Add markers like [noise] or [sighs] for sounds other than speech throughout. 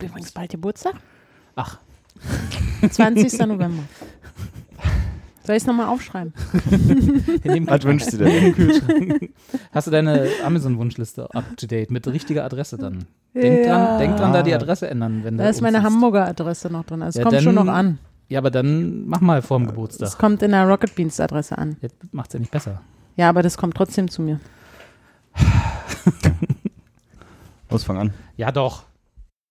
habe übrigens bald Geburtstag. Ach. 20. [laughs] November. Soll ich es nochmal aufschreiben? [laughs] Was wünschst du denn? Hast du deine Amazon-Wunschliste up to date mit richtiger Adresse dann? Denk, Ja. dran, denk dran, da die Adresse ändern, wenn Da du ist meine umziehst. Hamburger Adresse noch drin. Also es Ja, kommt schon dann- noch an. Ja, aber dann mach mal vor dem Geburtstag. Es kommt in der Rocket Beans Adresse an. Jetzt macht's ja nicht besser. Ja, aber das kommt trotzdem zu mir. Los, fang an. Ja, doch.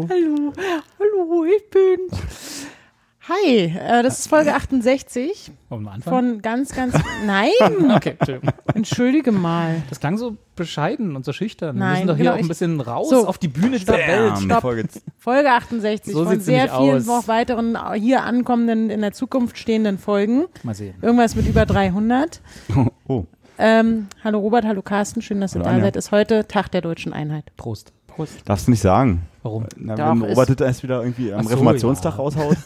Hallo. Hallo. Hallo, ich bin's. Hi, äh, das ist Folge 68 Wollen wir anfangen? von ganz, ganz. [laughs] Nein! okay, Entschuldigung. Entschuldige mal. Das klang so bescheiden und so schüchtern. wir Nein, müssen doch hier genau, auch ein bisschen raus So. auf die Bühne dieser Welt. Stopp. Folge Folge 68 So von sehr vielen aus. noch weiteren hier ankommenden, in der Zukunft stehenden Folgen. Mal sehen. Irgendwas mit über 300. [laughs] Oh, Ähm, hallo Robert, hallo Carsten, schön, dass ihr Hallo da Anja. seid. Ist heute Tag der deutschen Einheit. Prost. Prost. darfst du nicht sagen. Warum? Na, Doch, wenn Robert das erst wieder irgendwie am so, Reformationstag ja. raushaut.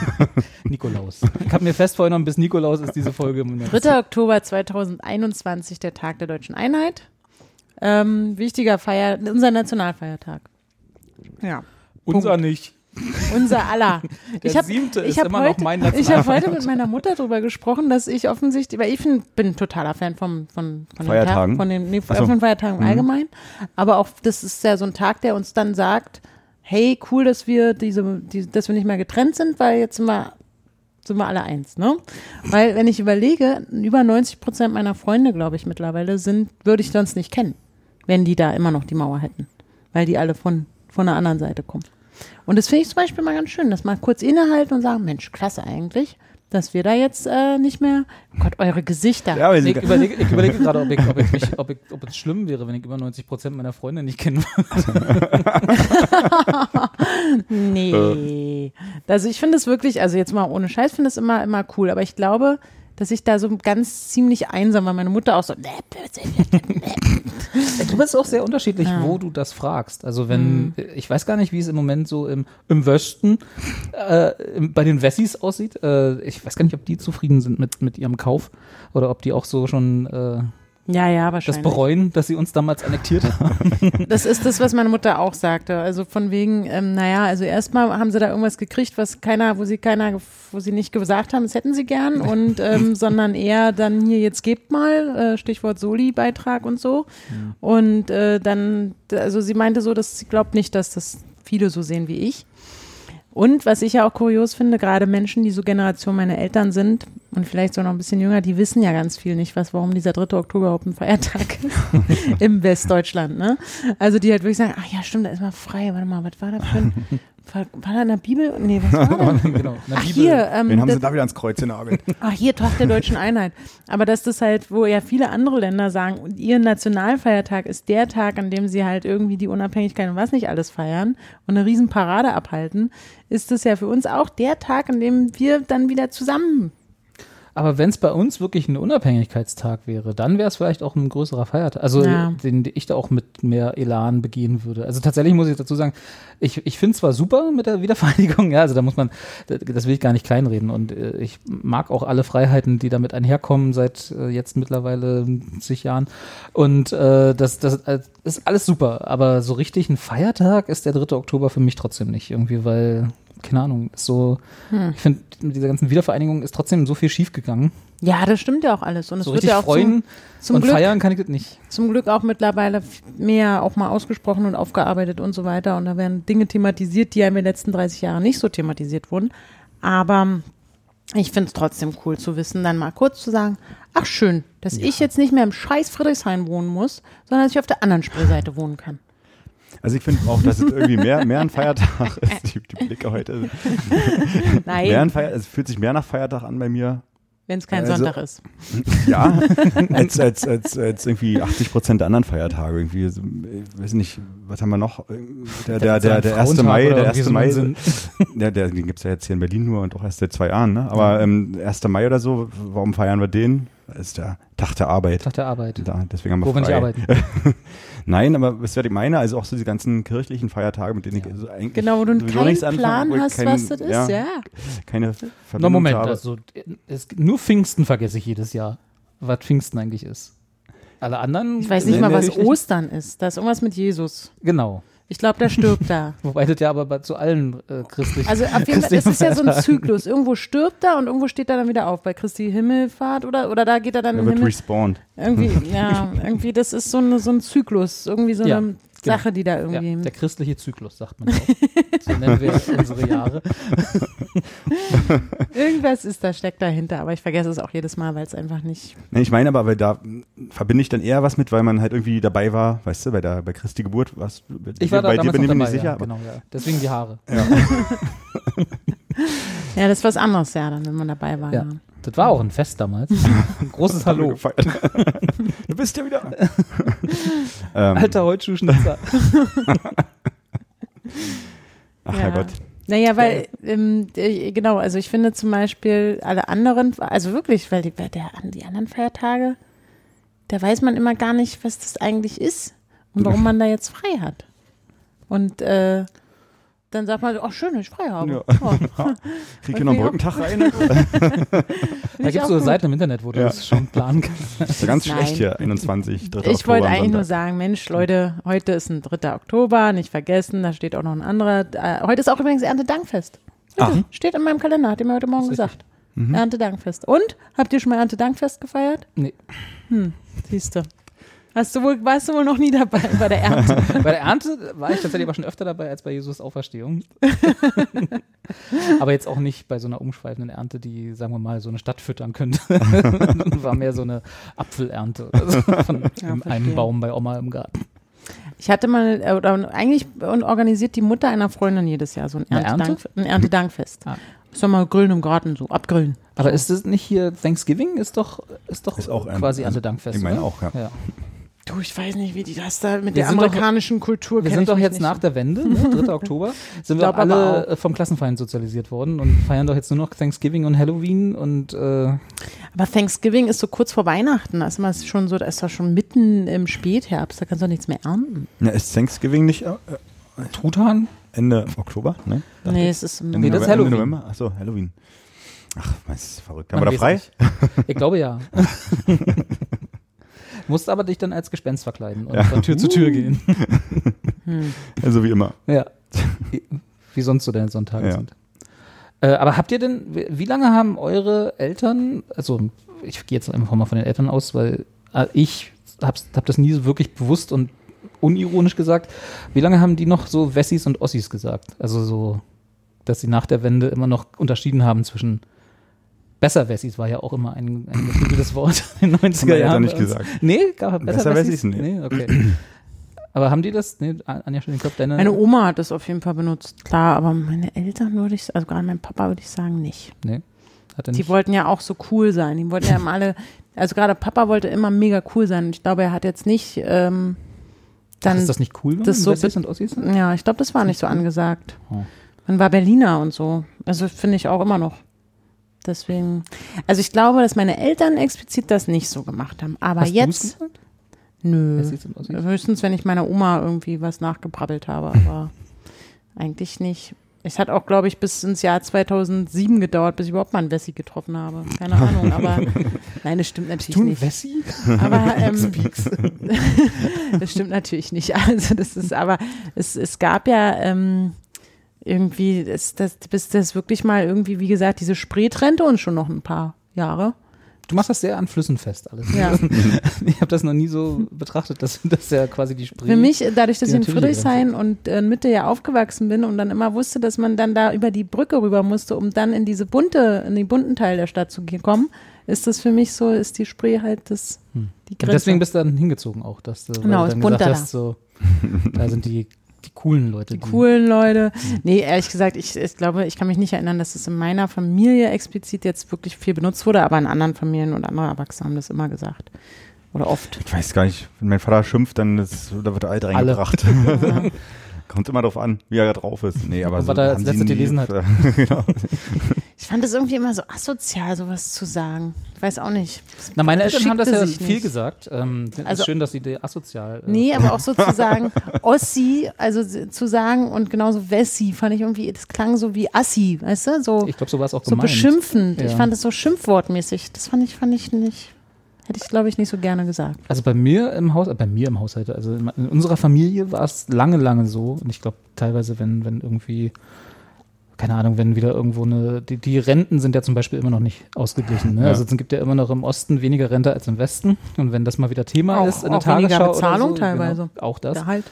[laughs] Nikolaus. Ich habe mir fest vorgenommen, bis Nikolaus ist diese Folge. im März. 3. Oktober 2021, der Tag der deutschen Einheit. Ähm, wichtiger Feier, unser Nationalfeiertag. Ja. Unser nicht. Unser aller. [laughs] Der ich hab, siebte ich ist immer heute, noch mein Ich habe heute mit meiner Mutter darüber gesprochen, dass ich offensichtlich, weil ich bin, bin ein totaler Fan vom, von, von Feiertagen? Den Tag, von den nee, so. von Feiertagen Mhm. Allgemeinen. Aber auch, das ist ja so ein Tag, der uns dann sagt, hey, cool, dass wir diese, die, dass wir nicht mehr getrennt sind, weil jetzt sind wir, sind wir alle eins, ne? Weil, wenn ich überlege, über 90 Prozent meiner Freunde, glaube ich, mittlerweile sind, würde ich sonst nicht kennen, wenn die da immer noch die Mauer hätten. Weil die alle von, von der anderen Seite kommen. Und das finde ich zum Beispiel mal ganz schön, dass mal kurz innehalten und sagen, Mensch, klasse eigentlich, dass wir da jetzt äh, nicht mehr, oh Gott, eure Gesichter. Ja, Ich überlege, ich überlege gerade, ob, ich, ob, ich mich, ob, ich, ob es schlimm wäre, wenn ich über 90 Prozent meiner Freunde nicht kennen würde. [laughs] Nee. Also ich finde es wirklich, also jetzt mal ohne Scheiß, finde es immer, immer cool, aber ich glaube, dass ich da so ganz ziemlich einsam war. Meine Mutter auch so, Du bist auch sehr unterschiedlich, Ja. wo du das fragst. Also wenn, ich weiß gar nicht, wie es im Moment so im, im Westen äh, bei den Wessis aussieht. Äh, ich weiß gar nicht, ob die zufrieden sind mit, mit ihrem Kauf oder ob die auch so schon äh, ja, ja, das wahrscheinlich. bereuen, dass sie uns damals annektiert haben. [laughs] [laughs] Das ist das, was meine Mutter auch sagte. Also von wegen, ähm, naja, also erstmal haben sie da irgendwas gekriegt, was keiner, wo sie keiner, wo sie nicht gesagt haben, das hätten sie gern und ähm, [laughs] sondern eher dann hier jetzt gebt mal, äh, Stichwort Soli-Beitrag und so. Und äh, dann, also sie meinte so, dass sie glaubt nicht, dass das viele so sehen wie ich. Und was ich ja auch kurios finde, gerade Menschen, die so Generation meiner Eltern sind und vielleicht so noch ein bisschen jünger, die wissen ja ganz viel nicht, was, warum dieser 3. Oktober überhaupt ein Feiertag ist [laughs] im Westdeutschland, ne? Also die halt wirklich sagen, ach ja, stimmt, da ist mal frei, warte mal, was war da für ein, war, war da in der Bibel? Nee, was war [laughs] da? genau. in der Ach Bibel. hier, ähm, Wen haben das- sie da wieder ans Kreuz genagelt? [laughs] Ach, hier Tag der deutschen Einheit. Aber dass das halt, wo ja viele andere Länder sagen, und ihr Nationalfeiertag ist der Tag, an dem sie halt irgendwie die Unabhängigkeit und was nicht alles feiern und eine riesen Parade abhalten, ist das ja für uns auch der Tag, an dem wir dann wieder zusammen. Aber wenn es bei uns wirklich ein Unabhängigkeitstag wäre, dann wäre es vielleicht auch ein größerer Feiertag. Also Ja. den ich da auch mit mehr Elan begehen würde. Also tatsächlich muss ich dazu sagen, ich, ich finde zwar super mit der Wiedervereinigung, ja, also da muss man, das will ich gar nicht kleinreden. Und äh, ich mag auch alle Freiheiten, die damit einherkommen seit äh, jetzt mittlerweile zig Jahren. Und äh, das, das äh, ist alles super. Aber so richtig ein Feiertag ist der 3. Oktober für mich trotzdem nicht. Irgendwie, weil keine Ahnung, so, Hm. ich finde, mit dieser ganzen Wiedervereinigung ist trotzdem so viel schiefgegangen. Ja, das stimmt ja auch alles. Und es So wird ja auch freuen zum, zum und Glück, feiern kann ich das nicht. zum Glück auch mittlerweile mehr auch mal ausgesprochen und aufgearbeitet und so weiter. Und da werden Dinge thematisiert, die ja in den letzten 30 Jahren nicht so thematisiert wurden. Aber ich finde es trotzdem cool zu wissen, dann mal kurz zu sagen, ach schön, dass ich jetzt nicht mehr im scheiß Friedrichshain wohnen muss, sondern dass ich auf der anderen Spielseite wohnen kann. Also ich finde auch, dass es irgendwie mehr, mehr ein Feiertag [laughs] ist. Die, die Blicke heute. Mehr Nein. ein Feier, es fühlt sich mehr nach Feiertag an bei mir. Wenn es kein Also- Sonntag ist. Ja, [laughs] als, als, als, als irgendwie 80 Prozent der anderen Feiertage. Irgendwie, so, ich weiß nicht, was haben wir noch? Der, der, der, der 1. Mai, der 1. Mai, der, der, den gibt es ja jetzt hier in Berlin nur und auch erst seit zwei Jahren, ne? Aber ähm, 1. Mai oder so, warum feiern wir den? Ist der Tag der Arbeit. Tag der Arbeit. Da, deswegen haben wir Wo wir nicht frei. arbeiten. [laughs] Nein, aber was werde ich meine? Also auch so die ganzen kirchlichen Feiertage, mit denen ich also eigentlich Genau, wo du keinen nichts anfangen, Plan ich hast, kein- was das ist. ja, Ja. Keine Verbindung Moment, habe. also es, nur Pfingsten vergesse ich jedes Jahr, was Pfingsten eigentlich ist. Alle anderen. Ich weiß nicht mal, was Ostern ist. Da ist irgendwas mit Jesus. Genau. Ich glaube, der stirbt da. [laughs] Wobei das ja aber bei, zu allen äh, christlichen. Also auf jeden Fall, das ist ja so ein Zyklus. Irgendwo stirbt er und irgendwo steht er dann wieder auf. Bei Christi Himmelfahrt oder, oder da geht er dann er wird Himmel. respawned. Irgendwie, [laughs] ja, irgendwie, das ist so, eine, so ein Zyklus. Irgendwie so Ja, eine Sache, die da irgendwie. ja, der christliche Zyklus, sagt man auch. so nennen wir unsere Jahre. [laughs] Irgendwas ist da, steckt dahinter, aber ich vergesse es auch jedes Mal, weil es einfach nicht. Nee, ich meine aber, weil da verbinde ich dann eher was mit, weil man halt irgendwie dabei war, weißt du, bei der bei Christi Geburt, was Ich war da bei dir damals bin ich mir nicht sicher. ja, genau, ja. Deswegen die Haare. [laughs] Ja, das ist was anderes, ja, dann, wenn man dabei war. Ja. Das war auch ein Fest damals. [laughs] Ein großes Hallo. [laughs] du bist ja wieder. [laughs] ähm, Alter Holzschuhschnitzer. Ach Ja. Herrgott. Naja, weil, ähm, äh, genau, also ich finde zum Beispiel alle anderen, also wirklich, weil die, der, die anderen Feiertage, da weiß man immer gar nicht, was das eigentlich ist und warum man da jetzt frei hat. Und äh, dann sagt man, ach schön, dass ich frei habe. Ja. Oh. [laughs] Krieg ich noch einen Brückentag rein? [laughs] Da gibt es so. Seiten im Internet, wo du Ja. das schon planen kannst. Das [laughs] ist ja ganz Nein. schlecht hier, 21, 3. Ich wollte eigentlich nur sagen, Mensch, Leute, heute ist ein 3. Oktober, nicht vergessen, da steht auch noch ein anderer. Äh, heute ist auch übrigens Erntedankfest. Heute. Steht in meinem Kalender, hat er mir heute Morgen gesagt. Mhm. Erntedankfest. Und? Habt ihr schon mal Erntedankfest gefeiert? Nee. Siehst du. Hast du wohl, warst du wohl noch nie dabei bei der Ernte? [laughs] Bei der Ernte war ich tatsächlich aber schon öfter dabei als bei Jesus Auferstehung. [laughs] aber jetzt auch nicht bei so einer umschweifenden Ernte, die, sagen wir mal, so eine Stadt füttern könnte. [laughs] war mehr so eine Apfelernte so von Ja, einem. Baum bei Oma im Garten. Ich hatte mal, äh, oder eigentlich organisiert die Mutter einer Freundin jedes Jahr so ein, Eine Ernte? Erntedank, ein Erntedankfest. Ah. Sollen wir grillen im Garten, so abgrillen. Aber ist das nicht hier Thanksgiving? Ist doch, ist doch Ist auch quasi Erntedankfest. ich meine oder? auch, ja. ja. Du, ich weiß nicht, wie die das da mit Wir der sind doch- amerikanischen Kultur Wir sind doch jetzt nicht nach der Wende, ne, 3. [laughs] Oktober, sind wir alle äh, vom Klassenfeind sozialisiert worden und feiern doch jetzt nur noch Thanksgiving und Halloween und äh, Aber Thanksgiving ist so kurz vor Weihnachten. Da ist man schon so, da ist doch schon mitten im Spätherbst. Da kannst du doch nichts mehr ernten. Ja, ist Thanksgiving nicht äh, Truthahn. Ende Oktober? Ne? Nee, es ist im Ende Nee, das ist November- Halloween. Ende November? Achso, Halloween. Ach, das ist verrückt. Man Haben wir da frei? nicht. Ich glaube ja. [laughs] [laughs] Musst aber dich dann als Gespenst verkleiden und Ja. von Tür zu Tür gehen. [laughs] Also wie immer. Ja. Wie sonst so deine Sonntage Ja. sind. Äh, aber habt ihr denn, wie wie lange haben eure Eltern, also ich gehe jetzt einfach mal von den Eltern aus, weil äh, ich habe hab das nie so wirklich bewusst und unironisch gesagt, wie lange haben die noch so Wessis und Ossis gesagt? Also so, dass sie nach der Wende immer noch unterschieden haben zwischen Besser-Wessis war ja auch immer ein, ein geflügeltes Wort [laughs] in den 90er meine Eltern Jahren. nicht bei uns. gesagt. Nee, gab Besser-Wessis? Besser-Wessis? Nee. Nee, okay. Aber haben die das? Nee, Anja Schönenkopf, deine. Meine Oma hat das auf jeden Fall benutzt, klar, aber meine Eltern würde ich, also gerade mein Papa würde ich sagen, nicht. Nee. Hat er Die nicht. wollten ja auch so cool sein. Die wollten ja immer alle, also gerade Papa wollte immer mega cool sein. Und ich glaube, er hat jetzt nicht ähm, dann, ist das nicht cool, wenn das so Wessis und Ossis sind? ja, ich glaube, das war nicht so angesagt. Oh. Man war Berliner und so. Also finde ich auch immer noch. Deswegen, also ich glaube, dass meine Eltern explizit das nicht so gemacht haben. Aber Hast jetzt, nö. Höchstens, wenn ich meiner Oma irgendwie was nachgebrabbelt habe, aber eigentlich nicht. Es hat auch, glaube ich, bis ins Jahr 2007 gedauert, bis ich überhaupt mal einen Wessi getroffen habe. Keine [laughs] Ahnung, aber nein, das stimmt natürlich Du nicht. Wessi? Aber [laughs] ähm, [laughs] das stimmt natürlich nicht. Also das ist, aber es, es gab ja ähm, irgendwie, das, das, bis das wirklich mal irgendwie, wie gesagt, diese Spree trennte uns schon noch ein paar Jahre. Du machst das sehr an Flüssen fest alles. Ja. [laughs] Ich habe das noch nie so betrachtet, dass das ja quasi die Spree. Für mich, dadurch, dass Die ich in Friedrichshain und in Mitte ja aufgewachsen bin und dann immer wusste, dass man dann da über die Brücke rüber musste, um dann in diese bunte, in den bunten Teil der Stadt zu kommen, ist das für mich so, ist die Spree halt das, die Und Grenze. deswegen bist du dann hingezogen auch, dass du, Genau, ist dann gesagt da. hast, so, da sind die die coolen Leute. Die, die coolen Leute. Nee, ehrlich gesagt, ich, ich glaube, ich kann mich nicht erinnern, dass es in meiner Familie explizit jetzt wirklich viel benutzt wurde, aber in anderen Familien und andere Erwachsene haben das immer gesagt. Oder oft. Ich weiß gar nicht, wenn mein Vater schimpft, dann ist, da wird alt reingebracht. [laughs] [laughs] Ja. Kommt immer darauf an, wie er drauf ist. Nee, aber so, was er als letztes gelesen hat. [laughs] genau. Ich fand es irgendwie immer so asozial, sowas zu sagen. Ich weiß auch nicht. Na, meine Eltern haben das ja viel nicht. gesagt. Ähm, also, ist schön, dass sie die asozial. Äh, nee, aber auch so zu sagen, [laughs] Ossi, also zu sagen und genauso Wessi, fand ich irgendwie, das klang so wie Assi, weißt du? So, ich glaube, so war es auch so gemeint. beschimpfend. Ja. Ich fand es so schimpfwortmäßig. Das fand ich, fand ich nicht. Hätte ich, glaube ich, nicht so gerne gesagt. Also bei mir im Haus, äh, bei mir im Haushalt, also in, unserer Familie war es lange, lange so. Und ich glaube teilweise, wenn, wenn irgendwie, keine Ahnung, wenn wieder irgendwo eine, die, die Renten sind ja zum Beispiel immer noch nicht ausgeglichen. Ne? Ja. Also es gibt ja immer noch im Osten weniger Rente als im Westen. Und wenn das mal wieder Thema auch, ist in der Tagesschau weniger Bezahlung so, teilweise. Genau, auch das. Gehalt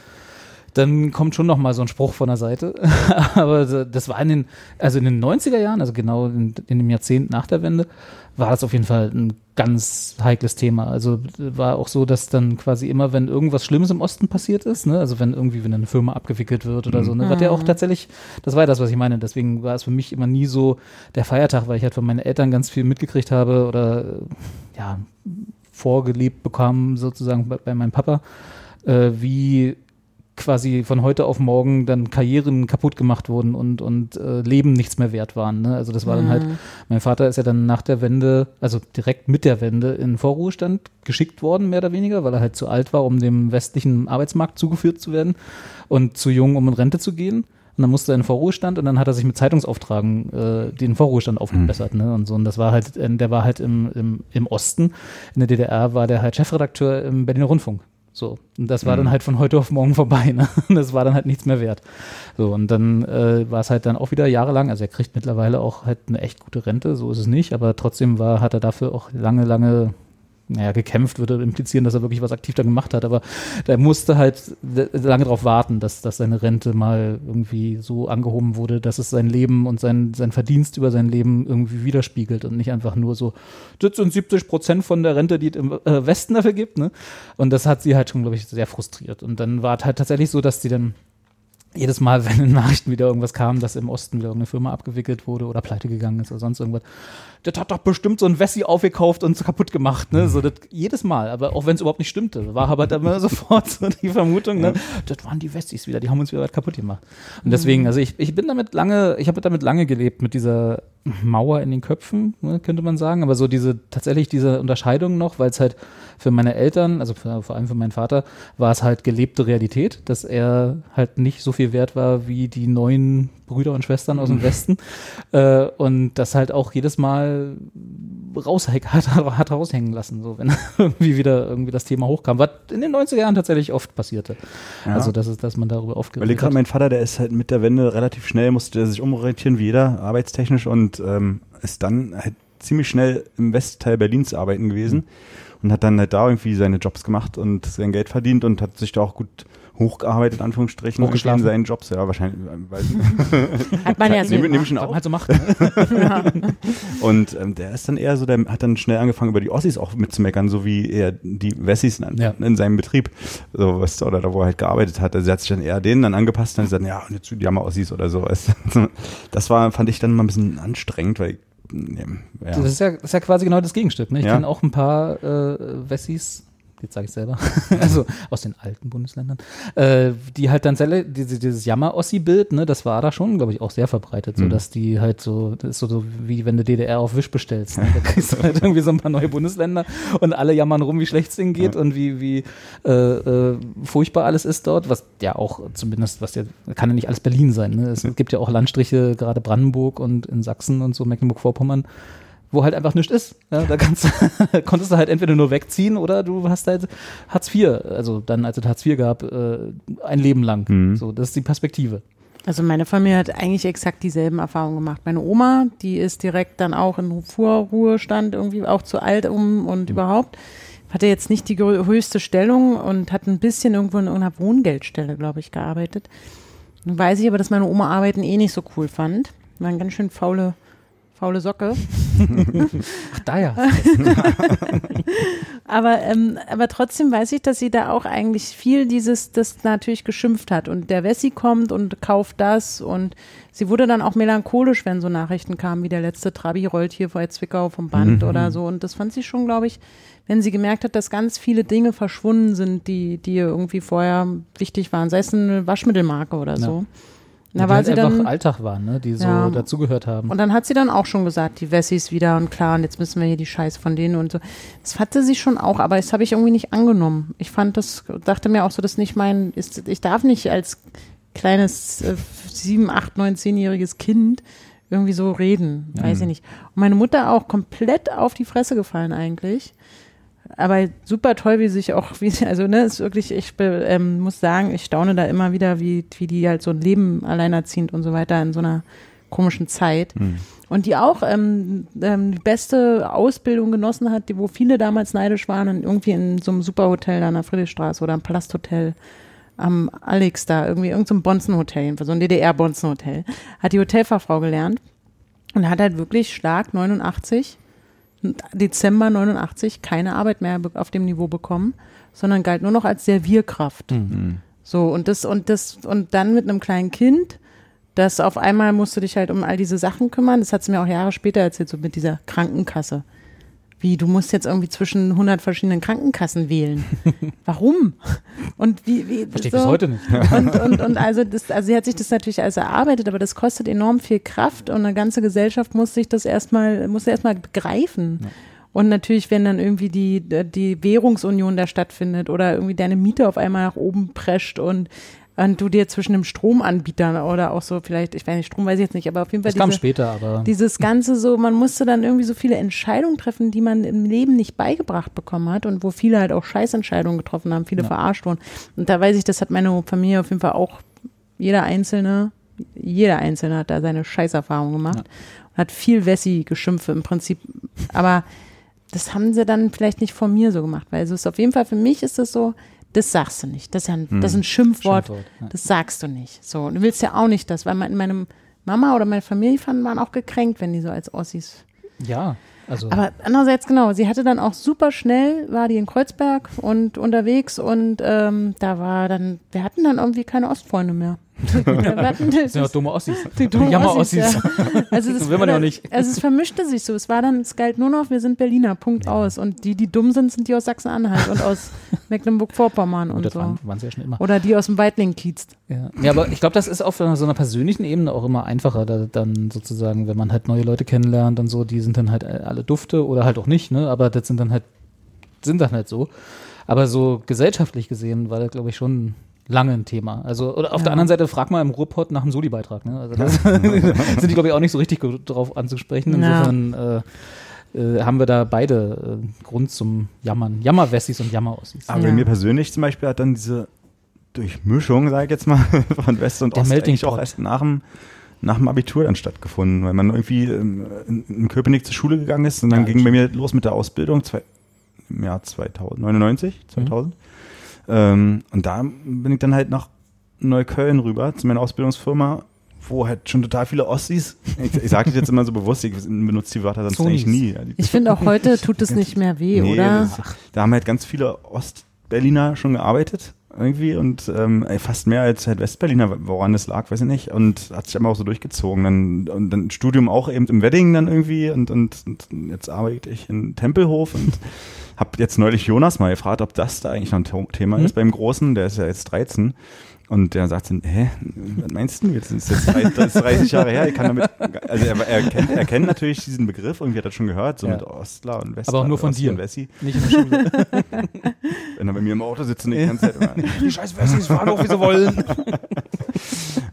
dann kommt schon noch mal so ein Spruch von der Seite. [laughs] Aber das war in den, also in den 90er Jahren, also genau in, in, dem Jahrzehnt nach der Wende, war das auf jeden Fall ein ganz heikles Thema. Also war auch so, dass dann quasi immer, wenn irgendwas Schlimmes im Osten passiert ist, ne, also wenn irgendwie, wenn eine Firma abgewickelt wird oder so, ne, mhm. war der auch tatsächlich, das war ja das, was ich meine. Deswegen war es für mich immer nie so der Feiertag, weil ich halt von meinen Eltern ganz viel mitgekriegt habe oder ja, vorgelebt bekam, sozusagen bei, bei meinem Papa, äh, wie quasi von heute auf morgen dann Karrieren kaputt gemacht wurden und, und äh, Leben nichts mehr wert waren. Ne? Also das war dann halt, mhm. mein Vater ist ja dann nach der Wende, also direkt mit der Wende in Vorruhestand geschickt worden, mehr oder weniger, weil er halt zu alt war, um dem westlichen Arbeitsmarkt zugeführt zu werden und zu jung, um in Rente zu gehen. Und dann musste er in Vorruhestand und dann hat er sich mit Zeitungsauftragen äh, den Vorruhestand aufgebessert. Mhm. Ne? Und so. Und das war halt, äh, der war halt im, im, im Osten. In der DDR war der halt Chefredakteur im Berliner Rundfunk. So. Und das war mhm. dann halt von heute auf morgen vorbei. Ne? [laughs] Das war dann halt nichts mehr wert. So, und dann äh, war es halt dann auch wieder jahrelang, also er kriegt mittlerweile auch halt eine echt gute Rente, so ist es nicht, aber trotzdem war, hat er dafür auch lange, lange naja, gekämpft würde implizieren, dass er wirklich was aktiv da gemacht hat, aber der musste halt lange darauf warten, dass, dass seine Rente mal irgendwie so angehoben wurde, dass es sein Leben und sein, sein Verdienst über sein Leben irgendwie widerspiegelt und nicht einfach nur so, das sind 70 Prozent von der Rente, die es im äh, Westen dafür gibt, ne? Und das hat sie halt schon, glaube ich, sehr frustriert. Und dann war es halt tatsächlich so, dass sie dann jedes Mal, [laughs] wenn in Nachrichten wieder irgendwas kam, dass im Osten wieder irgendeine Firma abgewickelt wurde oder pleite gegangen ist oder sonst irgendwas, das hat doch bestimmt so ein Wessi aufgekauft und kaputt gemacht, ne? So das, jedes Mal, aber auch wenn es überhaupt nicht stimmte, war aber dann immer [laughs] sofort so die Vermutung, ne? Das waren die Wessis wieder, die haben uns wieder was kaputt gemacht. Und deswegen, also ich, ich bin damit lange, ich habe damit lange gelebt mit dieser Mauer in den Köpfen, ne, könnte man sagen, aber so diese tatsächlich diese Unterscheidung noch, weil es halt für meine Eltern, also für, vor allem für meinen Vater, war es halt gelebte Realität, dass er halt nicht so viel wert war wie die neuen Brüder und Schwestern aus dem [laughs] Westen. Äh, und das halt auch jedes Mal raushängt, [laughs] hat, hat raushängen lassen, so wenn [laughs] irgendwie wieder irgendwie das Thema hochkam, was in den 90er Jahren tatsächlich oft passierte. Ja. Also das ist, dass man darüber oft Weil gerade mein Vater, der ist halt mit der Wende relativ schnell, musste sich umorientieren wie jeder, arbeitstechnisch und ähm, ist dann halt ziemlich schnell im Westteil Berlins arbeiten gewesen. Mhm und hat dann halt da irgendwie seine Jobs gemacht und sein Geld verdient und hat sich da auch gut hochgearbeitet, Anführungsstrichen, hochgeschlafen in seinen Jobs, ja, wahrscheinlich. Weiß [laughs] hat man ja so. Nehm, nehm schon auch. Halt so macht. Ne? [laughs] Und ähm, der ist dann eher so, der hat dann schnell angefangen, über die Ossis auch mitzumeckern, so wie er die Wessis in, ja. in seinem Betrieb, so was, oder da, wo er halt gearbeitet hat. Also er hat sich dann eher denen dann angepasst und dann gesagt, ja, und jetzt die haben Ossis oder so. [laughs] Das war, fand ich dann mal ein bisschen anstrengend, weil ja. Das, ist ja, das ist ja quasi genau das Gegenstück. Ne? Ich ja. kenne auch ein paar äh, Wessis, jetzt sage ich selber, [laughs] also aus den alten Bundesländern, äh, die halt dann diese, dieses Jammer-Ossi-Bild, ne, das war da schon, glaube ich, auch sehr verbreitet, mhm. so dass die halt so, das ist so, so wie wenn du DDR auf Wisch bestellst. Ne? Da kriegst du [laughs] halt irgendwie so ein paar neue Bundesländer und alle jammern rum, wie schlecht es ihnen geht ja. und wie, wie äh, äh, furchtbar alles ist dort, was ja auch zumindest, was ja, kann ja nicht alles Berlin sein. Ne? Es gibt ja auch Landstriche, gerade Brandenburg und in Sachsen und so, Mecklenburg-Vorpommern, wo halt einfach nichts ist. Ja, da kannst, [laughs] konntest du halt entweder nur wegziehen oder du hast halt Hartz IV, also dann, als es Hartz IV gab, äh, ein Leben lang. Mhm. So, das ist die Perspektive. Also meine Familie hat eigentlich exakt dieselben Erfahrungen gemacht. Meine Oma, die ist direkt dann auch in Vorruhestand, irgendwie auch zu alt um und mhm. überhaupt. Hatte jetzt nicht die höchste Stellung und hat ein bisschen irgendwo in irgendeiner Wohngeldstelle, glaube ich, gearbeitet. Nun weiß ich aber, dass meine Oma Arbeiten eh nicht so cool fand. War eine ganz schön faule faule Socke. [laughs] Ach, da ja. [laughs] aber, ähm, aber trotzdem weiß ich, dass sie da auch eigentlich viel dieses, das natürlich geschimpft hat. Und der Wessi kommt und kauft das und sie wurde dann auch melancholisch, wenn so Nachrichten kamen, wie der letzte Trabi rollt hier vor Zwickau vom Band mhm. oder so. Und das fand sie schon, glaube ich, wenn sie gemerkt hat, dass ganz viele Dinge verschwunden sind, die, die irgendwie vorher wichtig waren, sei es eine Waschmittelmarke oder so. Ja. Da die halt sie einfach dann, Alltag waren, ne? die so ja. dazugehört haben. Und dann hat sie dann auch schon gesagt, die Wessis wieder und klar, und jetzt müssen wir hier die Scheiße von denen und so. Das hatte sie schon auch, aber das habe ich irgendwie nicht angenommen. Ich fand das, dachte mir auch so, das ist nicht mein, ist, ich darf nicht als kleines äh, sieben, acht, neun, zehnjähriges Kind irgendwie so reden, weiß mhm. ich nicht. Und meine Mutter auch komplett auf die Fresse gefallen eigentlich aber super toll, wie sich auch, wie, [laughs] also ne, ist wirklich, ich ähm, muss sagen, ich staune da immer wieder, wie, wie die halt so ein Leben alleinerziehend und so weiter in so einer komischen Zeit. Mhm. Und die auch ähm, ähm, die beste Ausbildung genossen hat, die, wo viele damals neidisch waren, und irgendwie in so einem Superhotel da an der Friedrichstraße oder am Palasthotel am Alex da, irgendwie irgendein so Bonzenhotel, so ein DDR-Bonzenhotel, hat die Hotelfachfrau gelernt und hat halt wirklich stark 89 Dezember 89 keine Arbeit mehr auf dem Niveau bekommen, sondern galt nur noch als Servierkraft. Mhm. So, und das, und das, und dann mit einem kleinen Kind, das auf einmal musst du dich halt um all diese Sachen kümmern. Das hat sie mir auch Jahre später erzählt, so mit dieser Krankenkasse. Wie, du musst jetzt irgendwie zwischen 100 verschiedenen Krankenkassen wählen. [laughs] Warum? Und wie, wie Verstehe so. bis heute nicht. Und, und, und also, das, also sie hat sich das natürlich alles erarbeitet, aber das kostet enorm viel Kraft und eine ganze Gesellschaft muss sich das erstmal, muss erstmal begreifen. Ja. Und natürlich, wenn dann irgendwie die, die Währungsunion da stattfindet oder irgendwie deine Miete auf einmal nach oben prescht und und du dir zwischen dem Stromanbieter oder auch so vielleicht, ich weiß nicht, Strom weiß ich jetzt nicht, aber auf jeden Fall das diese, kam später, aber dieses ganze so, man musste dann irgendwie so viele Entscheidungen treffen, die man im Leben nicht beigebracht bekommen hat und wo viele halt auch Scheißentscheidungen getroffen haben, viele ja. verarscht wurden. Und da weiß ich, das hat meine Familie auf jeden Fall auch jeder Einzelne, jeder Einzelne hat da seine Scheißerfahrung gemacht ja. und hat viel Wessi-Geschimpfe im Prinzip, aber das haben sie dann vielleicht nicht von mir so gemacht, weil es ist auf jeden Fall für mich ist das so, das sagst du nicht. Das ist ja ein, hm. das ist ein Schimpfwort. Schimpfwort ja. Das sagst du nicht. So, du willst ja auch nicht das, weil in meinem Mama oder meine Familie fanden, waren auch gekränkt, wenn die so als Ossis. Ja, also. Aber andererseits, genau, sie hatte dann auch super schnell, war die in Kreuzberg und unterwegs und ähm, da war dann, wir hatten dann irgendwie keine Ostfreunde mehr das sind ja dumme Ossis. Die dumme Jammer-Ossis. Ja. Also das, [laughs] will man ja nicht. Also es vermischte sich so. Es war dann, es galt nur noch, wir sind Berliner, Punkt ja. aus. Und die, die dumm sind, sind die aus Sachsen-Anhalt und aus [laughs] Mecklenburg-Vorpommern und, und so. Waren, waren ja schon immer. Oder die aus dem Weidling-Kiez. Ja. ja, aber ich glaube, das ist auf so einer persönlichen Ebene auch immer einfacher, da, dann sozusagen, wenn man halt neue Leute kennenlernt und so, die sind dann halt alle Dufte oder halt auch nicht, ne? Aber das sind dann halt, sind dann halt so. Aber so gesellschaftlich gesehen war das, glaube ich, schon lange ein Thema. Also, oder auf ja. der anderen Seite, frag mal im Ruhrpott nach einem Soli-Beitrag. Ne? Also das [laughs] [laughs] sind die, glaube ich, auch nicht so richtig drauf anzusprechen. Insofern ja. äh, äh, haben wir da beide äh, Grund zum Jammern. Jammerwessis und Jammerossis. Aber ja. bei mir persönlich zum Beispiel hat dann diese Durchmischung, sage ich jetzt mal, [laughs] von West und Der Ost eigentlich auch erst nach dem nach dem Abitur dann stattgefunden, weil man irgendwie ähm, in, in Köpenick zur Schule gegangen ist und dann ging bei mir los mit der Ausbildung zwei, im Jahr 2000, 99, 2000. Mhm. Ähm, und da bin ich dann halt nach Neukölln rüber zu meiner Ausbildungsfirma, wo halt schon total viele Ossis, ich, ich sage das jetzt immer so bewusst, ich benutze die Wörter sonst eigentlich nie. Ich finde auch heute [laughs] tut es nicht mehr weh, nee, oder? Das, da haben halt ganz viele Ostberliner schon gearbeitet irgendwie und ähm, fast mehr als halt Westberliner, woran das lag, weiß ich nicht. Und hat sich aber auch so durchgezogen. Dann, und dann Studium auch eben im Wedding dann irgendwie und, und, und jetzt arbeite ich in Tempelhof und [laughs] habe jetzt neulich Jonas mal gefragt, ob das da eigentlich noch ein Thema mhm. ist beim Großen, der ist ja jetzt 13. Und der sagt dann, hä, was meinst du? Jetzt ist jetzt 30 Jahre her. Ich kann damit, also er, er, kennt, er kennt natürlich diesen Begriff, irgendwie hat er schon gehört, so ja. mit Ostler und Westler. Aber auch nur von dir. Und Wessi. Nicht in der Schule. Wenn er bei mir im Auto sitzt und die ganze Zeit immer, die scheiß Wessis fahren auch, wie sie wollen. [laughs]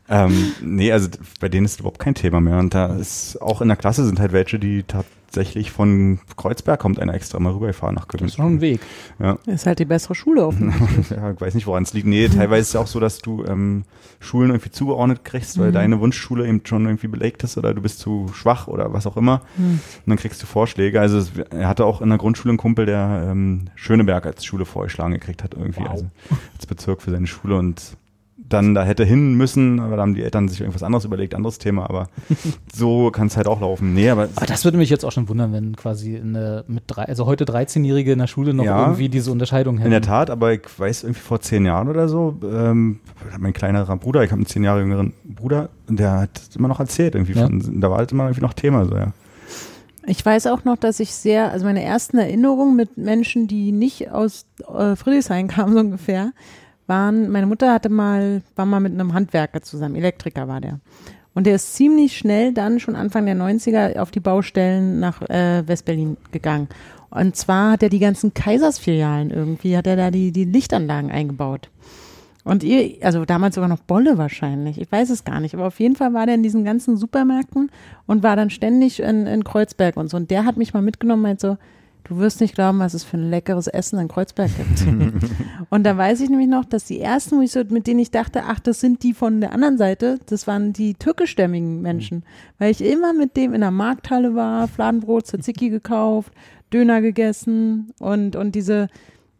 ähm, nee, also bei denen ist überhaupt kein Thema mehr. Und da ist auch in der Klasse sind halt welche, die tatsächlich von Kreuzberg kommt einer extra mal rübergefahren nach Köln. Das ist noch ein Weg. Ja. Ist halt die bessere Schule offensichtlich. [laughs] ja, ich weiß nicht, woran es liegt. Nee, teilweise ist es auch so, dass du ähm, Schulen irgendwie zugeordnet kriegst, weil mhm. deine Wunschschule eben schon irgendwie belegt ist oder du bist zu schwach oder was auch immer. Mhm. Und dann kriegst du Vorschläge. Also es, er hatte auch in der Grundschule einen Kumpel, der ähm, Schöneberg als Schule vorgeschlagen gekriegt hat irgendwie, wow. also als Bezirk für seine Schule und dann da hätte hin müssen, aber da haben die Eltern sich irgendwas anderes überlegt, anderes Thema, aber [laughs] so kann es halt auch laufen. Nee, aber, aber das würde mich jetzt auch schon wundern, wenn quasi eine, mit drei, also heute 13-Jährige in der Schule noch ja, irgendwie diese Unterscheidung hätten. In der Tat, aber ich weiß irgendwie vor zehn Jahren oder so, ähm, mein kleinerer Bruder, ich habe einen zehn Jahre jüngeren Bruder, der hat immer noch erzählt, irgendwie ja. von, da war halt immer irgendwie noch Thema, so ja. Ich weiß auch noch, dass ich sehr, also meine ersten Erinnerungen mit Menschen, die nicht aus äh, Friedrichshain kamen, so ungefähr, waren, meine Mutter hatte mal, war mal mit einem Handwerker zusammen, Elektriker war der. Und der ist ziemlich schnell dann, schon Anfang der 90er, auf die Baustellen nach äh, Westberlin gegangen. Und zwar hat er die ganzen Kaisersfilialen irgendwie, hat er da die, die Lichtanlagen eingebaut. Und ihr, also damals sogar noch Bolle wahrscheinlich, ich weiß es gar nicht, aber auf jeden Fall war der in diesen ganzen Supermärkten und war dann ständig in, in Kreuzberg und so. Und der hat mich mal mitgenommen, meint so, du wirst nicht glauben, was es für ein leckeres Essen in Kreuzberg gibt. [laughs] und da weiß ich nämlich noch, dass die ersten, wo ich so, mit denen ich dachte, ach, das sind die von der anderen Seite, das waren die türkischstämmigen Menschen. Weil ich immer mit dem in der Markthalle war, Fladenbrot, Tzatziki gekauft, Döner gegessen und, und diese,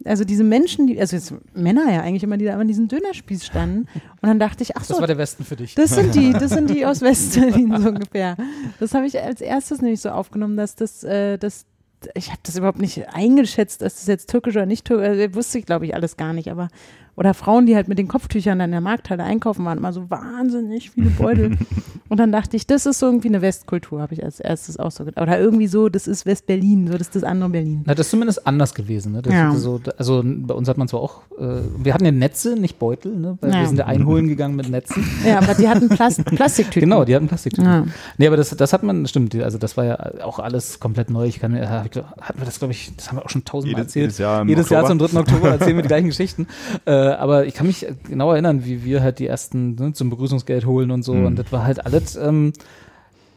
also diese Menschen, die, also jetzt Männer ja eigentlich immer, die da an diesem Dönerspieß standen. Und dann dachte ich, ach so. Das war der Westen für dich. Das sind die, das sind die [laughs] aus Westberlin so ungefähr. Das habe ich als erstes nämlich so aufgenommen, dass das, äh, das ich habe das überhaupt nicht eingeschätzt, dass das jetzt türkisch oder nicht türkisch, also, wusste ich glaube ich alles gar nicht, aber oder Frauen, die halt mit den Kopftüchern dann in der Markthalle einkaufen waren, immer so wahnsinnig viele Beutel. [laughs] und dann dachte ich, das ist so irgendwie eine Westkultur, habe ich als erstes auch so gedacht. Oder irgendwie so, das ist West-Berlin, so das ist das andere Berlin. Na, das ist zumindest anders gewesen. Ne? Ja. So, also bei uns hat man zwar auch, äh, wir hatten ja Netze, nicht Beutel, ne? weil ja. wir sind ja einholen gegangen mit Netzen. Ja, aber die hatten Plast [laughs] Plastiktüten. Genau, die hatten Plastiktüten. Ja. Nee, aber das, das hat man, stimmt, also das war ja auch alles komplett neu. Ich kann, hatten wir das, glaube ich, das haben wir auch schon tausendmal jedes, erzählt. Jedes Jahr, jedes Jahr zum 3. Oktober erzählen wir die gleichen [laughs] Geschichten. Äh, aber ich kann mich genau erinnern, wie wir halt die ersten ne, zum Begrüßungsgeld holen und so. Mhm. Und das war halt alles ähm,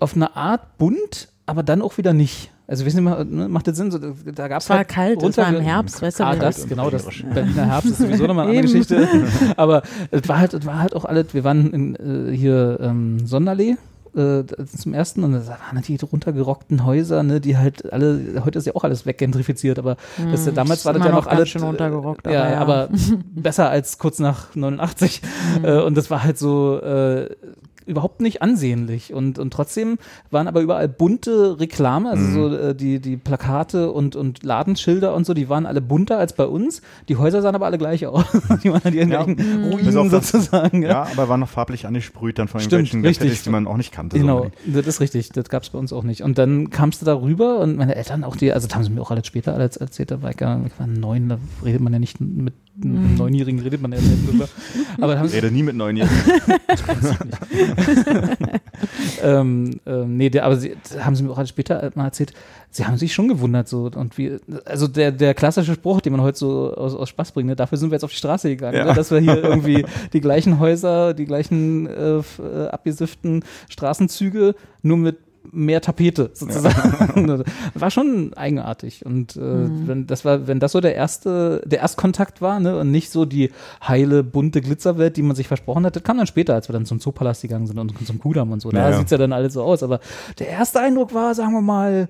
auf eine Art bunt, aber dann auch wieder nicht. Also wissen Sie, ne, macht das Sinn? So, da gab es halt kalt, es war im Herbst, weißt du? Ah, das, genau, das Berliner Herbst ist sowieso nochmal eine andere [laughs] Geschichte. Aber es war halt, es war halt auch alles, wir waren in, äh, hier ähm, Sonderlee äh, zum ersten und da waren die runtergerockten Häuser, ne, die halt alle, heute ist ja auch alles weggentrifiziert, aber hm, das, damals war das ja noch alles schon runtergerockt. Ja, aber, ja. aber [laughs] besser als kurz nach 89 hm. äh, und das war halt so äh, überhaupt nicht ansehnlich. Und, und trotzdem waren aber überall bunte Reklame, also mhm. so äh, die, die Plakate und, und Ladenschilder und so, die waren alle bunter als bei uns. Die Häuser sahen aber alle gleich aus. [laughs] die waren an irgendwelchen ja, Ruinen sozusagen. Ja. ja, aber waren noch farblich angesprüht dann von Stimmt, irgendwelchen richtig. die man auch nicht kannte. Genau, so das ist richtig. Das gab es bei uns auch nicht. Und dann kamst du da rüber und meine Eltern auch die, also das haben sie mir auch alles später alles erzählt, da war ich, war neun, da redet man ja nicht mit einem Neunjährigen redet man ja nicht drüber. [laughs] Aber ich rede nie mit Neunjährigen. [laughs] [laughs] ähm, ähm, nee, der, aber sie, haben sie mir auch später mal erzählt, sie haben sich schon gewundert so und wie, also der, der klassische Spruch, den man heute so aus, aus Spaß bringt, ne, dafür sind wir jetzt auf die Straße gegangen, ja. ne, dass wir hier [laughs] irgendwie die gleichen Häuser, die gleichen äh, äh abgesüfften Straßenzüge nur mit mehr Tapete sozusagen. [laughs] Ja. war schon eigenartig. Und äh, mhm. wenn das war, wenn das so der erste, der Erstkontakt war, ne, und nicht so die heile, bunte Glitzerwelt, die man sich versprochen hat, das kam dann später, als wir dann zum Zoopalast gegangen sind und zum Kudamm und so. Da ja, sieht's ja dann alles so aus. Aber der erste Eindruck war, sagen wir mal,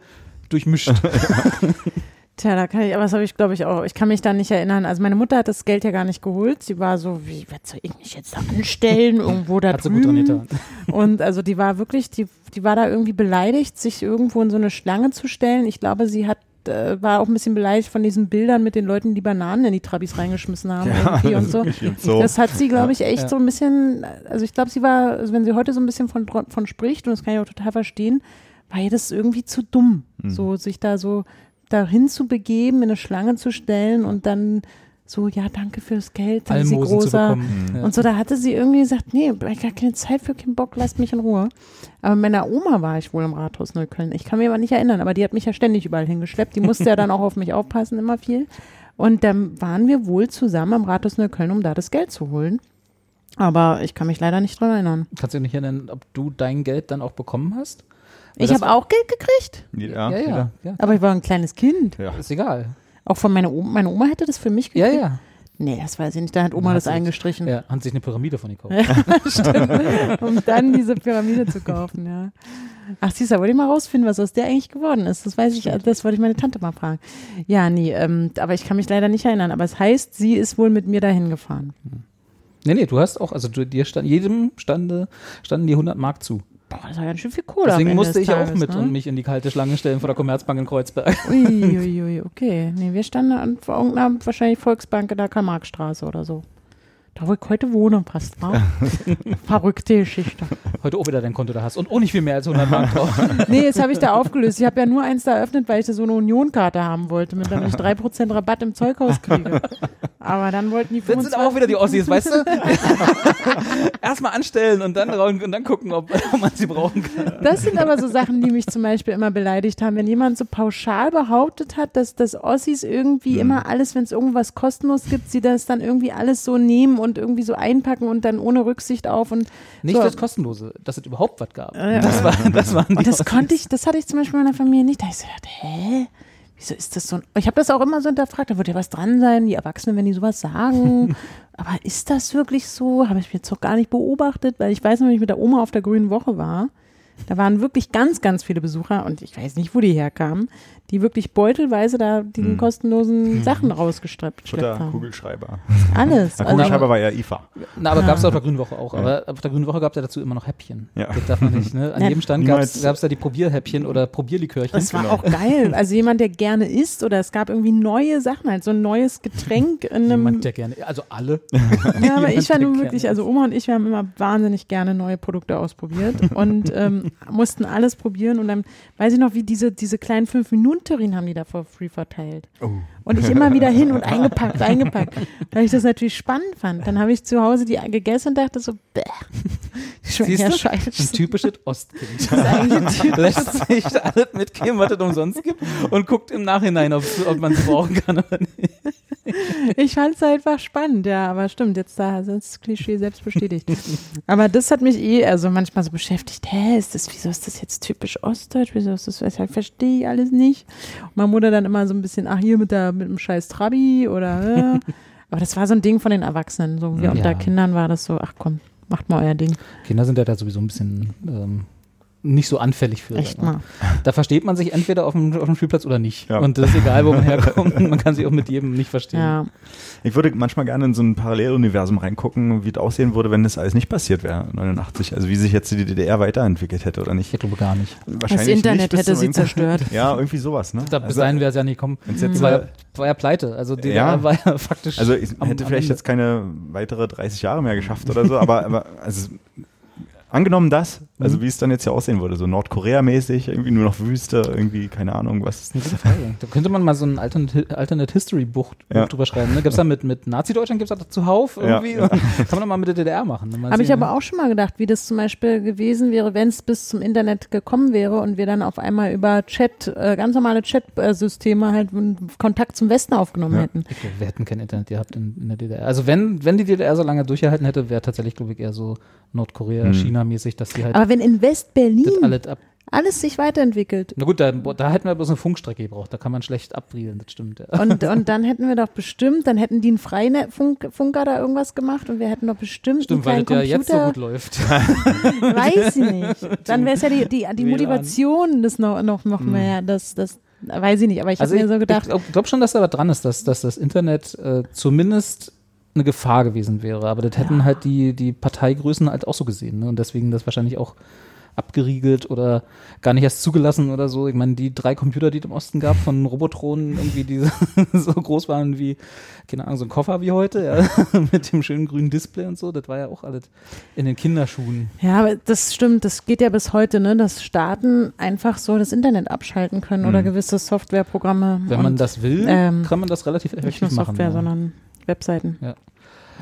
durchmischt. [laughs] [laughs] Tja, da kann ich, aber das habe ich, glaube ich, auch. Ich kann mich da nicht erinnern. Also meine Mutter hat das Geld ja gar nicht geholt. Sie war so, wie, was soll ich mich jetzt da anstellen? [laughs] Irgendwo da hat drüben. Sie gut Und also die war wirklich, die, die war da irgendwie beleidigt, sich irgendwo in so eine Schlange zu stellen. Ich glaube, sie hat äh, war auch ein bisschen beleidigt von diesen Bildern mit den Leuten, die Bananen in die Trabis reingeschmissen haben ja, irgendwie und so. so. Das hat sie, glaube ich, echt ja. so ein bisschen, also ich glaube, sie war, also wenn sie heute so ein bisschen von, von spricht, und das kann ich auch total verstehen, war ihr das irgendwie zu dumm, mhm. so sich da so dahin zu begeben, in eine Schlange zu stellen und dann so, ja, danke fürs Geld, dann sie großer. Mhm. Und so, da hatte sie irgendwie gesagt, nee, ich habe keine Zeit für keinen Bock, lasst mich in Ruhe. Aber mit meiner Oma war ich wohl im Rathaus Neukölln. Ich kann mich aber nicht erinnern, aber die hat mich ja ständig überall hingeschleppt. Die musste ja dann auch auf mich aufpassen, immer viel. Und dann waren wir wohl zusammen am Rathaus Neukölln, um da das Geld zu holen. Aber ich kann mich leider nicht dran erinnern. Kannst du dich nicht erinnern, ob du dein Geld dann auch bekommen hast? Ich habe auch Geld gekriegt. Ja, ja, ja, ja, Aber ich war ein kleines Kind. Ja. Ist egal. Auch von meiner Oma. Meine Oma hätte das für mich gekriegt. Ja, ja. Nee, das weiß ich nicht. Da hat Oma das sich, eingestrichen. Ja, hat sich eine Pyramide von ihr gekauft. Ja, [laughs] stimmt. Um dann diese Pyramide zu kaufen, ja. Ach, siehst du, wollte ich mal rausfinden, was aus der eigentlich geworden ist. Das weiß ich, das wollte ich meine Tante mal fragen. Ja, nee, ähm, aber ich kann mich leider nicht erinnern. Aber es heißt, sie ist wohl mit mir dahin gefahren. Nee, nee, du hast auch, also du, dir stand, jedem stande, standen die 100 Mark zu. Boah, das war ganz schön viel Kohle. Deswegen musste ich Tages, auch mit ne? und mich in die kalte Schlange stellen vor der Commerzbank in Kreuzberg. Uiuiui, ui, okay. Nee, wir standen an vor irgendeiner wahrscheinlich Volksbank in der Karl-Marx-Straße oder so. Da, wo ich heute wohne, passt, wa? [laughs] Verrückte Geschichte. Heute auch wieder dein Konto da hast und auch nicht viel mehr als 100 Mark drauf. [laughs] Nee, jetzt habe ich da aufgelöst. Ich habe ja nur eins da eröffnet, weil ich da so eine Unionkarte haben wollte, mit damit ich 3% Rabatt im Zeughaus kriege. Aber dann wollten die Das 25 sind auch wieder die Ossis, weißt du? [laughs] Erstmal anstellen und dann, und dann gucken, ob man sie brauchen kann. Das sind aber so Sachen, die mich zum Beispiel immer beleidigt haben. Wenn jemand so pauschal behauptet hat, dass das Ossis irgendwie Hm. immer alles, wenn es irgendwas kostenlos gibt, sie das dann irgendwie alles so nehmen und irgendwie so einpacken und dann ohne Rücksicht auf und Nicht so. das Kostenlose, dass es überhaupt was gab. Ja. Das, war, [laughs] das waren die Und das konnte ich, das hatte ich zum Beispiel in meiner Familie nicht. Da hab ich so gedacht, hä? Wieso ist das so? ein- Ich habe das auch immer so hinterfragt. Da wird ja was dran sein, die Erwachsenen, wenn die sowas sagen. [laughs] Aber ist das wirklich so? Habe ich jetzt doch gar nicht beobachtet, weil ich weiß noch, wenn ich mit der Oma auf der Grünen Woche war. Da waren wirklich ganz, ganz viele Besucher und ich weiß nicht, wo die herkamen, die wirklich beutelweise da die Hm. kostenlosen Sachen rausgeschleppt Futter, haben. Kugelschreiber. Alles. Also, Kugelschreiber war ja IFA. Na, aber Ah. gab es auf der Grünen Woche auch. Ja. Aber auf der Grünen Woche gab es ja dazu immer noch Häppchen. Ja. Das darf man nicht, ne? An Ja. jedem Stand gab es da die Probierhäppchen oder Probierlikörchen. das war Genau. auch geil. Also jemand, der gerne isst oder es gab irgendwie neue Sachen, halt so ein neues Getränk in einem Jemand, der gerne, also alle. [laughs] Ja, aber ich war nun wirklich, also Oma und ich, wir haben immer wahnsinnig gerne neue Produkte ausprobiert und ähm, [laughs] mussten alles probieren und dann weiß ich noch, wie diese, diese kleinen 5-Minuten-Terrinen haben die da for free verteilt. Oh. Und ich immer wieder hin und [laughs] eingepackt, eingepackt, weil ich das natürlich spannend fand. Dann habe ich zu Hause die gegessen und dachte so, bäh, [laughs] Siehst ja du? scheiße. Ein typisches Ostkind. Ein [laughs] Lässt sich alles mitgeben, was es umsonst gibt und guckt im Nachhinein, ob, ob man sie brauchen kann oder nicht. Ich fand es einfach spannend, ja, aber stimmt, jetzt da ist das Klischee selbst bestätigt. aber das hat mich eh also manchmal so beschäftigt. Hä, ist das, wieso ist das jetzt typisch Ostdeutsch? Wieso ist das, ich verstehe ich alles nicht. Und meine Mutter dann immer so ein bisschen, ach, hier mit, der, mit dem scheiß Trabi oder, äh. [laughs] aber das war so ein Ding von den Erwachsenen. So wie Ja. unter Kindern war das so, ach komm, macht mal euer Ding. Kinder sind ja da sowieso ein bisschen ähm, nicht so anfällig für. Echt mal. Da versteht man sich entweder auf dem, auf dem Spielplatz oder nicht. Ja. Und das ist egal, wo man herkommt. Man kann sich auch mit jedem nicht verstehen. Ja. Ich würde manchmal gerne in so ein Paralleluniversum reingucken, wie es aussehen würde, wenn das alles nicht passiert wäre, 89. Also wie sich jetzt die DDR weiterentwickelt hätte oder nicht. Ich glaube gar nicht. Das Internet nicht, hätte sie zerstört. Ja, irgendwie sowas, ne? Da, bis dahin wäre es ja nicht kommen. jetzt, Das war ja, war ja pleite. Also DDR Ja. war ja faktisch. Also ich am- hätte am vielleicht Ende. jetzt keine weitere 30 Jahre mehr geschafft oder so, aber, aber also, angenommen das, also Mhm. wie es dann jetzt ja aussehen würde, so Nordkorea-mäßig, irgendwie nur noch Wüste, irgendwie, keine Ahnung, was. Das ist eine gute Frage. Da könnte man mal so ein Alternate, Alternate History Buch, Ja. Drüber schreiben. Ne? Gibt es da mit, mit Nazi-Deutschland, gibt es da zuhauf irgendwie? Ja, ja. [laughs] Kann man doch mal mit der DDR machen. ne? Mal Habe ich sehen, aber auch schon mal gedacht, wie das zum Beispiel gewesen wäre, wenn es bis zum Internet gekommen wäre und wir dann auf einmal über Chat, äh, ganz normale Chat-Systeme halt Kontakt zum Westen aufgenommen Ja. hätten. Glaube, wir hätten kein Internet gehabt in, in der DDR. Also wenn, wenn die DDR so lange durchgehalten hätte, wäre tatsächlich, glaube ich, eher so Nordkorea, Hm. China-mäßig, dass die halt Aber wenn in West-Berlin alles alles sich weiterentwickelt Na gut, da, da hätten wir bloß eine Funkstrecke gebraucht. Da kann man schlecht abriegeln, das stimmt. Ja. und, [laughs] und dann hätten wir doch bestimmt, dann hätten die einen Freinet-Funker da irgendwas gemacht und wir hätten doch bestimmt Stimmt, einen weil das ja jetzt so Computer. gut läuft. [laughs] [laughs] weiß ich nicht. Dann wäre es ja die, die, die. Motivation, das noch, noch, noch Hm. mehr, das, das, weiß ich nicht, aber ich Also habe mir so gedacht, ich glaube glaub schon, dass da was dran ist, dass, dass das Internet äh, zumindest eine Gefahr gewesen wäre. Aber das hätten halt die, die Parteigrößen halt auch so gesehen. Ne? Und deswegen das wahrscheinlich auch abgeriegelt oder gar nicht erst zugelassen oder so. Ich meine, die drei Computer, die es im Osten gab, von Robotronen irgendwie, die [laughs] so, groß waren wie, keine Ahnung, so ein Koffer wie heute, ja, [laughs] mit dem schönen grünen Display und so, das war ja auch alles in den Kinderschuhen. Ja, aber das stimmt, das geht ja bis heute, ne, dass Staaten einfach so das Internet abschalten können oder Mhm. gewisse Softwareprogramme. Wenn man und das will, ähm, kann man das relativ nicht effektiv nur machen. Software, ja. sondern Webseiten. Ja.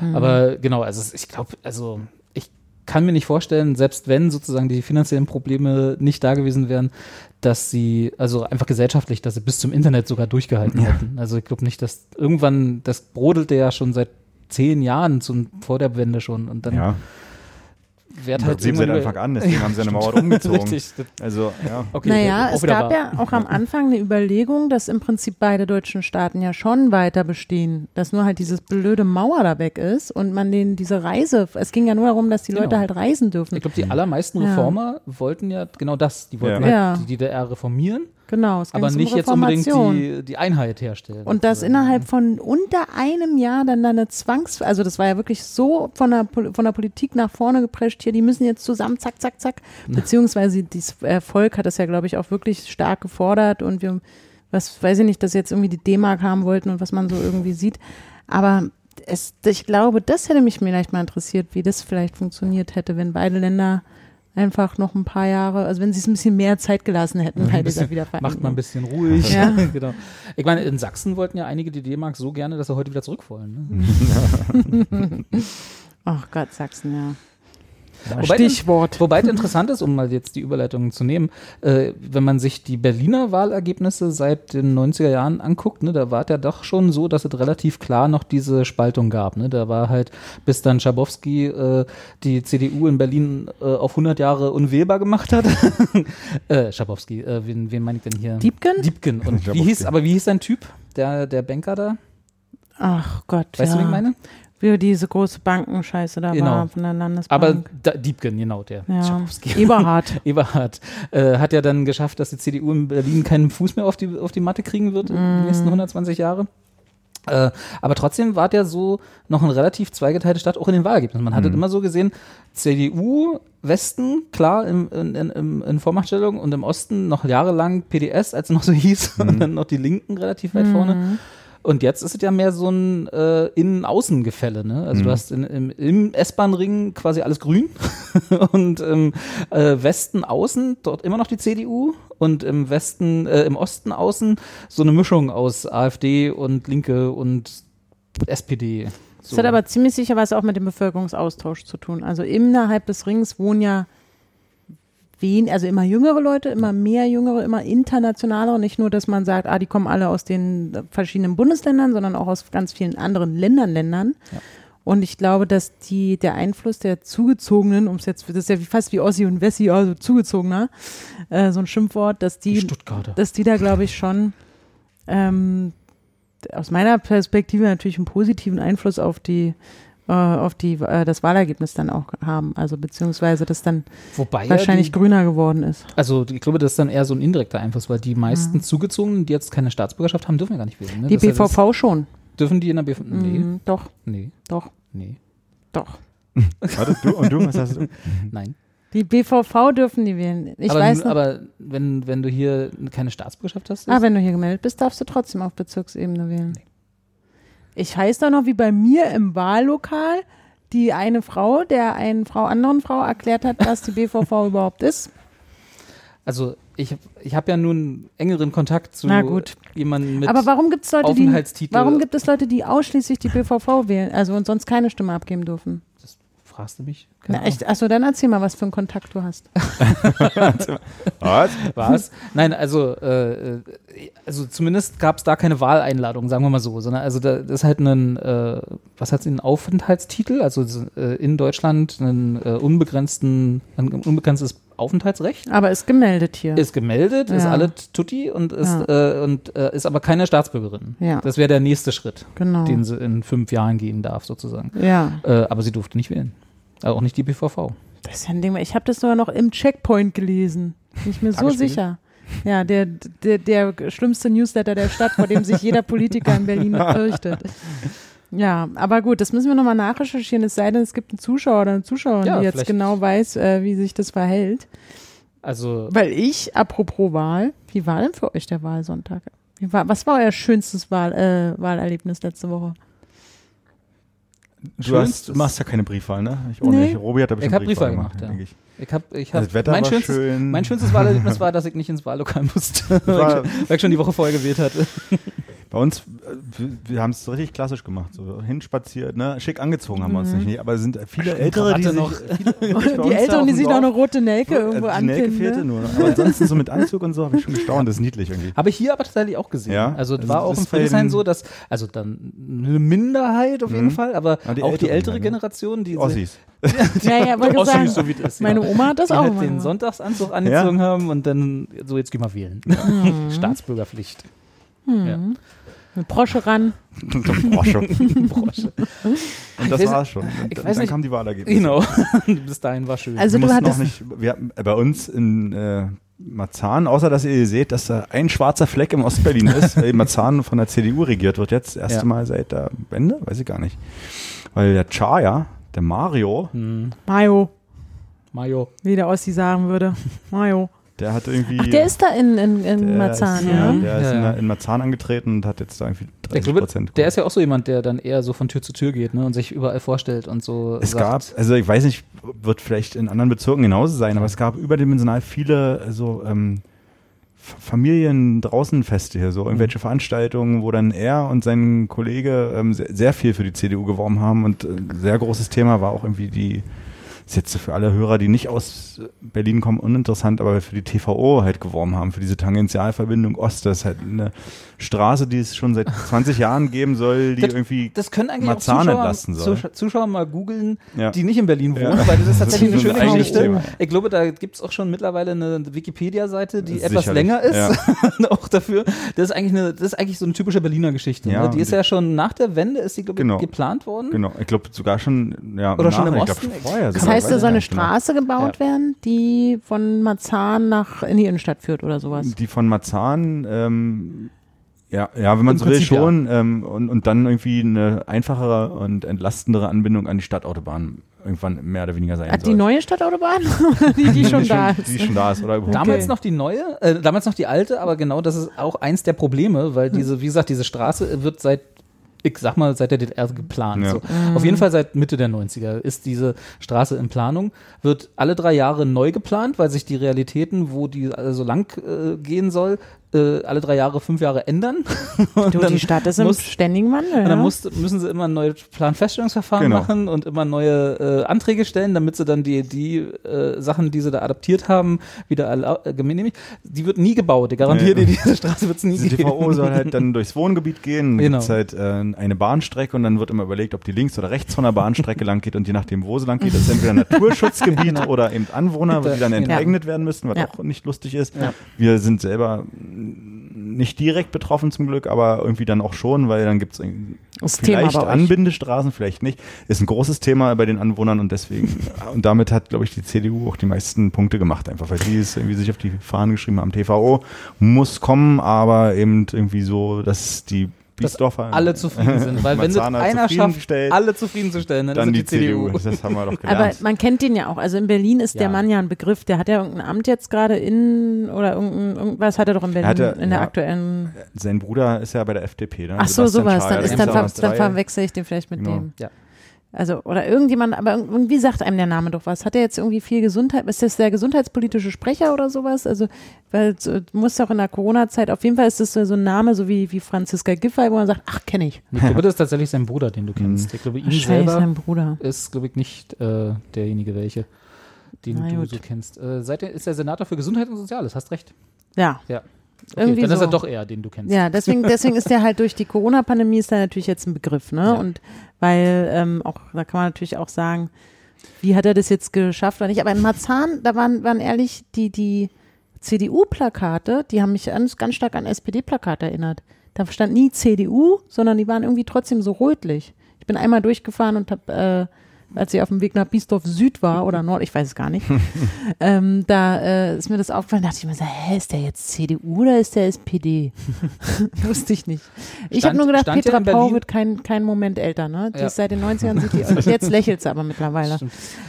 Mhm. Aber genau, also ich glaube, also ich kann mir nicht vorstellen, selbst wenn sozusagen die finanziellen Probleme nicht da gewesen wären, dass sie, also einfach gesellschaftlich, dass sie bis zum Internet sogar durchgehalten Ja. hätten. Also ich glaube nicht, dass irgendwann, das brodelte ja schon seit zehn Jahren zum, vor der Wende schon und dann Ja, wird halt Prinzip seit Anfang an, deswegen haben sie eine Mauer [laughs] umgezogen. Richtig. Also, ja. Okay, naja, es gab wahr. ja auch am [laughs] Anfang eine Überlegung, dass im Prinzip beide deutschen Staaten ja schon weiter bestehen, dass nur halt dieses blöde Mauer da weg ist und man denen diese Reise, es ging ja nur darum, dass die Leute Genau. halt reisen dürfen. Ich glaube, die allermeisten Ja. Reformer wollten ja genau das. Die wollten Ja. Ja. halt die DDR reformieren Genau, es aber um nicht jetzt unbedingt die, die Einheit herstellen. Und das innerhalb von unter einem Jahr dann da eine Zwangs, also das war ja wirklich so von der, von der Politik nach vorne geprescht, hier, die müssen jetzt zusammen, zack, zack, zack. Beziehungsweise das Volk hat das ja, glaube ich, auch wirklich stark gefordert und wir, was weiß ich nicht, dass jetzt irgendwie die D-Mark haben wollten und was man so irgendwie sieht. Aber es, ich glaube, das hätte mich vielleicht mal interessiert, wie das vielleicht funktioniert hätte, wenn beide Länder einfach noch ein paar Jahre, also wenn sie es ein bisschen mehr Zeit gelassen hätten bei dieser Wiedervereinigung. Macht mal ein bisschen ruhig. Ja. [laughs] genau. Ich meine, in Sachsen wollten ja einige die D-Mark so gerne, dass sie heute wieder zurück wollen. Ne? [laughs] Ach Gott, Sachsen, ja. Wobei- Stichwort. Wobei es interessant ist, um mal jetzt die Überleitung zu nehmen, äh, wenn man sich die Berliner Wahlergebnisse seit den 90er Jahren anguckt, ne, da war es ja doch schon so, dass es relativ klar noch diese Spaltung gab. Ne? Da war halt, bis dann Schabowski äh, die CDU in Berlin äh, auf 100 Jahre unwählbar gemacht hat. [laughs] äh, Schabowski, äh, wen, wen meine ich denn hier? Diebken? Diebken. Und [laughs] wie hieß, aber wie hieß sein Typ? Der, der Banker da? Ach Gott, Weißt ja. du, wen ich meine? Wie diese große Bankenscheiße da Genau. war von der Landesbank. Aber da, Diebken, genau, der. ja. Schabowski. Eberhard. [laughs] Eberhard äh, hat ja dann geschafft, dass die CDU in Berlin keinen Fuß mehr auf die, auf die Matte kriegen wird in den nächsten 120 Jahre. Äh, aber trotzdem war der so noch eine relativ zweigeteilte Stadt, auch in den Wahlergebnissen. Man hat es immer so gesehen, CDU, Westen, klar, im, in, in, in Vormachtstellung und im Osten noch jahrelang PDS, als es noch so hieß, [laughs] und dann noch die Linken relativ weit vorne. Und jetzt ist es ja mehr so ein äh, Innen-Außen-Gefälle. Ne? Also du hast in, im, im S-Bahn-Ring quasi alles grün [laughs] und im äh, Westen außen dort immer noch die CDU und im Westen, äh, im Osten außen so eine Mischung aus AfD und Linke und SPD. So. Das hat aber ziemlich sicher was auch mit dem Bevölkerungsaustausch zu tun. Also innerhalb des Rings wohnen ja wen, also immer jüngere Leute, immer mehr jüngere, immer internationalere. Nicht nur, dass man sagt, ah, die kommen alle aus den verschiedenen Bundesländern, sondern auch aus ganz vielen anderen Ländern, Ländern. Ja. Und ich glaube, dass die, der Einfluss der Zugezogenen, um es jetzt, das ist ja fast wie Ossi und Wessi, also Zugezogener, äh, so ein Schimpfwort, dass die die, dass die da, glaube ich, schon ähm, aus meiner Perspektive natürlich einen positiven Einfluss auf die äh, auf die äh, das Wahlergebnis dann auch haben, also beziehungsweise das dann Wobei ja wahrscheinlich die, grüner geworden ist. also ich glaube, das ist dann eher so ein indirekter Einfluss, weil die meisten Zugezogenen, die jetzt keine Staatsbürgerschaft haben, dürfen ja gar nicht wählen. Ne? Die Das ja BVV schon. Das, dürfen die in der BVV? Nee, Mhm, doch, nee, doch, nee, doch. [laughs] Warte, du und du, was hast du? [laughs] nein. Die BVV dürfen die wählen. Ich aber, weiß noch. aber wenn, wenn du hier keine Staatsbürgerschaft hast, ah, wenn du hier gemeldet bist, darfst du trotzdem auf Bezirksebene wählen. Ich weiß doch noch, wie bei mir im Wahllokal die eine Frau, der einen Frau anderen Frau erklärt hat, was die BVV [laughs] überhaupt ist. also ich, ich habe ja nun engeren Kontakt zu jemandem mit Aber warum gibt es Leute, die Aufenthaltstitel. warum gibt es Leute, die ausschließlich die BVV wählen, also und sonst keine Stimme abgeben dürfen? Fragst du mich? Na, echt? Achso, dann erzähl mal, was für einen Kontakt du hast. [laughs] Was? Was? Nein, also, äh, äh, also zumindest gab es da keine Wahleinladung, sagen wir mal so, sondern also da, das ist halt ein, äh, was hat ein Aufenthaltstitel, also äh, in Deutschland einen äh, unbegrenzten, ein unbegrenztes Aufenthaltsrecht. Aber ist gemeldet hier. Ist gemeldet, ist Ja. alle tutti und ist, äh, und äh, ist aber keine Staatsbürgerin. Ja. Das wäre der nächste Schritt, genau. den sie in fünf Jahren gehen darf, sozusagen. ja. Äh, aber sie durfte nicht wählen. Äh, auch nicht die BVV. Das ist ja ein Ding. Ich habe das sogar noch im Checkpoint gelesen. Bin ich mir so sicher. Ja, der, der, der schlimmste Newsletter der Stadt, vor dem sich jeder Politiker in Berlin [laughs] fürchtet. Ja, aber gut, das müssen wir nochmal nachrecherchieren, es sei denn, es gibt einen Zuschauer oder eine Zuschauerin, Ja, die jetzt genau weiß, äh, wie sich das verhält. Also Weil ich, apropos Wahl, wie war denn für euch der Wahlsonntag? War, was war euer schönstes Wahl, äh, Wahlerlebnis letzte Woche? Du, hast, machst ja keine Briefwahl, ne? Ich auch Nee. nicht. Robi hat da bestimmt hab Briefwahl gemacht, gemacht, ja. denke ich. Ich hab, ich hab, Das Wetter mein, war schönstes, schön. mein schönstes Wahlerlebnis war, dass ich nicht ins Wahllokal musste, ich, [laughs] [laughs] weil ich schon die Woche vorher gewählt hatte. [laughs] Bei uns, äh, wir, haben es richtig klassisch gemacht. So hinspaziert, ne? Schick angezogen haben wir uns nicht. Nee, aber es sind viele Ältere, die sich, noch. viele, Die Älteren, [laughs] die sich noch eine rote Nelke Äh, irgendwo Die Nelke fehlte Ne? nur. noch. Aber ansonsten so mit Anzug und so habe ich schon [laughs] gestaunt. Das ist niedlich irgendwie. Habe ich hier aber tatsächlich auch gesehen. Ja? Also, Also war auch bei Friedrichshain so, dass, also dann eine Minderheit auf jeden Mhm. Fall, aber Ja, die auch die ältere ne? Generation, die, Ossis. [laughs] Ja, ja, Ossis, sagen, so wie das, meine ja. Oma hat das die auch halt den. Sonntagsanzug angezogen haben und dann, so jetzt geh mal wählen. Mhm. Staatsbürgerpflicht. Eine Brosche ran. [laughs] Brosche. [laughs] Brosche. Und das war's schon. ich Und weiß dann kamen die Wahlergebnisse. Genau. [laughs] Bis dahin war schön. Also wir du hattest, auch nicht, wir, hatten- bei uns in, äh, Marzahn, außer dass ihr seht, dass da ein schwarzer Fleck im Ostberlin ist, weil Marzahn von der CDU regiert wird jetzt, das erste ja. Mal seit der Wende, weiß ich gar nicht. Weil der Chaya, der Mario. Hm. Mario. Mario. Wie der Ossi sagen würde. Mario. Der hat irgendwie. Ach, der ist da in, in, in Marzahn, ist, ja. Der ist ja. In, in, Marzahn angetreten und hat jetzt da irgendwie 30 Prozent. Der ist ja auch so jemand, der dann eher so von Tür zu Tür geht ne, und sich überall vorstellt und so. Es sagt. gab, also ich weiß nicht, wird vielleicht in anderen Bezirken genauso sein, aber es gab überdimensional viele so ähm, Familien draußen Feste hier, so irgendwelche mhm. Veranstaltungen, wo dann er und sein Kollege ähm, sehr, sehr, viel für die CDU geworben haben und äh, sehr großes Thema war auch irgendwie die ist jetzt für alle Hörer, die nicht aus Berlin kommen, uninteressant, aber für die TVO halt geworben haben, für diese Tangentialverbindung Ost. Das ist halt eine Straße, die es schon seit [laughs] 20 Jahren geben soll, die das, irgendwie das können eigentlich Marzahn auch Zuschauer, entlasten soll. Zuschauer mal googeln, ja. die nicht in Berlin wohnen, ja. weil das ist tatsächlich das ist eine schöne Geschichte. Thema. Ich glaube, da gibt es auch schon mittlerweile eine Wikipedia-Seite, die etwas Sicherlich. länger ist, ja. [laughs] auch dafür. Das ist eigentlich eine, das ist eigentlich so eine typische Berliner Geschichte. Ne? Die ist ja schon nach der Wende, ist die, glaube genau. geplant worden. Genau, ich glaube sogar schon, ja, Oder schon im Osten. Glaub, vorher, das heißt, da soll eine Straße gebaut werden, die von Marzahn nach in die Innenstadt führt oder sowas? Die von Marzahn ähm, ja, ja, wenn man Im so Prinzip will schon. Ja. Ähm, und, und dann irgendwie eine einfachere und entlastendere Anbindung an die Stadtautobahn irgendwann mehr oder weniger sein Hat soll. Die neue Stadtautobahn? [laughs] die, die schon da ist. Die schon da ist, oder überhaupt. Damals noch die neue, äh, damals noch die alte, aber genau das ist auch eins der Probleme, weil diese, wie gesagt, diese Straße wird seit ich sag mal, seit der DDR geplant. Ja. So. Mhm. Auf jeden Fall seit Mitte der 90er ist diese Straße in Planung, wird alle drei Jahre neu geplant, weil sich die Realitäten, wo die also lang äh, gehen soll, äh, alle drei Jahre, fünf Jahre ändern. [laughs] und du, die Stadt ist muss, im ständigen Wandel. Und dann muss, müssen sie immer ein neues Planfeststellungsverfahren genau. machen und immer neue äh, Anträge stellen, damit sie dann die, die äh, Sachen, die sie da adaptiert haben, wieder äh, genehmigt. Die wird nie gebaut. Ich garantiere nee. dir, diese Straße wird es nie die geben. Die TV soll halt dann durchs Wohngebiet gehen. Genau. Gibt halt äh, eine Bahnstrecke und dann wird immer überlegt, ob die links oder rechts von der Bahnstrecke [laughs] lang geht und je nachdem, wo sie lang geht, ist entweder ein Naturschutzgebiet [laughs] genau. oder eben Anwohner, die dann enteignet ja. werden müssen, was ja. auch nicht lustig ist. Ja. Wir sind selber nicht direkt betroffen zum Glück, aber irgendwie dann auch schon, weil dann gibt es vielleicht Anbindestraßen, vielleicht nicht. Ist ein großes Thema bei den Anwohnern und deswegen, [laughs] und damit hat, glaube ich, die CDU auch die meisten Punkte gemacht, einfach weil die es irgendwie sich auf die Fahnen geschrieben haben. TVO muss kommen, aber eben irgendwie so, dass die Biesdorfer. alle zufrieden sind. Weil wenn es einer schafft, alle zufriedenzustellen, dann, dann ist die, die CDU. CDU. Das haben wir doch [laughs] gelernt. Aber man kennt den ja auch. Also in Berlin ist ja. der Mann ja ein Begriff. Der hat ja irgendein Amt jetzt gerade in, oder irgendein, irgendwas hat er doch in Berlin, hatte, in der ja, aktuellen. Sein Bruder ist ja bei der FDP. Ne? Ach so, sowas. Dann, ist, dann, ver, dann verwechsel ich den vielleicht mit genau. dem. Ja. Also, oder irgendjemand, aber irgendwie sagt einem der Name doch was. Hat er jetzt irgendwie viel Gesundheit? Ist das der gesundheitspolitische Sprecher oder sowas? Also, weil du musst auch in der Corona-Zeit, auf jeden Fall ist das so ein Name, so wie, wie Franziska Giffey, wo man sagt, ach, kenne ich. Ich glaube, das ist tatsächlich sein Bruder, den du kennst. Ich glaube, ihn selber sein Bruder. ist, glaube ich, nicht äh, derjenige, welche, den Na, du gut. so kennst. Äh, seitdem ist er Senator für Gesundheit und Soziales, hast recht. Ja. Ja. Okay, Irgendwie dann so. ist er doch eher, den du kennst. Ja, deswegen, deswegen ist der halt durch die Corona-Pandemie ist er natürlich jetzt ein Begriff, ne? Ja. Und weil ähm, auch, da kann man natürlich auch sagen, wie hat er das jetzt geschafft oder nicht? Aber in Marzahn, da waren, waren ehrlich die, die CDU-Plakate, die haben mich ganz, ganz stark an SPD-Plakate erinnert. Da stand nie CDU, sondern die waren irgendwie trotzdem so rötlich. Ich bin einmal durchgefahren und habe äh, als ich auf dem Weg nach Biesdorf Süd war oder Nord, ich weiß es gar nicht, [laughs] ähm, da äh, ist mir das aufgefallen, dachte ich mir so, hä, ist der jetzt CDU oder ist der SPD? [laughs] Wusste ich nicht. Ich habe nur gedacht, Petra Pau wird kein, kein Moment älter, ne? Die ja. ist seit den 90ern, [laughs] sind die, und jetzt lächelt sie aber mittlerweile.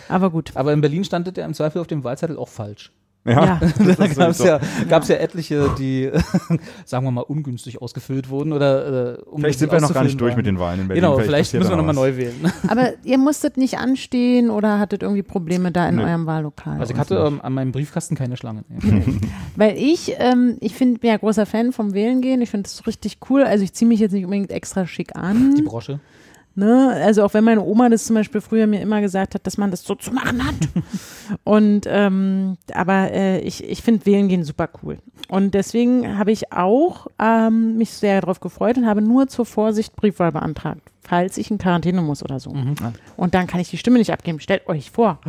Aber gut. Aber in Berlin standet der im Zweifel auf dem Wahlzettel auch falsch. Ja, ja. [laughs] da gab es ja, gab's ja etliche, die, [laughs] sagen wir mal, ungünstig ausgefüllt wurden oder äh, Vielleicht sind wir noch gar nicht durch waren. mit den Wahlen in Berlin. Genau, vielleicht, vielleicht müssen wir nochmal neu wählen. [laughs] Aber ihr musstet nicht anstehen oder hattet irgendwie Probleme da in nee. eurem Wahllokal? Also ich hatte ähm, an meinem Briefkasten keine Schlange. Weil ich, ähm, ich finde, bin ja großer Fan vom Wählen gehen. Ich finde das richtig cool. Also ich ziehe mich jetzt nicht unbedingt extra schick an. Die Brosche. Ne? Also auch wenn meine Oma das zum Beispiel früher mir immer gesagt hat, dass man das so zu machen hat. [laughs] und ähm, aber äh, ich, ich finde Wählen gehen super cool. Und deswegen habe ich auch ähm, mich sehr darauf gefreut und habe nur zur Vorsicht Briefwahl beantragt, falls ich in Quarantäne muss oder so. Mhm. Und dann kann ich die Stimme nicht abgeben. Stellt euch vor. [gasps]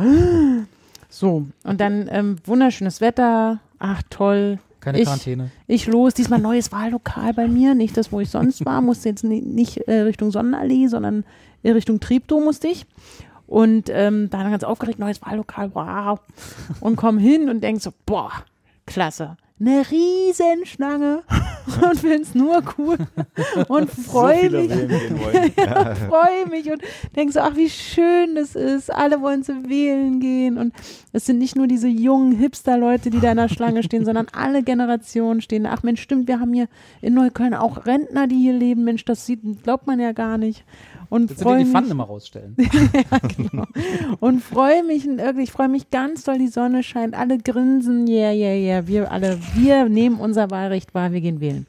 So, und dann ähm, wunderschönes Wetter. Ach toll, keine ich, Quarantäne. Ich los, diesmal neues Wahllokal bei mir, nicht das, wo ich sonst war, [laughs] musste jetzt nicht, äh, Richtung Sonnenallee, sondern in Richtung Triebdom musste ich. Und ähm, dann ganz aufgeregt, neues Wahllokal, wow. Und komm hin und denk so, boah, klasse eine Riesenschlange [laughs] und finde es nur cool und freue so mich. ja, [laughs] freue mich und denke so, ach, wie schön das ist. Alle wollen zu wählen gehen. Und es sind nicht nur diese jungen Hipster-Leute, die da in der Schlange stehen, sondern alle Generationen stehen. Ach Mensch, stimmt, wir haben hier in Neukölln auch Rentner, die hier leben. Mensch, das sieht, glaubt man ja gar nicht. Und das freue die Pfannen immer rausstellen. [laughs] ja, genau. Und freue mich, ich freue mich ganz doll, die Sonne scheint, alle grinsen, yeah, yeah, yeah, wir alle, wir nehmen unser Wahlrecht wahr, wir gehen wählen.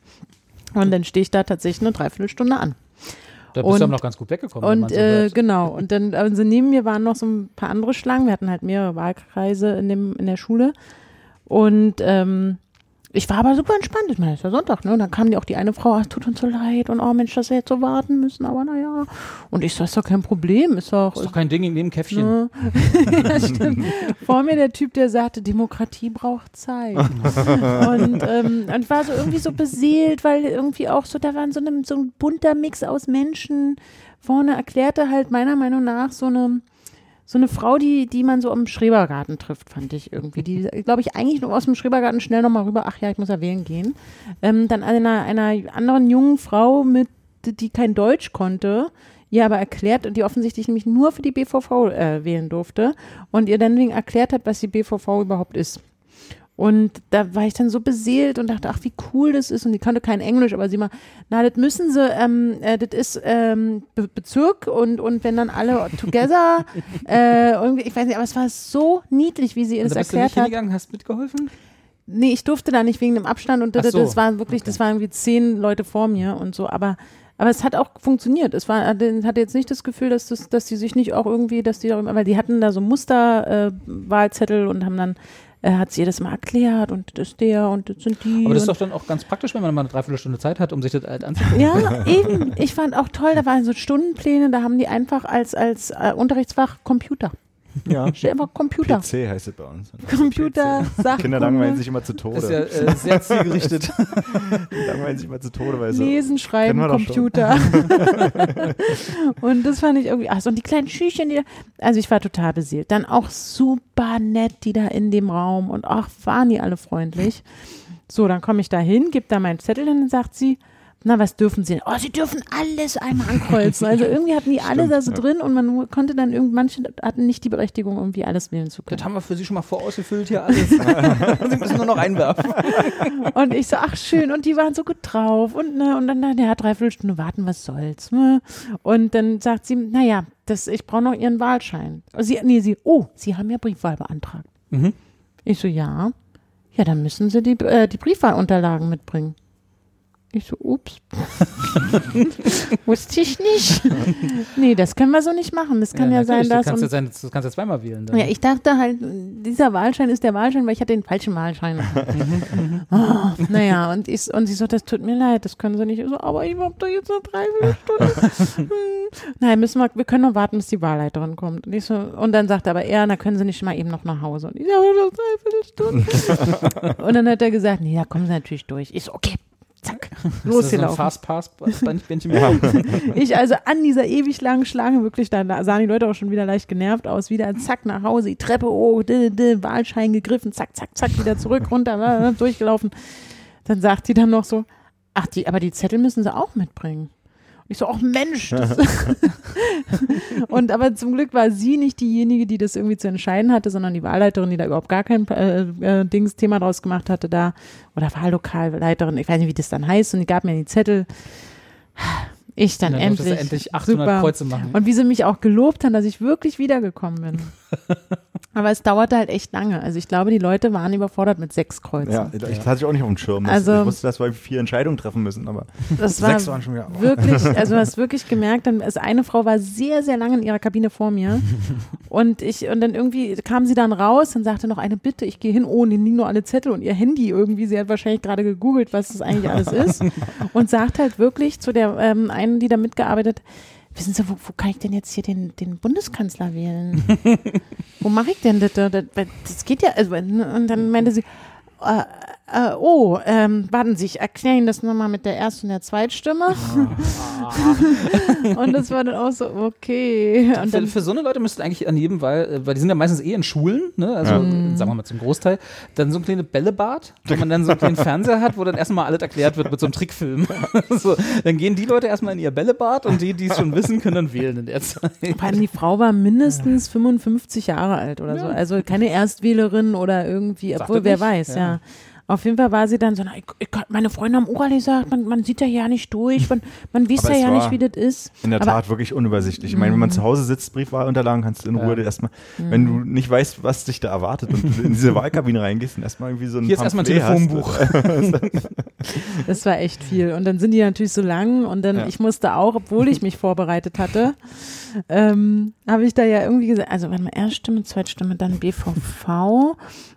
Und dann stehe ich da tatsächlich eine Dreiviertelstunde an. Da bist und, du aber noch ganz gut weggekommen. Und so äh, genau, und dann, also neben mir waren noch so ein paar andere Schlangen. Wir hatten halt mehrere Wahlkreise in, dem, in der Schule. Und ähm, ich war aber super entspannt. Ich meine, es ist ja Sonntag, ne? Und dann kam die auch die eine Frau, ach, tut uns so leid und oh Mensch, dass wir jetzt so warten müssen, aber naja. Und ich so, ist doch kein Problem, ist doch. Ist doch kein Ding in dem Käffchen. Ne? [laughs] ja, stimmt. Vor mir der Typ, der sagte, Demokratie braucht Zeit. [laughs] und, ähm, und war so irgendwie so beseelt, weil irgendwie auch so, da war so, eine, so ein bunter Mix aus Menschen. Vorne erklärte halt meiner Meinung nach so eine so eine Frau, die, die man so am Schrebergarten trifft, fand ich irgendwie. Die, glaube ich, eigentlich nur aus dem Schrebergarten schnell nochmal rüber, ach ja, ich muss ja wählen gehen. Ähm, dann einer, einer anderen jungen Frau mit, die kein Deutsch konnte, ihr aber erklärt, und die offensichtlich nämlich nur für die BVV äh, wählen durfte und ihr dann erklärt hat, was die BVV überhaupt ist. Und da war ich dann so beseelt und dachte, ach, wie cool das ist. Und die kannte kein Englisch, aber sie mal, na, das müssen sie, ähm, äh, das ist ähm, Be Bezirk und, und wenn dann alle together, [laughs] äh, irgendwie, ich weiß nicht, aber es war so niedlich, wie sie das erklärt bist du nicht hat. Hingegangen, hast mitgeholfen? Nee, ich durfte da nicht wegen dem Abstand und das, so. das war wirklich, okay. das waren irgendwie zehn Leute vor mir und so, aber aber es hat auch funktioniert. Es war, hatte jetzt nicht das Gefühl, dass das, dass die sich nicht auch irgendwie, dass die, weil die hatten da so Musterwahlzettel äh, und haben dann er hat es jedes Mal erklärt und das ist der und das sind die. Aber das ist doch dann auch ganz praktisch, wenn man mal eine Dreiviertelstunde Zeit hat, um sich das halt anzugucken. Ja, eben. Ich fand auch toll, da waren so Stundenpläne, da haben die einfach als, als äh, Unterrichtsfach Computer. Ja. [laughs] Stell einfach Computer. PC heißt es bei uns. Computer, Sachen. Kinder langweilen sich immer zu Tode. Das ist ja äh, sehr zielgerichtet. Die [laughs] langweilen sich immer zu Tode, weil Lesen, so, schreiben, Computer. [laughs] und das fand ich irgendwie, ach, so, und die kleinen Schüchchen, die, also ich war total beseelt. Dann auch super nett, die da in dem Raum und ach, waren die alle freundlich. So, dann komme ich da hin, gebe da meinen Zettel hin und sagt sie, na, was dürfen sie? Oh, sie dürfen alles einmal ankreuzen. Also [laughs] irgendwie hatten die alle da so drin und man konnte dann irgendwie, manche hatten nicht die Berechtigung, irgendwie alles wählen zu können. Das haben wir für sie schon mal vorausgefüllt hier alles. [laughs] sie müssen nur noch einwerfen. [laughs] Und ich so, ach schön. Und die waren so gut drauf. Und, ne, und dann, ja, dreiviertel Stunde warten, was soll's. Ne? Und dann sagt sie, naja, das, ich brauche noch ihren Wahlschein. Sie, nee, sie, oh, sie haben ja Briefwahl beantragt. Mhm. Ich so, ja. Ja, dann müssen sie die, äh, die Briefwahlunterlagen mitbringen. Ich so, ups. [laughs] Wusste ich nicht. nee, das können wir so nicht machen. Das kann ja, ja sein, dass. Du kannst, ja sein, du kannst ja zweimal wählen. Dann. Ja, ich dachte halt, dieser Wahlschein ist der Wahlschein, weil ich hatte den falschen Wahlschein. [laughs] oh, naja, und, ich, und sie so, das tut mir leid, das können sie nicht. So, aber ich hab doch jetzt noch drei Stunden. [laughs] Nein, müssen wir, wir können noch warten, bis die Wahlleiterin kommt. Und, ich so, und dann sagt aber er, na können sie nicht mal eben noch nach Hause. Und ich so, noch drei Stunden. und dann hat er gesagt, nee, da kommen sie natürlich durch. Ich so, okay, [laughs] losgelaufen. So Fast Pass ja. [laughs] Ich also an dieser ewig langen Schlange, wirklich, da sahen die Leute auch schon wieder leicht genervt aus, wieder zack nach Hause, die Treppe hoch, di, di, Wahlschein gegriffen, zack, zack, zack, wieder zurück, runter, [laughs] durchgelaufen. Dann sagt sie dann noch so, ach, die, aber die Zettel müssen sie auch mitbringen. Ich so, ach Mensch. [laughs] und aber zum Glück war sie nicht diejenige, die das irgendwie zu entscheiden hatte, sondern die Wahlleiterin, die da überhaupt gar kein äh, äh, Dings Thema draus gemacht hatte da. Oder Wahllokalleiterin, ich weiß nicht, wie das dann heißt. Und die gab mir die Zettel. Ich dann, dann endlich. endlich 800 super. Kreuze machen. Und wie sie mich auch gelobt haben, dass ich wirklich wiedergekommen bin. [laughs] Aber es dauerte halt echt lange. Also ich glaube, die Leute waren überfordert mit sechs Kreuzen. Ja, ich hatte ich auch nicht auf dem Schirm. Also, ich wusste, dass wir vier Entscheidungen treffen müssen, aber das sechs war waren schon wieder. Wirklich, [laughs] also du hast wirklich gemerkt, dann ist eine Frau war sehr, sehr lange in ihrer Kabine vor mir. [laughs] und ich, und dann irgendwie kam sie dann raus und sagte noch eine Bitte, ich gehe hin, oh, und liegen nur alle Zettel und ihr Handy irgendwie. Sie hat wahrscheinlich gerade gegoogelt, was das eigentlich alles ist. [laughs] und sagt halt wirklich zu der ähm, einen, die da mitgearbeitet hat, wissen Sie, wo, wo kann ich denn jetzt hier den, den Bundeskanzler wählen? [laughs] wo mache ich denn das? das? Geht ja, also, und dann meinte sie, äh, äh, oh, ähm, warten Sie, ich erkläre Ihnen das nochmal mit der Erst- und der Zweitstimme. [laughs] und das war dann auch so, okay. Und für, dann, für so eine Leute müsste eigentlich an jedem, weil, weil die sind ja meistens eh in Schulen, ne? also sagen wir mal zum Großteil, dann so ein kleines Bällebad, wo man dann so einen kleinen Fernseher hat, wo dann erstmal alles erklärt wird mit so einem Trickfilm. [laughs] so, dann gehen die Leute erstmal in ihr Bällebad und die, die es schon wissen, können dann wählen in der Zeit. vor allem die Frau war mindestens 55 Jahre alt oder so. Also keine Erstwählerin oder irgendwie, obwohl er wer weiß, Ja. ja. Auf jeden Fall war sie dann so, na, ich, ich, meine Freunde haben auch alle gesagt, man, man sieht ja ja nicht durch, man, man weiß ja ja nicht, wie das ist. In der Aber- Tat wirklich unübersichtlich. Ich meine, wenn man zu Hause sitzt, Briefwahlunterlagen, kannst du in Ruhe Ja. erstmal, wenn du nicht weißt, was dich da erwartet und du in diese [laughs] Wahlkabine reingehst und erstmal irgendwie so ein Hier ist erstmal ein Telefonbuch. [laughs] Das war echt viel. Und dann sind die natürlich so lang und dann, Ja. ich musste auch, obwohl ich mich vorbereitet hatte, ähm, habe ich da ja irgendwie gesagt, also warte mal, Erststimme, Zweitstimme, dann BVV,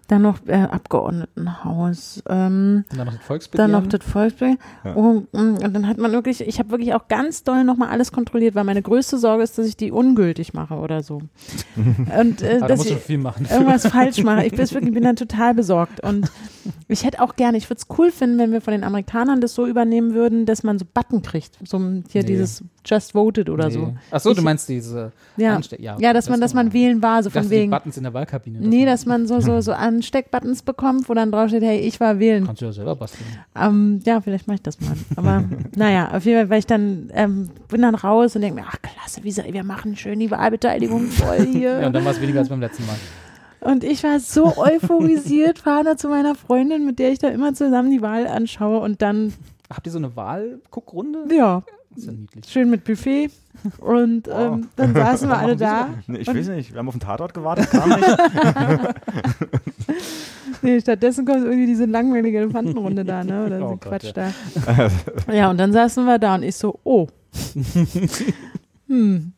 dann noch äh, Abgeordnetenhaus, ähm, dann noch das Volksbegehren. dann noch das Volksbegehren. Ja. Und, und dann hat man wirklich, ich habe wirklich auch ganz doll nochmal alles kontrolliert, weil meine größte Sorge ist, dass ich die ungültig mache oder so. [laughs] und äh, Aber da dass ich, viel machen. irgendwas falsch mache. Ich bin [laughs] wirklich, bin dann total besorgt. Und ich hätte auch gerne, ich würde es cool finden, wenn wir von den Amerikanern das so übernehmen würden, dass man so Button kriegt. So hier Nee. dieses Just Voted oder so. Achso, du Ich- meinst diese Ja. Anste- ja, Ja, dass man, dass man wählen war, so von die wegen. Buttons in der Wahlkabine. Nee, dass man so, so, so [laughs] Ansteckbuttons bekommt, wo dann draufsteht, hey, ich war wählen. Kannst du ja selber basteln. Ähm, ja, vielleicht mache ich das mal. Aber [laughs] naja, auf jeden Fall, weil ich dann ähm, bin dann raus und denke mir, ach klasse, wie sei- wir machen schön die Wahlbeteiligung voll hier. Ja, und dann war es weniger als beim letzten Mal. Und ich war so euphorisiert, fahre da zu meiner Freundin, mit der ich da immer zusammen die Wahl anschaue und dann, Habt ihr so eine Wahlguckrunde? ja, Das ist ja niedlich. schön mit Buffet. Und ähm, dann saßen wir [laughs] alle da. Nee, ich weiß nicht, wir haben auf den Tatort gewartet, kam nicht. [laughs] Nee, stattdessen kommt irgendwie diese langweilige Elefantenrunde da, ne? Oder [laughs] Oh so Quatsch ja. da. Ja, und dann saßen wir da und ich so, oh. hm.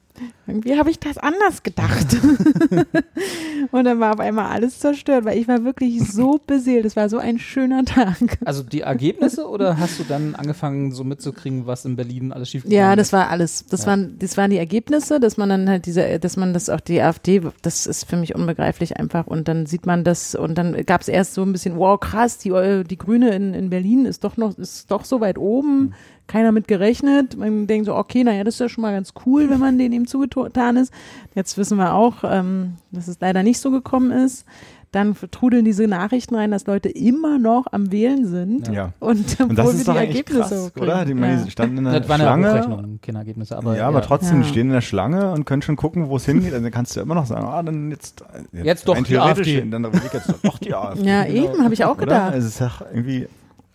Irgendwie habe ich das anders gedacht. [laughs] und dann war auf einmal alles zerstört, weil ich war wirklich so beseelt. Es war so ein schöner Tag. Also die Ergebnisse oder hast du dann angefangen, so mitzukriegen, was in Berlin alles schief Ja, das war alles. Das Ja. waren, das waren die Ergebnisse, dass man dann halt diese, dass man das auch die AfD, das ist für mich unbegreiflich einfach. Und dann sieht man das und dann gab es erst so ein bisschen, wow, krass, die, die Grüne in, in Berlin ist doch noch, ist doch so weit oben. Keiner mit gerechnet. Man denkt so, okay, naja, das ist ja schon mal ganz cool, wenn man denen ihm zugetan ist. Jetzt wissen wir auch, ähm, dass es leider nicht so gekommen ist. Dann trudeln diese Nachrichten rein, dass Leute immer noch am Wählen sind. Ja. Und, Und das ist doch die Ergebnisse krass, oder? Die, ja. die standen in der Das waren ja Schlange. Hochrechnungen, keine Ergebnisse. Aber, ja, aber trotzdem, Ja. die stehen in der Schlange und können schon gucken, wo es hingeht. Also dann kannst du ja immer noch sagen, ah, dann jetzt. Jetzt doch rein die AfD. Dann will ich jetzt doch die AfD. Ja, eben, habe ich auch Oder? gedacht. Also es ist ja irgendwie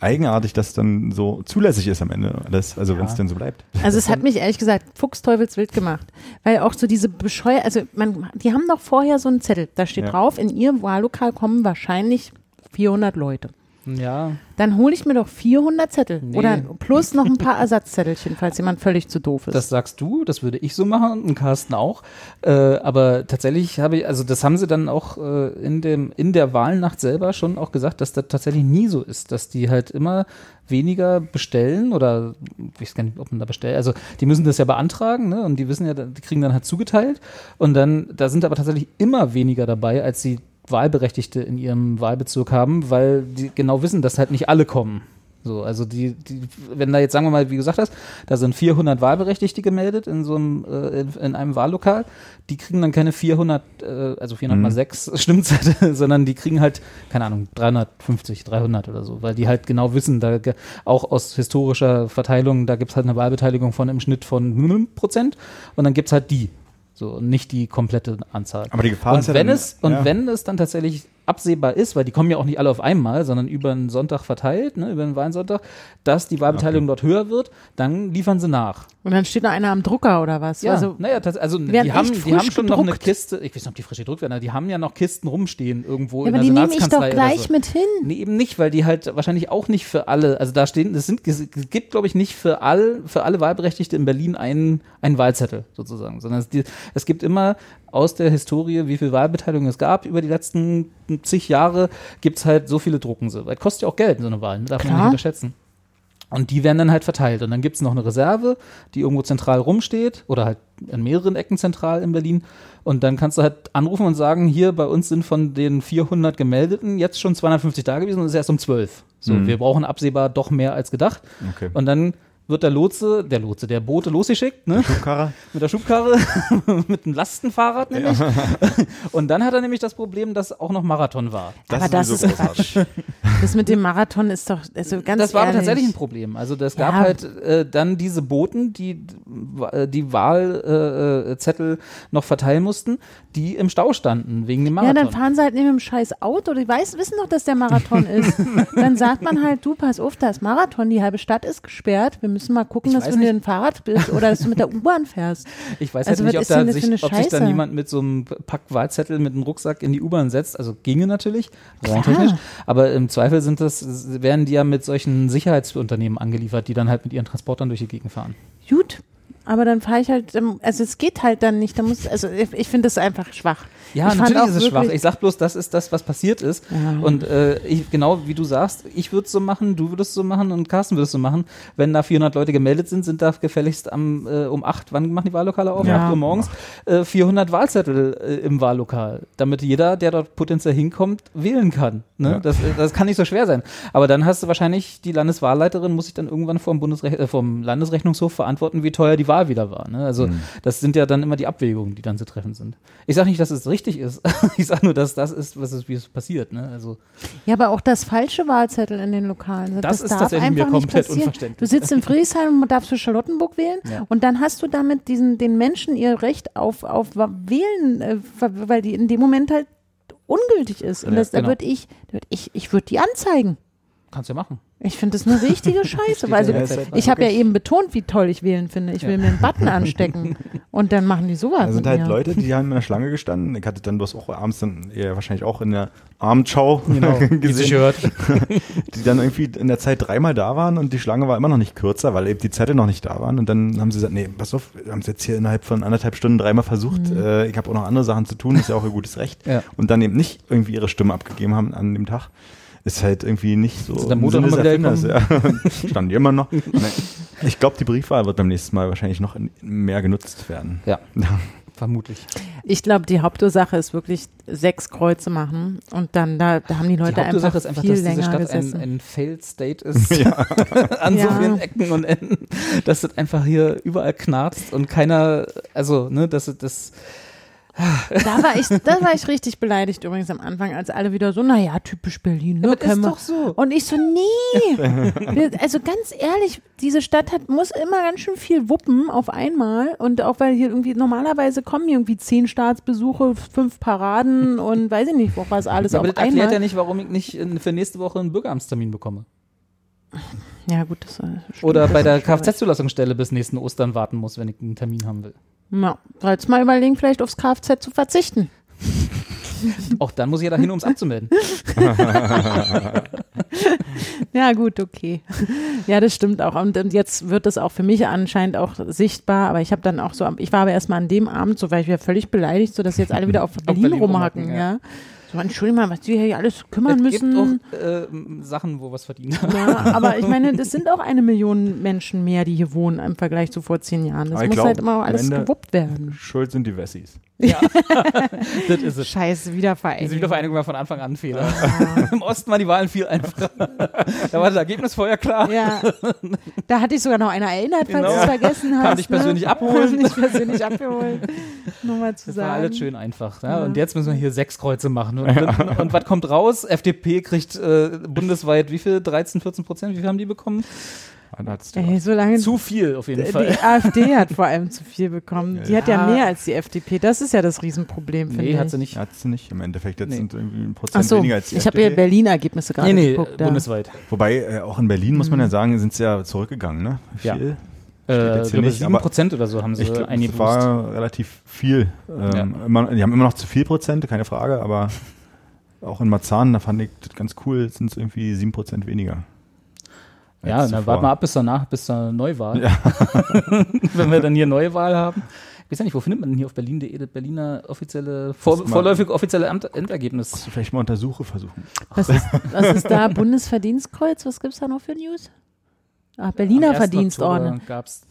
eigenartig, dass dann so zulässig ist am Ende alles, also wenn es Ja. denn so bleibt. Also es hat mich ehrlich gesagt fuchsteufelswild gemacht, weil auch so diese bescheuer, also man, die haben doch vorher so einen Zettel, da steht Ja. drauf, in ihr Wahllokal kommen wahrscheinlich 400 Leute. Ja, Dann hole ich mir doch 400 Zettel Nee. oder plus noch ein paar [laughs] Ersatzzettelchen, falls jemand völlig zu doof ist. das sagst du, das würde ich so machen und Carsten auch. Äh, aber tatsächlich habe ich, also das haben sie dann auch äh, in, dem, in der Wahlnacht selber schon auch gesagt, dass das tatsächlich nie so ist, dass die halt immer weniger bestellen oder ich weiß gar nicht, ob man da bestellt. Also die müssen das ja beantragen, ne? Und die wissen ja, die kriegen dann halt zugeteilt. Und dann, da sind aber tatsächlich immer weniger dabei, als sie Wahlberechtigte in ihrem Wahlbezirk haben, weil die genau wissen, dass halt nicht alle kommen. So, also die, die, wenn da jetzt, sagen wir mal, wie du gesagt hast, da sind 400 Wahlberechtigte gemeldet in so einem, äh, in, in einem Wahllokal, die kriegen dann keine 400, äh, also 400 mal Mhm. 6 Stimmzettel, sondern die kriegen halt, keine Ahnung, 350, 300 oder so, weil die halt genau wissen, da auch aus historischer Verteilung, da gibt's halt eine Wahlbeteiligung von im Schnitt von Prozent und dann gibt's halt die. So, und nicht die komplette Anzahl. Aber die Gefahr Und ist ja wenn dann, es und ja. wenn es dann tatsächlich absehbar ist, weil die kommen ja auch nicht alle auf einmal, sondern über einen Sonntag verteilt, ne, über einen Wahnsonntag, dass die Wahlbeteiligung dort höher wird, dann liefern sie nach. Und dann steht noch einer am Drucker oder was? Ja, Also, naja, das, also die haben, die haben schon noch eine gedruckt. Kiste, ich weiß nicht, ob die frisch gedruckt werden, aber die haben ja noch Kisten rumstehen irgendwo ja, in aber der die nehme ich doch Senatskanzlei gleich so. mit hin. Nee, eben nicht, weil die halt wahrscheinlich auch nicht für alle, also da stehen, es sind, es gibt, glaube ich, nicht für all, für alle Wahlberechtigte in Berlin einen, einen Wahlzettel sozusagen, sondern es, die, es gibt immer aus der Historie, wie viel Wahlbeteiligung es gab über die letzten zig Jahre, gibt's halt so viele Drucken. So. Das kostet ja auch Geld, so eine Wahl, ne? darf man Klar. nicht unterschätzen. Und die werden dann halt verteilt. Und dann gibt's noch eine Reserve, die irgendwo zentral rumsteht oder halt an mehreren Ecken zentral in Berlin. Und dann kannst du halt anrufen und sagen, hier bei uns sind von den 400 Gemeldeten jetzt schon 250 da gewesen und es ist erst um 12. So, mhm. wir brauchen absehbar doch mehr als gedacht. Okay. Und dann wird der Lotse, der Lotse, der Bote losgeschickt, ne? Schubkarre. mit der Schubkarre, [laughs] [laughs] mit einem Lastenfahrrad nämlich. Ja. [laughs] Und dann hat er nämlich das Problem, dass auch noch Marathon war. Das Aber ist das ist Quatsch. Das mit dem Marathon ist doch also ganz Das war ehrlich. tatsächlich ein Problem. Also es gab ja. halt äh, dann diese Boten, die äh, die Wahlzettel äh, noch verteilen mussten, die im Stau standen wegen dem Marathon. Ja, dann fahren sie halt neben dem scheiß Auto. Die weiß, wissen doch, dass der Marathon ist. dann sagt man halt, du, pass auf, da ist Marathon, die halbe Stadt ist gesperrt. Wir müssen mal gucken, ich dass du mit dem Fahrrad bist oder dass du mit der [laughs] U-Bahn fährst. Ich weiß also halt nicht, ob, da sich, ob sich dann jemand mit so einem Pack Wahlzettel mit einem Rucksack in die U-Bahn setzt. Also ginge natürlich, rein technisch. Aber im Zweifel sind das, werden die ja mit solchen Sicherheitsunternehmen angeliefert, die dann halt mit ihren Transportern durch die Gegend fahren. Gut, aber dann fahre ich halt, also es geht halt dann nicht. Da muss, also ich finde das einfach schwach. Ja, ich natürlich ist es schwach. Ich sag bloß, das ist das, was passiert ist. Ja. Und äh, ich, genau wie du sagst, ich würde es so machen, du würdest es so machen und Carsten würde es so machen. Wenn da 400 Leute gemeldet sind, sind da gefälligst am, äh, um 8, wann machen die Wahllokale auf? Ja. 8 Uhr morgens, äh, 400 Wahlzettel äh, im Wahllokal, damit jeder, der dort potenziell hinkommt, wählen kann. Ne? Ja. Das, äh, das kann nicht so schwer sein. Aber dann hast du wahrscheinlich, die Landeswahlleiterin muss sich dann irgendwann vom, Bundesrech äh, vom Landesrechnungshof verantworten, wie teuer die Wahl wieder war. Ne? Also mhm. das sind ja dann immer die Abwägungen, die dann zu treffen sind. Ich sage nicht, dass es richtig ist. [laughs] ich sage nur, dass das ist, was ist, wie es passiert. Ne? Also ja, aber auch das falsche Wahlzettel in den Lokalen. Das, das ist tatsächlich mir komplett unverständlich. Du sitzt in Friedrichshain und darfst für Charlottenburg wählen ja. und dann hast du damit diesen, den Menschen ihr Recht auf, auf Wählen, äh, weil die in dem Moment halt ungültig ist. Und ja, das, genau. da würde ich, würd ich, ich würde die anzeigen. Kannst du ja machen. Ich finde das eine richtige [laughs] Scheiße. weil also, ich habe ja eben betont, wie toll ich wählen finde. Ich will ja. mir einen Button anstecken [laughs] und dann machen die sowas. Da sind halt mir. Leute, die haben in der Schlange gestanden. Ich hatte dann bloß auch abends dann eher wahrscheinlich auch in der Abendschau genau, [laughs] gesehen, die dann irgendwie in der Zeit dreimal da waren und die Schlange war immer noch nicht kürzer, weil eben die Zettel noch nicht da waren. Und dann haben sie gesagt, nee, pass auf, wir haben es jetzt hier innerhalb von anderthalb Stunden dreimal versucht. Mhm. Äh, ich habe auch noch andere Sachen zu tun, ist ja auch ein gutes Recht. Ja. Und dann eben nicht irgendwie ihre Stimme abgegeben haben an dem Tag ist halt irgendwie nicht so. Ist der Motor wieder Erfinders, ja. [laughs] Stand immer noch. [laughs] Ich glaube, die Briefwahl wird beim nächsten Mal wahrscheinlich noch mehr genutzt werden. Ja. [laughs] Vermutlich. Ich glaube, die Hauptursache ist wirklich sechs Kreuze machen und dann da, da haben die Leute die Hauptursache einfach ist einfach, viel dass diese Stadt ein, ein, Failed State ist ja. an ja. so vielen Ecken und Enden, dass das einfach hier überall knarzt und keiner, also ne, dass das da war ich, da war ich richtig beleidigt übrigens am Anfang, als alle wieder so, naja, typisch Berlin, ne? Ja, ist doch so. Und ich so, nee. also ganz ehrlich, diese Stadt hat, muss immer ganz schön viel wuppen auf einmal. Und auch weil hier irgendwie normalerweise kommen hier irgendwie zehn Staatsbesuche, fünf Paraden und weiß ich nicht, wo was alles Aber auf das erklärt ja nicht, warum ich nicht für nächste Woche einen Bürgeramtstermin bekomme. Ja, gut, das ist Oder bei der Kfz-Zulassungsstelle bis nächsten Ostern warten muss, wenn ich einen Termin haben will. Ja, sollst mal überlegen, vielleicht aufs Kfz zu verzichten. [laughs] Auch dann muss ich ja dahin, um es abzumelden. [laughs] ja, gut, okay. Ja, das stimmt auch. Und, und, jetzt wird das auch für mich anscheinend auch sichtbar. Aber ich habe dann auch so, ich war aber erstmal an dem Abend so, weil ich wieder völlig beleidigt, so dass jetzt alle wieder auf Berlin, Berlin rumhacken. Ja. ja. So, Entschuldigung mal, was die hier alles kümmern es müssen. Es gibt auch äh, Sachen, wo was verdient Ja, aber ich meine, das sind auch eine Million Menschen mehr, die hier wohnen im Vergleich zu vor zehn Jahren. Das muss glaub, halt immer alles gewuppt werden. Schuld sind die Wessis. Ja, [laughs] das ist es. Scheiße, Wiedervereinigung. Diese Wiedervereinigung war von Anfang an ein Fehler. Ja. [laughs] Im Osten waren die Wahlen viel einfacher. da war das Ergebnis vorher klar. Ja, da hatte ich sogar noch einer erinnert, falls genau. du es vergessen hast. Kann dich persönlich ne? abholen. Kann dich persönlich abholen. Nur mal zu das sagen. war alles schön einfach. Ja? Und jetzt müssen wir hier sechs Kreuze machen. Und, und, und was kommt raus? FDP kriegt äh, bundesweit wie viel? 13, 14 Prozent? Wie viel haben die bekommen? Ey, so lange zu viel auf jeden Fall. Die [laughs] AfD hat vor allem zu viel bekommen. Die ja. hat ja mehr als die FDP. Das ist ja das Riesenproblem, finde nee, ich. hat sie nicht. Hat sie nicht. Im Endeffekt jetzt nee. sind irgendwie ein Prozent so, weniger als die ich habe ja Berlin-Ergebnisse gerade nee, nee, geguckt. bundesweit. Ja. Wobei, äh, auch in Berlin, muss man ja mhm. sagen, sind sie ja zurückgegangen, ne? Viel. Ja. Äh, glaube 7 Prozent oder so haben sie ich eingeboost. Das war relativ viel. Ähm, ja. immer, die haben immer noch zu viel Prozent, keine Frage, aber auch in Marzahn, da fand ich das ganz cool, sind es irgendwie 7 Prozent weniger. Ja, dann warten wir ab bis danach, bis zur Neuwahl. Ja. [laughs] Wenn wir dann hier Neuwahl haben. Ich weiß ja nicht, wo findet man denn hier auf berlin.de das Berliner offizielle, vor, vorläufige offizielle Amt, Endergebnis? Musst du vielleicht mal unter Suche versuchen. Was ist, was ist da? [laughs] Bundesverdienstkreuz? Was gibt es da noch für News? Ach, Berliner Verdienstorden. gab es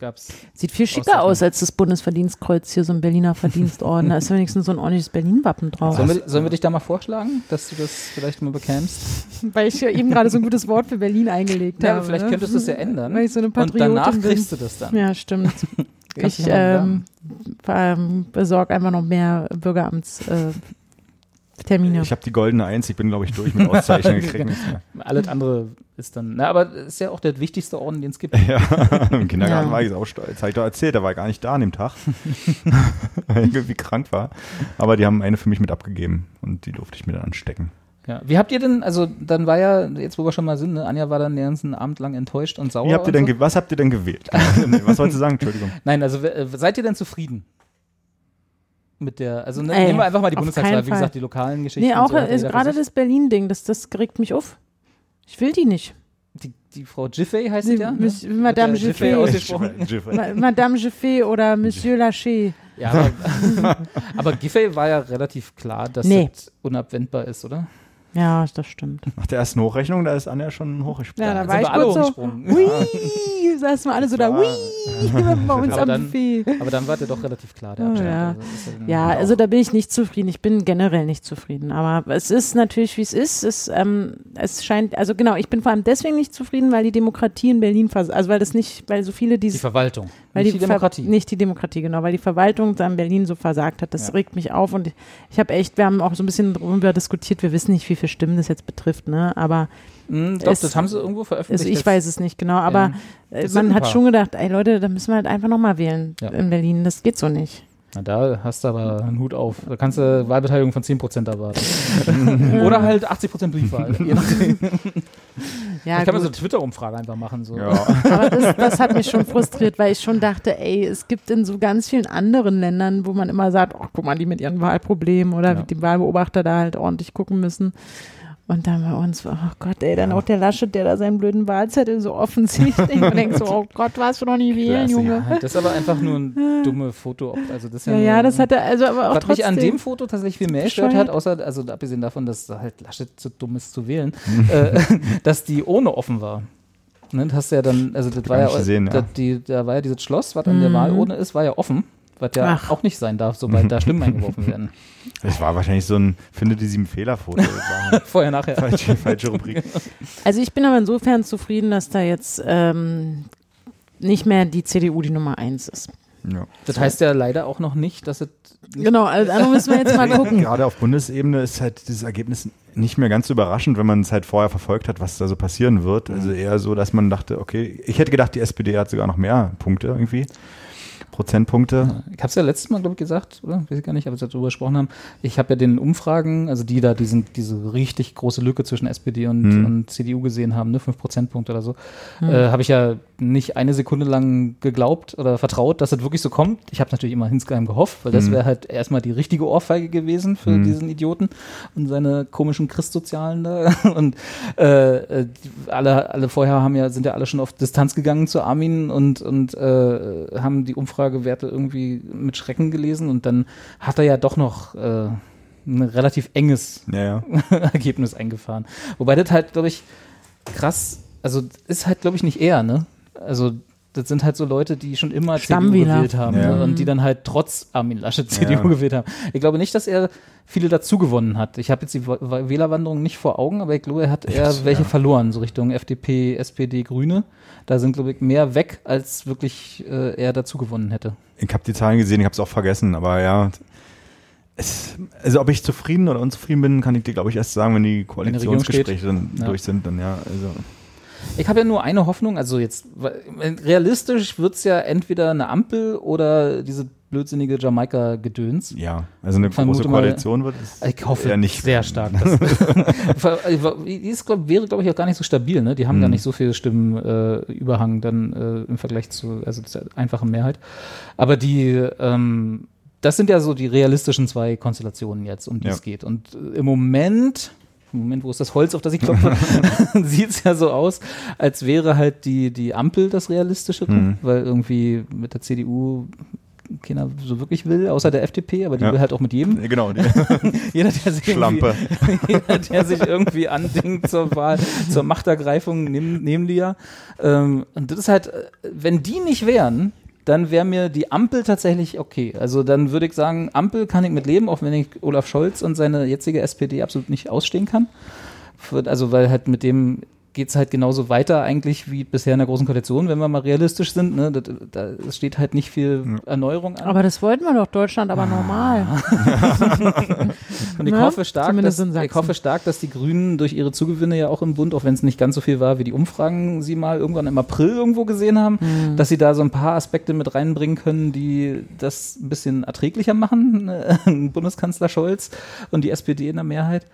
gab's. Sieht viel schicker aus als das Bundesverdienstkreuz hier, so ein Berliner Verdienstorden. da ist wenigstens so ein ordentliches Berlin-Wappen drauf. Sollen wir, sollen wir dich da mal vorschlagen, dass du das vielleicht mal bekämst? [laughs] Weil ich ja eben gerade so ein gutes Wort für Berlin eingelegt ja, habe. vielleicht ne? könntest du es ja ändern. Weil ich so eine und danach bin. kriegst du das dann. Ja, stimmt. [laughs] Ich ja ähm, ähm, besorge einfach noch mehr Bürgeramts. Äh, Termine. Ich habe die goldene Eins, ich bin, glaube ich, durch mit Auszeichnung gekriegt. [laughs] Alles andere ist dann, na, aber ist ja auch der wichtigste Orden, den es gibt. Ja, [laughs] im Kindergarten Ja. war ich auch stolz. Habe ich doch erzählt, da war ich gar nicht da an dem Tag, weil [laughs] ich irgendwie krank war. Aber die haben eine für mich mit abgegeben und die durfte ich mir dann anstecken. Ja. Wie habt ihr denn, also dann war ja, jetzt wo wir schon mal sind, ne, Anja war dann den ganzen Abend lang enttäuscht und sauer. Wie habt ihr und denn so. was habt ihr denn gewählt? nee, was wolltest du sagen? Entschuldigung. Nein, also seid ihr denn zufrieden? Mit der, also ne, Ey, nehmen wir einfach mal die Bundestagswahl, wie gesagt, die lokalen Geschichten. nee, und auch so, ist für gerade das Berlin-Ding, das, das regt mich auf. Ich will die nicht. Die, die Frau Giffey heißt sie ja? ne? Miss- Wird Madame Giffey Giffey. ausgesprochen. Ma- Madame Jeffet oder Monsieur Lachey. Ja, aber, [laughs] aber Giffey war ja relativ klar, dass Nee. das unabwendbar ist, oder? Ja, das stimmt. Nach der ersten Hochrechnung, da ist Anja schon hochgesprungen. Ja, da war ich wir alle kurz so, hui, saßen wir alle so da, hui, bei uns Aber am dann- Buffet. Aber dann war der doch relativ klar, der Oh, Abstand. ja. Also, dann- Ja, also da bin ich nicht zufrieden. Ich bin generell nicht zufrieden. Aber es ist natürlich, wie es ist. Es, ähm, es scheint, also genau, ich bin vor allem deswegen nicht zufrieden, weil die Demokratie in Berlin, also weil das nicht, weil so viele die diese, Verwaltung, weil nicht die, Ver- Demokratie. nicht die Demokratie, genau, weil die Verwaltung da in Berlin so versagt hat. Das Ja. regt mich auf und ich, ich habe echt, wir haben auch so ein bisschen darüber diskutiert. Wir wissen nicht, wie viele Stimmen das jetzt betrifft, ne? Aber Hm, doch, es- das haben sie irgendwo veröffentlicht. also ich weiß es nicht genau. Aber äh, man hat schon gedacht, ey Leute, da müssen wir halt einfach nochmal wählen Ja. in Berlin. Das geht so nicht. Na, da hast du aber einen Hut auf. Da kannst du Wahlbeteiligung von 10% erwarten. [laughs] Oder halt 80% Briefwahl. Je [laughs] nachdem. Ja, Vielleicht kann man so eine Twitter-Umfrage einfach machen. So. Ja. [laughs] Aber das, das hat mich schon frustriert, weil ich schon dachte, ey, es gibt in so ganz vielen anderen Ländern, wo man immer sagt, oh, guck mal, die mit ihren Wahlproblemen oder Ja. die Wahlbeobachter da halt ordentlich gucken müssen. Und dann bei uns, oh Gott, ey, dann auch der Laschet, der da seinen blöden Wahlzettel so offen sieht. Ich denke so, oh Gott, warst du noch nie wählen, Klasse, Junge. Ja, das ist aber einfach nur ein [laughs] dumme Foto. Also das ist ja, Ja, nur, ja, das hat er, also aber auch Was mich an dem Foto tatsächlich viel mehr gestört hat, außer, also abgesehen davon, dass halt Laschet zu dumm ist zu wählen, [laughs] äh, [laughs] dass die ohne offen war. Ne, das hast du ja dann, also das war gar ja, ja. das, die, da war ja dieses Schloss, was an der Mhm. Wahlurne ist, war ja offen, was ja Ach. auch nicht sein darf, sobald da Stimmen eingeworfen werden. [laughs] Das war wahrscheinlich so ein Finde die sieben Fehler-Foto. [laughs] Vorher, nachher. falsche, falsche Rubrik. [laughs] Also ich bin aber insofern zufrieden, dass da jetzt ähm, nicht mehr die CDU die Nummer eins ist. Ja. Das heißt ja leider auch noch nicht, dass es Genau, also also müssen wir jetzt mal gucken. Gerade auf Bundesebene ist halt dieses Ergebnis nicht mehr ganz so überraschend, wenn man es halt vorher verfolgt hat, was da so passieren wird. Also eher so, dass man dachte, okay, ich hätte gedacht, die SPD hat sogar noch mehr Punkte irgendwie. Prozentpunkte. Ich habe es ja letztes Mal, glaube ich, gesagt, oder? Weiß ich gar nicht, aber wir darüber gesprochen haben. Ich habe ja den Umfragen, also die da diesen, diese richtig große Lücke zwischen SPD und, Hm. und CDU gesehen haben, ne, 5 Prozentpunkte oder so, äh, habe ich ja nicht eine Sekunde lang geglaubt oder vertraut, dass das wirklich so kommt. Ich habe natürlich immer insgeheim gehofft, weil das Hm. wäre halt erstmal die richtige Ohrfeige gewesen für Hm. diesen Idioten und seine komischen Christsozialen da. [laughs] Und äh, äh, alle, alle vorher haben ja, sind ja alle schon auf Distanz gegangen zu Armin und, und äh, haben die Umfragewerte irgendwie mit Schrecken gelesen und dann hat er ja doch noch äh, ein relativ enges Ja, ja. [laughs] Ergebnis eingefahren. Wobei das halt, glaube ich, krass, also ist halt, glaube ich, nicht er, ne? Also das sind halt so Leute, die schon immer CDU gewählt haben Ja. ne? und die dann halt trotz Armin Laschet CDU Ja. gewählt haben. Ich glaube nicht, dass er viele dazu gewonnen hat. Ich habe jetzt die Wa- Wählerwanderung nicht vor Augen, aber ich glaube, er hat eher Ja. welche verloren, so Richtung FDP, SPD, Grüne. Da sind, glaube ich, mehr weg, als wirklich äh, er dazu gewonnen hätte. Ich habe die Zahlen gesehen, ich habe es auch vergessen, aber ja. Es, also ob ich zufrieden oder unzufrieden bin, kann ich dir, glaube ich, erst sagen, wenn die Koalitionsgespräche dann Ja. durch sind. Dann ja, also Ich habe ja nur eine Hoffnung, also jetzt, realistisch wird's ja entweder eine Ampel oder diese blödsinnige Jamaika-Gedöns. ja, also eine Vermute große mal- Koalition wird es Ich hoffe eher nicht. sehr stark. [laughs] [laughs] die ist, glaub, wäre, glaube ich, auch gar nicht so stabil. Ne? Die haben Mhm. gar nicht so viel Stimmenüberhang äh, dann äh, im Vergleich zu, also zur einfachen Mehrheit. Aber die, ähm, das sind ja so die realistischen zwei Konstellationen jetzt, um die Ja. es geht. Und äh, im Moment, Moment, wo ist das Holz, auf das ich klopfe, [laughs] [laughs] sieht es ja so aus, als wäre halt die, die Ampel das Realistischere, Mhm. weil irgendwie mit der CDU keiner so wirklich will, außer der FDP, aber die ja. will halt auch mit jedem. Genau. [laughs] jeder, der sich Schlampe. jeder, der sich irgendwie andingt zur Wahl, zur Machtergreifung, nehmen, nehmen die ja. Ähm, und das ist halt, wenn die nicht wären, dann wäre mir die Ampel tatsächlich okay. Also dann würde ich sagen, Ampel kann ich mit leben, auch wenn ich Olaf Scholz und seine jetzige SPD absolut nicht ausstehen kann. Also weil halt mit dem geht es halt genauso weiter eigentlich wie bisher in der Großen Koalition, wenn wir mal realistisch sind. Ne? Da, da steht halt nicht viel Erneuerung an. Aber das wollten wir doch Deutschland aber normal. [laughs] Und ich, ne? hoffe stark, dass, ich hoffe stark, dass die Grünen durch ihre Zugewinne ja auch im Bund, auch wenn es nicht ganz so viel war, wie die Umfragen sie mal irgendwann im April irgendwo gesehen haben, mhm. dass sie da so ein paar Aspekte mit reinbringen können, die das ein bisschen erträglicher machen? [laughs] Bundeskanzler Scholz und die SPD in der Mehrheit.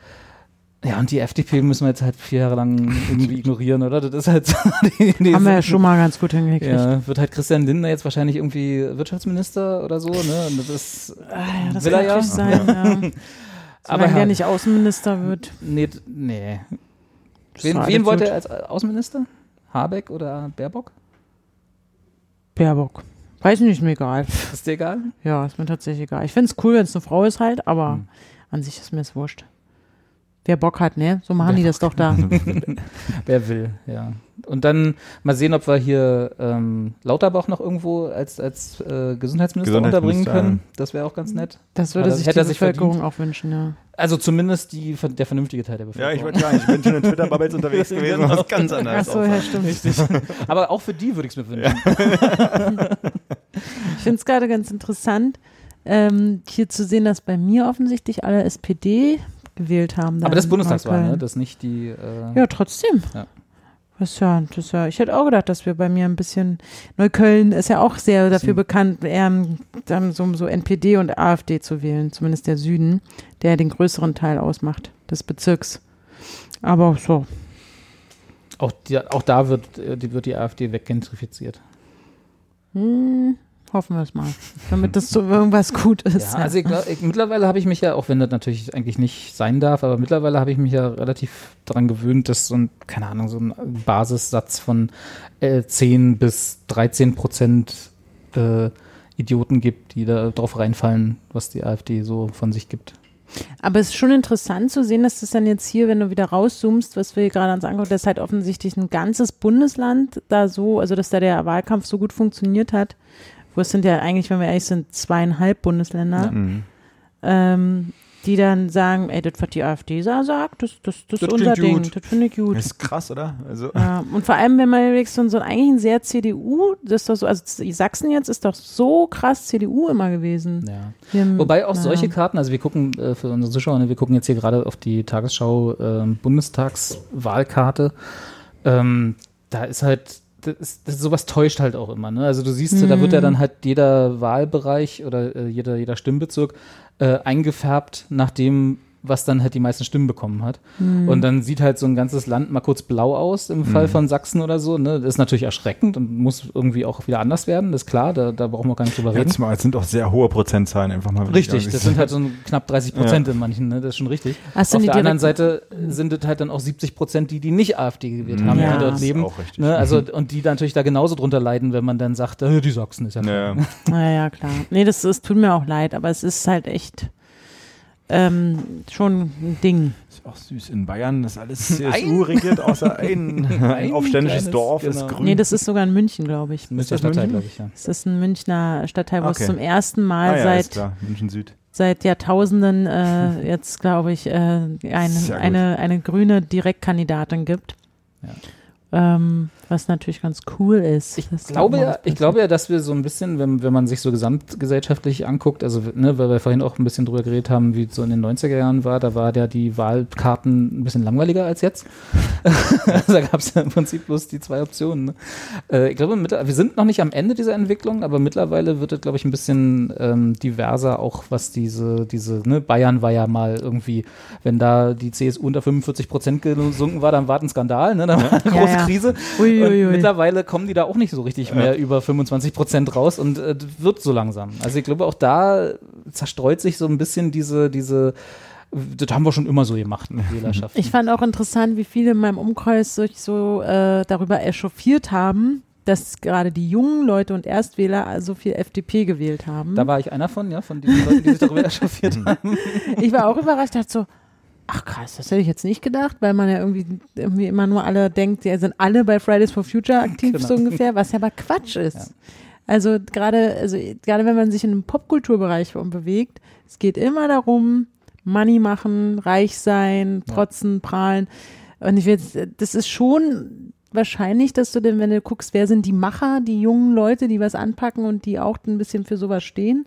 Ja, und die FDP müssen wir jetzt halt vier Jahre lang irgendwie [laughs] ignorieren, oder? Das ist halt [laughs] die, die Haben wir ja schon mal ganz gut hingekriegt. Ja, wird halt Christian Lindner jetzt wahrscheinlich irgendwie Wirtschaftsminister oder so, ne? Und das ist, ah, ja, das will kann er ja. sein, ja. [laughs] Aber der nicht Außenminister wird. Nee, nee. Wen, wen wollte er als Außenminister? Habeck oder Baerbock? Baerbock. Weiß nicht, mir egal. Ist dir egal? Ja, ist mir tatsächlich egal. Ich finde es cool, wenn es eine Frau ist halt, aber hm. an sich ist mir es wurscht. Wer Bock hat, ne? So machen Wer die das doch da. [laughs] Wer will, ja. Und dann mal sehen, ob wir hier ähm, Lauterbach noch irgendwo als, als äh, Gesundheitsminister, unterbringen können. Das wäre auch ganz nett. Das würde sich die Bevölkerung verdient. auch wünschen, ja. Also zumindest die, der vernünftige Teil der Bevölkerung. Ja, ich wollte sagen, ich bin schon in Twitter-Bubbles [laughs] unterwegs gewesen, was ganz anderes. Achso, ja, stimmt. Richtig. Aber auch für die würde ich es mir wünschen. Ja. ich finde es gerade ganz interessant, ähm, hier zu sehen, dass bei mir offensichtlich alle SPD gewählt haben. Aber das Bundestagswahl, ne? Das nicht die. Äh ja, trotzdem. Ja. Das ja, das ja, ich hätte auch gedacht, dass wir bei mir ein bisschen, Neukölln ist ja auch sehr dafür Süden. bekannt, eher so, so NPD und AfD zu wählen, zumindest der Süden, der den größeren Teil ausmacht des Bezirks. Aber so. Auch, die, auch da wird äh, die, wird die AfD weggentrifiziert. Hm, Hoffen wir es mal, damit das so irgendwas gut ist. Ja, also ich ich, mittlerweile habe ich mich ja, auch wenn das natürlich eigentlich nicht sein darf, aber mittlerweile habe ich mich ja relativ daran gewöhnt, dass so ein, keine Ahnung, so ein Basissatz von äh, 10 bis 13 Prozent äh, Idioten gibt, die da drauf reinfallen, was die AfD so von sich gibt. Aber es ist schon interessant zu sehen, dass das dann jetzt hier, wenn du wieder rauszoomst, was wir gerade uns angucken, dass halt offensichtlich ein ganzes Bundesland da so, also dass da der Wahlkampf so gut funktioniert hat, wo es sind ja eigentlich, wenn wir ehrlich sind, zweieinhalb Bundesländer, ja. Mhm. ähm, die dann sagen, ey, das, was die AfD sagt, das, das, das, das ist unser Ding, gut. das finde ich gut. Das ist krass, oder? Also. Ja, und vor allem, wenn man überlegt, so, so eigentlich ein sehr CDU, das ist doch so, also Sachsen jetzt ist doch so krass CDU immer gewesen. Ja. Im, Wobei auch ja. solche Karten, also wir gucken äh, für unsere Zuschauer, ne, wir gucken jetzt hier gerade auf die Tagesschau äh, Bundestagswahlkarte, ähm, da ist halt das, das, sowas täuscht halt auch immer. Ne? Also du siehst, mhm. da wird ja dann halt jeder Wahlbereich oder äh, jeder, jeder Stimmbezirk äh, eingefärbt nach dem, was dann halt die meisten Stimmen bekommen hat. Mhm. Und dann sieht halt so ein ganzes Land mal kurz blau aus im Fall mhm. von Sachsen oder so. Ne? Das ist natürlich erschreckend und muss irgendwie auch wieder anders werden, das ist klar, da, da brauchen wir gar nicht drüber reden. Jetzt mal, es sind auch sehr hohe Prozentzahlen einfach mal. Richtig, das sind halt so knapp 30 Prozent ja. in manchen, ne? das ist schon richtig. Hast Auf der anderen Seite sind es halt dann auch 70 Prozent, die, die nicht AfD gewählt haben, ja. die dort leben. Auch richtig. Ne? Also, und die natürlich da genauso drunter leiden, wenn man dann sagt, äh, die Sachsen ist ja klar. [laughs] Ja. Naja, klar. Nee, das, das tut mir auch leid, aber es ist halt echt ähm, schon ein Ding. Ist auch süß. In Bayern ist alles [laughs] CSU regiert, außer [laughs] ein, ein aufständisches kleines, Dorf genau. ist grün. Nee, das ist sogar in München, glaube ich. Ist das Stadtteil, glaube ich, ja. Das ist ein Münchner Stadtteil, wo okay. es zum ersten Mal ah, ja, seit München Süd seit Jahrtausenden äh, [laughs] jetzt, glaube ich, äh, eine, eine, eine grüne Direktkandidatin gibt. Ja. Ähm, was natürlich ganz cool ist. Ich glaube, ja, ich glaube ja, dass wir so ein bisschen, wenn, wenn man sich so gesamtgesellschaftlich anguckt, also ne, weil wir vorhin auch ein bisschen drüber geredet haben, wie es so in den 90er Jahren war, da war ja die Wahlkarten ein bisschen langweiliger als jetzt. also [laughs] [laughs] da gab es ja im Prinzip bloß die zwei Optionen. Ne? Äh, ich glaube, wir sind noch nicht am Ende dieser Entwicklung, aber mittlerweile wird es, glaube ich, ein bisschen ähm, diverser, auch was diese, diese, ne, Bayern war ja mal irgendwie, wenn da die CSU unter 45 Prozent gesunken war, dann war ein Skandal, ne? dann war eine große ja, ja. Krise. Ui, Uiuiui. mittlerweile kommen die da auch nicht so richtig mehr ja. über 25 Prozent raus und äh, wird so langsam. Also ich glaube, auch da zerstreut sich so ein bisschen diese, diese das haben wir schon immer so gemacht in [laughs] Wählerschaft. Ich fand auch interessant, wie viele in meinem Umkreis sich so äh, darüber echauffiert haben, dass gerade die jungen Leute und Erstwähler so viel FDP gewählt haben. Da war ich einer von, ja, von diesen Leuten, die sich darüber [laughs] echauffiert haben. Ich war auch überrascht, dachte so, ach krass, das hätte ich jetzt nicht gedacht, weil man ja irgendwie, irgendwie immer nur alle denkt, die sind alle bei Fridays for Future aktiv, genau. so ungefähr, was ja aber Quatsch ist. Ja. Also gerade, also gerade wenn man sich in einem Popkulturbereich bewegt, es geht immer darum, Money machen, reich sein, protzen, ja. prahlen. Und ich will, das ist schon wahrscheinlich, dass du denn, wenn du guckst, wer sind die Macher, die jungen Leute, die was anpacken und die auch ein bisschen für sowas stehen,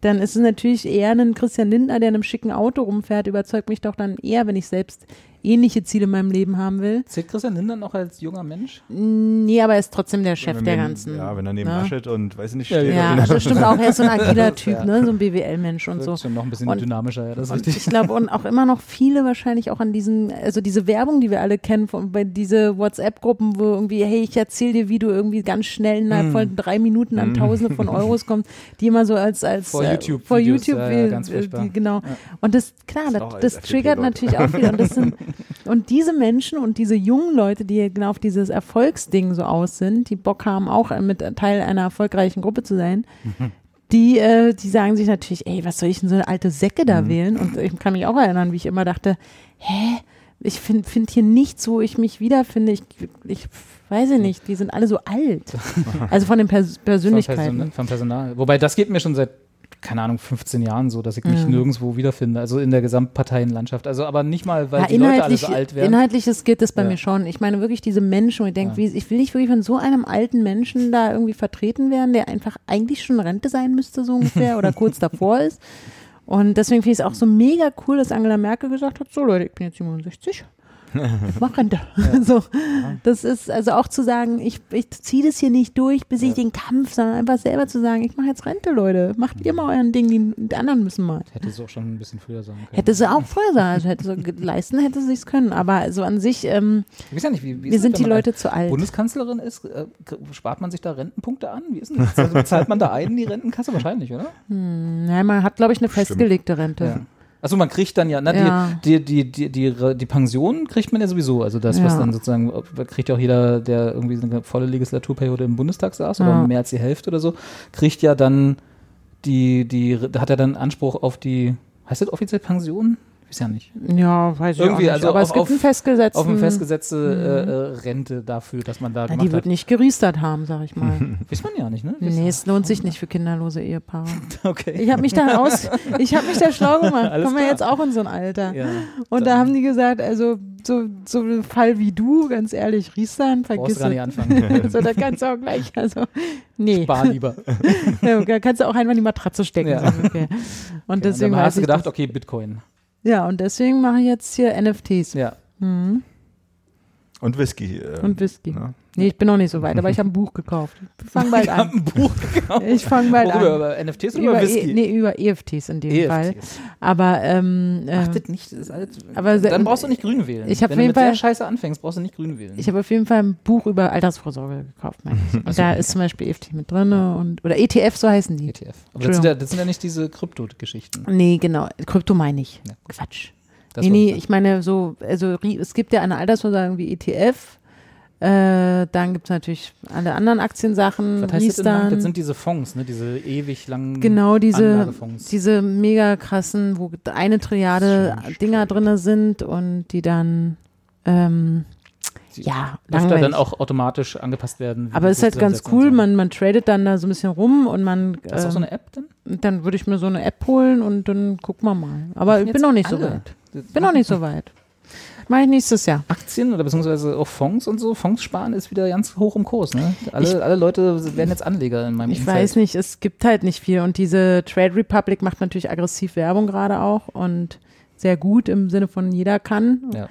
dann ist es natürlich eher ein Christian Lindner, der in einem schicken Auto rumfährt, überzeugt mich doch dann eher, wenn ich selbst ähnliche Ziele in meinem Leben haben will. Zählt Christian Lindner noch als junger Mensch? Nee, aber er ist trotzdem der Chef der ganzen. Ja, wenn er neben ne? Laschet und weiß nicht steht. Ja, ja das [laughs] stimmt auch. Er ist so ein [laughs] agiler Typ, ja. ne? so ein BWL-Mensch und so. Schon noch ein bisschen und, dynamischer, ja, das ist richtig. Ich glaube, und auch immer noch viele wahrscheinlich auch an diesen, also diese Werbung, die wir alle kennen, von, bei diese WhatsApp-Gruppen, wo irgendwie, hey, ich erzähle dir, wie du irgendwie ganz schnell innerhalb mm. von drei Minuten an mm. Tausende von [laughs] Euros kommst, die immer so als, als vor YouTube, äh, vor YouTube, ja, ja, ganz die, genau. Und das, klar, das, das triggert natürlich auch wieder. Und das sind, und diese Menschen und diese jungen Leute, die genau auf dieses Erfolgsding so aus sind, die Bock haben, auch mit Teil einer erfolgreichen Gruppe zu sein, die, äh, die sagen sich natürlich, ey, was soll ich denn so eine alte Säcke da mhm. wählen? Und ich kann mich auch erinnern, wie ich immer dachte, hä? Ich finde find hier nichts, wo ich mich wiederfinde. Ich, ich weiß ich nicht, die sind alle so alt. Also von den Pers Persönlichkeiten. Vom, Person, vom Personal. Wobei, das geht mir schon seit keine Ahnung, 15 Jahren so, dass ich mich mhm. nirgendwo wiederfinde. Also in der Gesamtparteienlandschaft. Also aber nicht mal, weil ja, die Leute alle so alt werden. Inhaltliches geht das bei ja. mir schon. Ich meine wirklich diese Menschen, wo ich denke, ja. ich will nicht wirklich von so einem alten Menschen da irgendwie vertreten werden, der einfach eigentlich schon Rente sein müsste, so ungefähr, oder kurz [laughs] davor ist. Und deswegen finde ich es auch so mega cool, dass Angela Merkel gesagt hat, so Leute, ich bin jetzt 67 mach Rente. Ja. [laughs] So, das ist also auch zu sagen, ich, ich ziehe das hier nicht durch, bis ich den Kampf, sondern einfach selber zu sagen, ich mache jetzt Rente, Leute. Macht ihr mal euren Ding, die, die anderen müssen mal. Hätte sie auch schon ein bisschen früher sagen können. Hätte sie auch früher sagen, also hätte sie leisten, hätte sie es können. Aber so an sich, ähm, ich weiß ja nicht, wie, wie wir sind die Leute zu alt. Bundeskanzlerin ist, äh, spart man sich da Rentenpunkte an? Wie ist denn das? Also bezahlt man da ein in die Rentenkasse? Wahrscheinlich, oder? Hm, ja, man hat, glaube ich, eine festgelegte Rente. Ja. Achso, man kriegt dann ja, ne, ja. Die, die, die, die, die, Pension kriegt man ja sowieso. Also das, ja. was dann sozusagen, kriegt ja auch jeder, der irgendwie eine volle Legislaturperiode im Bundestag saß ja. oder mehr als die Hälfte oder so, kriegt ja dann die, die, da hat er dann Anspruch auf die, heißt das offiziell Pension? Weiß ja nicht. Ja, weiß ich Irgendwie, auch nicht. Also aber auf, es gibt einen festgesetzten... Auf eine festgesetzte mhm. äh, Rente dafür, dass man da Na, Die wird hat. nicht geriestert haben, sag ich mal. [laughs] Weiß man ja nicht, ne? Weiß nee, es lohnt sich nicht für kinderlose Ehepaare. [laughs] okay. Ich habe mich da aus, [laughs] ich habe mich da schlau gemacht. Kommen wir jetzt auch in so ein Alter. Ja, Und da haben die gesagt, also so, so ein Fall wie du, ganz ehrlich, Riestern, vergiss Brauchst gar nicht anfangen. so, da kannst du auch gleich, also, nee. Spar lieber. da kannst du auch einfach in die Matratze stecken. Ja. So okay. Und okay, deswegen und dann hast du gedacht, okay, Bitcoin. Ja, und deswegen mache ich jetzt hier NFTs. Ja. Mhm. Und Whisky. Äh, und Whisky. Ja. Nee, ich bin noch nicht so weit, aber ich habe ein Buch gekauft. [laughs] Ich fange bald an. ein Buch gekauft. Ich fange bald Worüber, an. Über NFTs oder über, über Whisky? E nee, über EFTs in dem EFTs. Fall. Aber ähm, äh, Achtet nicht, das ist alles, aber dann brauchst du nicht grün wählen. Ich Wenn du mit Fall, der Scheiße anfängst, brauchst du nicht grün wählen. Ich habe auf jeden Fall ein Buch über Altersvorsorge gekauft, meine ich. [laughs] Und da ist zum Beispiel EFT mit drin und oder ETF, so heißen die. ETF. Aber das sind, ja, das sind ja nicht diese Krypto-Geschichten. Nee, genau. Krypto meine ich. Ja. Quatsch. Das nee, nee, ich meine so, also es gibt ja eine Altersvorsorge wie ETF, äh, dann gibt es natürlich alle anderen Aktiensachen. Was heißt das, dann, das sind diese Fonds, ne? diese ewig langen Genau, diese, diese mega krassen, wo eine Triade Dinger drin sind und die dann ähm, die ja, öfter dann auch automatisch angepasst werden. Aber es ist halt ganz cool, man, man tradet dann da so ein bisschen rum und man. Hast du auch so eine App denn? Dann würde ich mir so eine App holen und dann gucken wir mal. Aber ich bin noch nicht alle. so weit. Bin noch nicht so weit. Mache ich nächstes Jahr. Aktien oder beziehungsweise auch Fonds und so. Fonds sparen ist wieder ganz hoch im Kurs. Ne? Alle, ich, alle Leute werden jetzt Anleger in meinem Ich Umfeld. weiß nicht, es gibt halt nicht viel. Und diese Trade Republic macht natürlich aggressiv Werbung gerade auch und sehr gut im Sinne von jeder kann. Ja.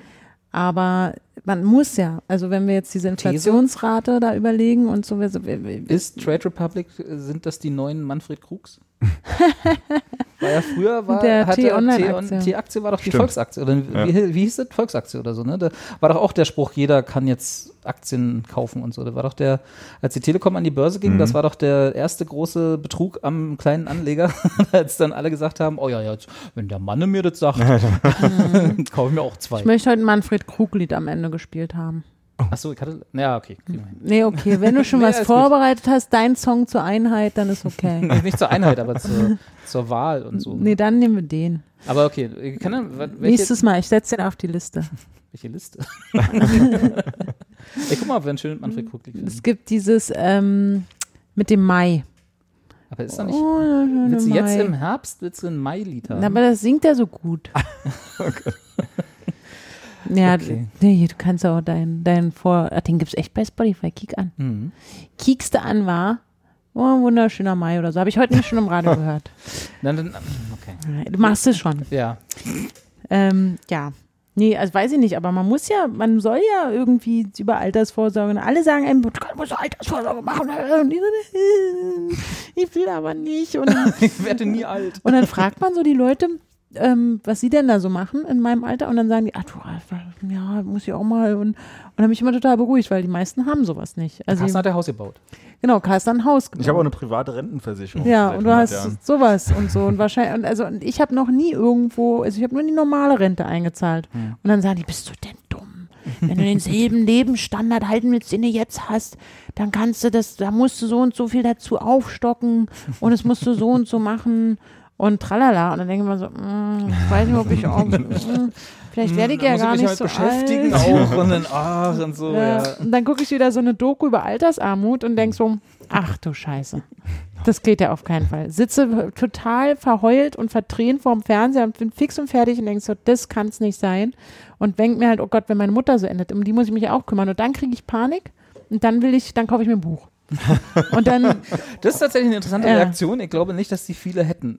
Aber man muss ja, also wenn wir jetzt diese Inflationsrate These? da überlegen und so. Ist Trade Republic, sind das die neuen Manfred Krugs? [laughs] War ja früher war der T-Online-Aktie. T-Aktie war doch die Stimmt. Volksaktie. Oder ja. wie, wie hieß das? Volksaktie oder so, ne? Da war doch auch der Spruch, jeder kann jetzt Aktien kaufen und so. Da war doch der, als die Telekom an die Börse ging, mhm. das war doch der erste große Betrug am kleinen Anleger, [laughs] als dann alle gesagt haben, oh ja, ja, wenn der Mann mir das sagt, [laughs] kaufe ich mir auch zwei. Ich möchte heute Manfred Krug-Lied am Ende gespielt haben. Achso, ich hatte. Ja, okay. Nee, okay. Wenn du schon [laughs] nee, was vorbereitet gut. hast, dein Song zur Einheit, dann ist okay. [laughs] Nicht zur Einheit, aber zur, [laughs] zur Wahl und so. Nee, dann nehmen wir den. Aber okay. Kann er, welche, Nächstes Mal, ich setze den auf die Liste. Welche Liste? Ey, guck mal, ob wir einen schönen Manfred Krug Es gibt dieses ähm, mit dem Mai. Aber ist doch nicht. Oh, willst du jetzt im Herbst willst du ein Mai-Lied haben? aber das singt er so gut. okay. Ja, okay. nee, du kannst auch deinen dein Vor. Den gibt es echt bei Spotify. Kick an. Mhm. Kiekst du an war. Oh, ein wunderschöner Mai oder so. Habe ich heute nicht schon im Radio [laughs] gehört. Dann, dann, okay. Du machst es schon. Ja. Ähm, ja. Nee, also weiß ich nicht, aber man muss ja, man soll ja irgendwie über Altersvorsorge. Und alle sagen einem, du musst Altersvorsorge machen. [laughs] Ich will aber nicht. Und, [laughs] ich werde nie alt. Und dann fragt man so die Leute, ähm, was sie denn da so machen in meinem Alter und dann sagen die, ach du, ja, muss ich auch mal und, und dann mich immer total beruhigt, weil die meisten haben sowas nicht. Also Carsten hat ein Haus gebaut. Genau, Carsten hat ein Haus gebaut. Ich habe auch eine private Rentenversicherung. Ja, und du hast Jahren. sowas und so und wahrscheinlich, und also und ich habe noch nie irgendwo, also ich habe nur die normale Rente eingezahlt hm. und dann sagen die, bist du denn dumm? Wenn du denselben Lebensstandard halten willst, den du jetzt hast, dann kannst du das, da musst du so und so viel dazu aufstocken und es musst du so und so machen und tralala. Und dann denke ich mir so, mm, ich weiß nicht, ob ich auch, mm, vielleicht werde ich ja gar nicht halt so beschäftigen alt. auch und dann, ach und so, ja. ja. Und dann gucke ich wieder so eine Doku über Altersarmut und denke so, ach du Scheiße. Das geht ja auf keinen Fall. Sitze total verheult und verdreht vorm Fernseher und bin fix und fertig und denke so, das kann es nicht sein. Und denke mir halt, oh Gott, wenn meine Mutter so endet, um die muss ich mich ja auch kümmern. Und dann kriege ich Panik und dann will ich, dann kaufe ich mir ein Buch. [laughs] Und dann. Das ist tatsächlich eine interessante ja. Reaktion. Ich glaube nicht, dass die viele hätten,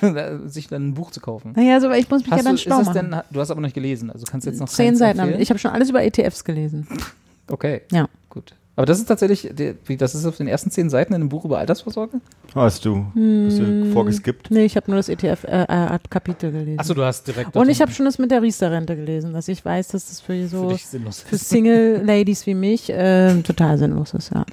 [laughs] sich dann ein Buch zu kaufen. Naja, so, ich muss mich hast ja dann schlau machen. Denn, du hast aber noch nicht gelesen, also kannst jetzt noch Zehn Seiten. Empfehlen? Ich habe schon alles über ETFs gelesen. Okay. Ja. Gut. Aber das ist tatsächlich, das ist auf den ersten zehn Seiten in einem Buch über Altersvorsorge? Hast du, hast du hm, vorgeskippt? Nee, ich habe nur das ETF-Kapitel äh, gelesen. Achso, du hast direkt. Und ich habe schon das mit der Riester-Rente gelesen, dass ich weiß, dass das für so für, für Single-Ladies wie mich äh, total sinnlos ist, ja.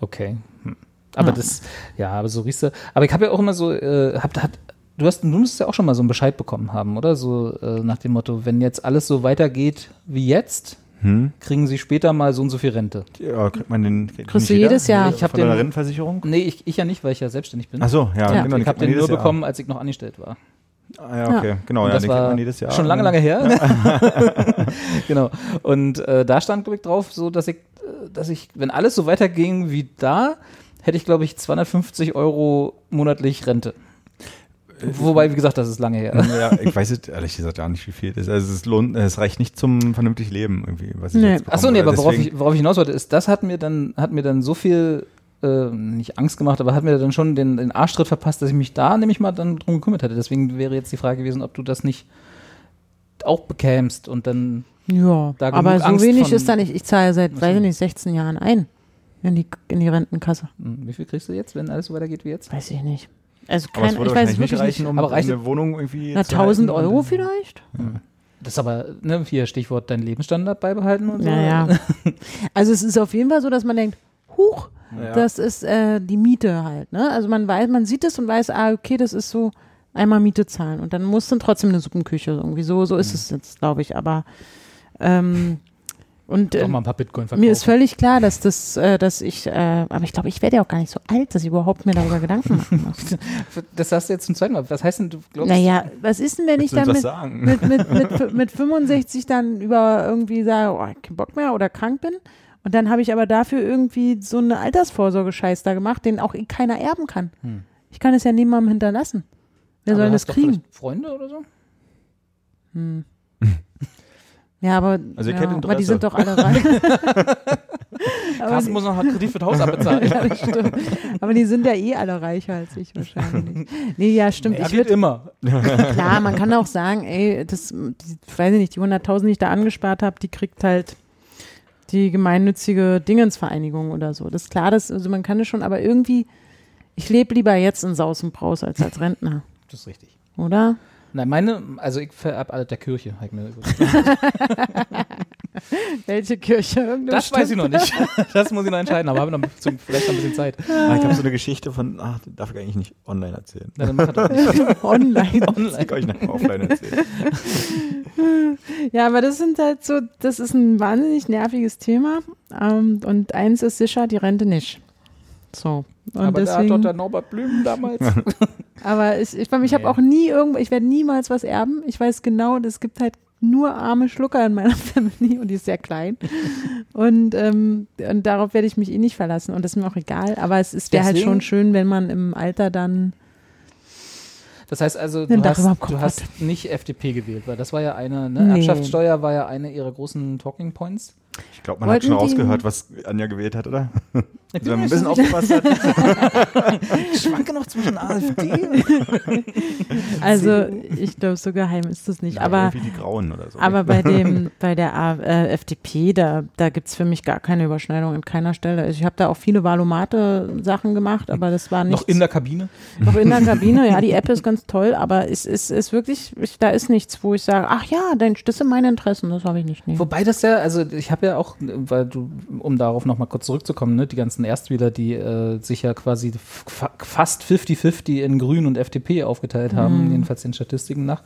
Okay. Hm. Aber ja. das, ja, aber so Riester. Aber ich habe ja auch immer so, äh, hab, hat, du hast, du musst ja auch schon mal so einen Bescheid bekommen haben, oder? So äh, nach dem Motto, wenn jetzt alles so weitergeht wie jetzt, hm? kriegen sie später mal so und so viel Rente. Ja, kriegt man den kriegt Kriegst du jedes Jahr? Ich habe den Rentenversicherung? Nee, ich, ich ja nicht, weil ich ja selbstständig bin. Ach so, ja, ja. genau. Ich habe den nur Jahr. bekommen, als ich noch angestellt war. Ah, ja, okay, ja. genau. Und ja, das war jedes Jahr. Schon lange, lange her. Ja. [laughs] [laughs] genau. Und äh, da stand, glaube ich, drauf, so, dass ich, äh, dass ich, wenn alles so weiterging wie da, hätte ich, glaube ich, 250 Euro monatlich Rente. Wobei, wie gesagt, das ist lange her. [laughs] Ja, ich weiß jetzt ehrlich gesagt gar nicht, wie viel das ist. Also es lohnt, es reicht nicht zum vernünftig Leben irgendwie, was ich nee. jetzt Achso, nee, aber worauf ich, worauf ich hinaus wollte, ist, das hat mir dann, hat mir dann so viel äh, nicht Angst gemacht, aber hat mir dann schon den, den Arschtritt verpasst, dass ich mich da nämlich mal dann drum gekümmert hätte. Deswegen wäre jetzt die Frage gewesen, ob du das nicht auch bekämst und dann ja, da aber so Angst wenig ist da nicht. Ich zahle seit, weiß ich nicht, 16 Jahren ein in die, in die Rentenkasse. Hm, wie viel kriegst du jetzt, wenn alles so weitergeht wie jetzt? Weiß ich nicht. Also kein, ich weiß es wirklich reichen, nicht. Um aber reicht eine Wohnung irgendwie Na, 1000 Euro vielleicht? Hm. Das ist aber, ne, hier Stichwort dein Lebensstandard beibehalten und so. Naja. [laughs] also es ist auf jeden Fall so, dass man denkt, huch, ja. das ist äh, die Miete halt. Ne? Also man weiß, man sieht es und weiß, ah, okay, das ist so einmal Miete zahlen. Und dann muss dann trotzdem eine Suppenküche irgendwie. So, so ist mhm. es jetzt, glaube ich. Aber ähm, und äh, mir ist völlig klar, dass das, äh, dass ich, äh, aber ich glaube, ich werde ja auch gar nicht so alt, dass ich überhaupt mir darüber Gedanken machen muss. [laughs] das hast du jetzt zum zweiten Mal. Was heißt denn, du glaubst? Naja, was ist denn, wenn ich dann mit, mit, mit, [laughs] mit, mit 65 dann über irgendwie sage, oh, keinen Bock mehr oder krank bin? Und dann habe ich aber dafür irgendwie so eine Altersvorsorge-Scheiß da gemacht, den auch keiner erben kann. Hm. Ich kann es ja niemandem hinterlassen. Wer aber soll das kriegen? Freunde oder so? Hm. [laughs] Ja, aber, also ja, aber die sind doch alle reich. [laughs] Carsten muss noch einen Kredit für das Haus abbezahlen. [laughs] ja, stimmt. Aber die sind ja eh alle reicher als ich wahrscheinlich. Nee, ja, stimmt. Er ich wird immer. Klar, man kann auch sagen, ey, das, die, weiß ich nicht, die 100.000, die ich da angespart habe, die kriegt halt die gemeinnützige Dingensvereinigung oder so. Das ist klar, das, also man kann es schon, aber irgendwie, ich lebe lieber jetzt in Saus und Braus als als Rentner. [laughs] Das ist richtig. Oder? Nein, meine, also ich vererbe alle der Kirche. [laughs] [laughs] Welche Kirche? Das weiß ich noch nicht. [laughs] Das muss ich noch entscheiden, aber haben wir noch vielleicht noch ein bisschen Zeit. Ah, ich habe so eine Geschichte von, ach, darf ich eigentlich nicht online erzählen. Na, dann mach doch nicht. [laughs] online. online. Das kann ich nachher offline erzählen. Ja, aber das sind halt so, das ist ein wahnsinnig nerviges Thema. Ähm, und eins ist sicher, die Rente nicht. So. Und aber deswegen, da hat doch der Norbert Blüm damals. aber ich, ich, ich habe Nee. auch nie irgendwo, ich werde niemals was erben. Ich weiß genau, es gibt halt nur arme Schlucker in meiner [laughs] Familie und die ist sehr klein. Und, ähm, und darauf werde ich mich eh nicht verlassen. Und das ist mir auch egal. Aber es ist- wäre halt schon schön, wenn man im Alter dann Das heißt also, du hast, du hast nicht FDP gewählt, weil das war ja eine, ne? Nee. Erbschaftssteuer war ja eine ihrer großen Talking Points. Ich glaube, man hat schon Wollten rausgehört, was Anja gewählt hat, oder? [laughs] Ich Wenn man ein bisschen aufgepasst hat. [laughs] Ich schwanke noch zwischen AfD [laughs] Also ich glaube, so geheim ist das nicht. Ja, aber die Grauen oder so. aber bei dem, bei der A- äh, FDP, da, da gibt es für mich gar keine Überschneidung an keiner Stelle. Also ich habe da auch viele Valomate-Sachen gemacht, aber das war nicht noch in der Kabine. noch in der Kabine. Ja, die App ist ganz toll, aber es ist, ist wirklich, ich, da ist nichts, wo ich sage, ach ja, das sind meine Interessen, das habe ich nicht. Nee. Wobei das ja, also ich habe ja auch, weil du, um darauf nochmal kurz zurückzukommen, ne, die ganzen Erstwähler, die äh, sich ja quasi fa fast 50-50 in Grün und FDP aufgeteilt haben, jedenfalls den Statistiken nach.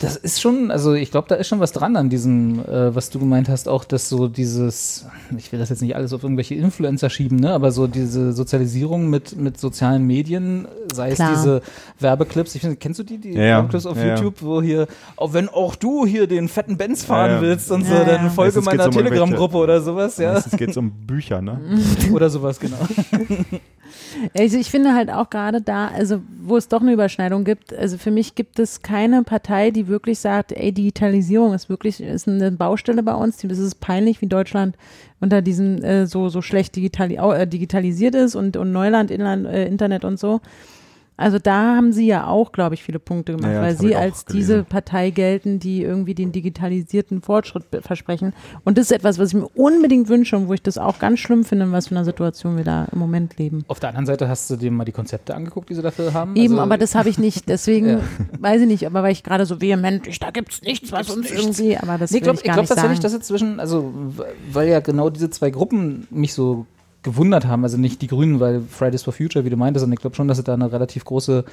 Das ist schon, also ich glaube, da ist schon was dran an diesem, äh, was du gemeint hast, auch dass so dieses, ich will das jetzt nicht alles auf irgendwelche Influencer schieben, ne, aber so diese Sozialisierung mit, mit sozialen Medien, sei Klar. es diese Werbeclips, ich finde, kennst du die, die Ja. Werbeclips auf Ja, ja. YouTube, wo hier, auch wenn auch du hier den fetten Benz fahren Ja, ja. willst und so, dann ja. folge Meistens meiner um Telegram-Gruppe oder sowas, ja. Es geht um Bücher, ne? [laughs] oder sowas, genau. [laughs] Also ich finde halt auch gerade da, also wo es doch eine Überschneidung gibt, also für mich gibt es keine Partei, die wirklich sagt, ey, Digitalisierung ist wirklich, ist eine Baustelle bei uns, das ist peinlich, wie Deutschland unter diesen äh, so, so schlecht digitali au- äh, digitalisiert ist und, und Neuland, Inland, äh, Internet und so. Also da haben sie ja auch, glaube ich, viele Punkte gemacht, Ja, ja, weil sie ich als gelesen. diese Partei gelten, die irgendwie den digitalisierten Fortschritt versprechen. Und das ist etwas, was ich mir unbedingt wünsche und wo ich das auch ganz schlimm finde, in was für einer Situation wir da im Moment leben. Auf der anderen Seite hast du dir mal die Konzepte angeguckt, die sie dafür haben. Eben, Also, aber das habe ich nicht. Deswegen [laughs] Ja. weiß ich nicht, aber weil ich gerade so vehement, ich, da gibt's nichts, was uns irgendwie, aber das Nee, glaub, ich ich gar glaube nicht tatsächlich, sagen. dass jetzt zwischen, also weil ja genau diese zwei Gruppen mich so gewundert haben, also nicht die Grünen, weil Fridays for Future, wie du meintest, und ich glaube schon, dass es da eine relativ große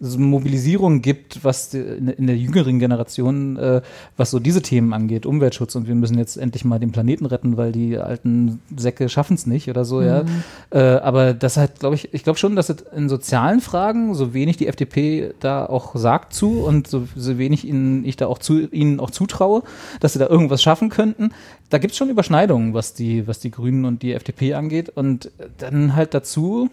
so Mobilisierung gibt, was in, der jüngeren Generation, äh, was so diese Themen angeht, Umweltschutz und wir müssen jetzt endlich mal den Planeten retten, weil die alten Säcke schaffen es nicht oder so, ja. Äh, aber das halt, glaube ich, ich glaube schon, dass es in sozialen Fragen, so wenig die FDP da auch sagt zu und so, so wenig ihnen, ich da auch zu, ihnen auch zutraue, dass sie da irgendwas schaffen könnten, da gibt es schon Überschneidungen, was die, was die Grünen und die FDP angeht. Und dann halt dazu,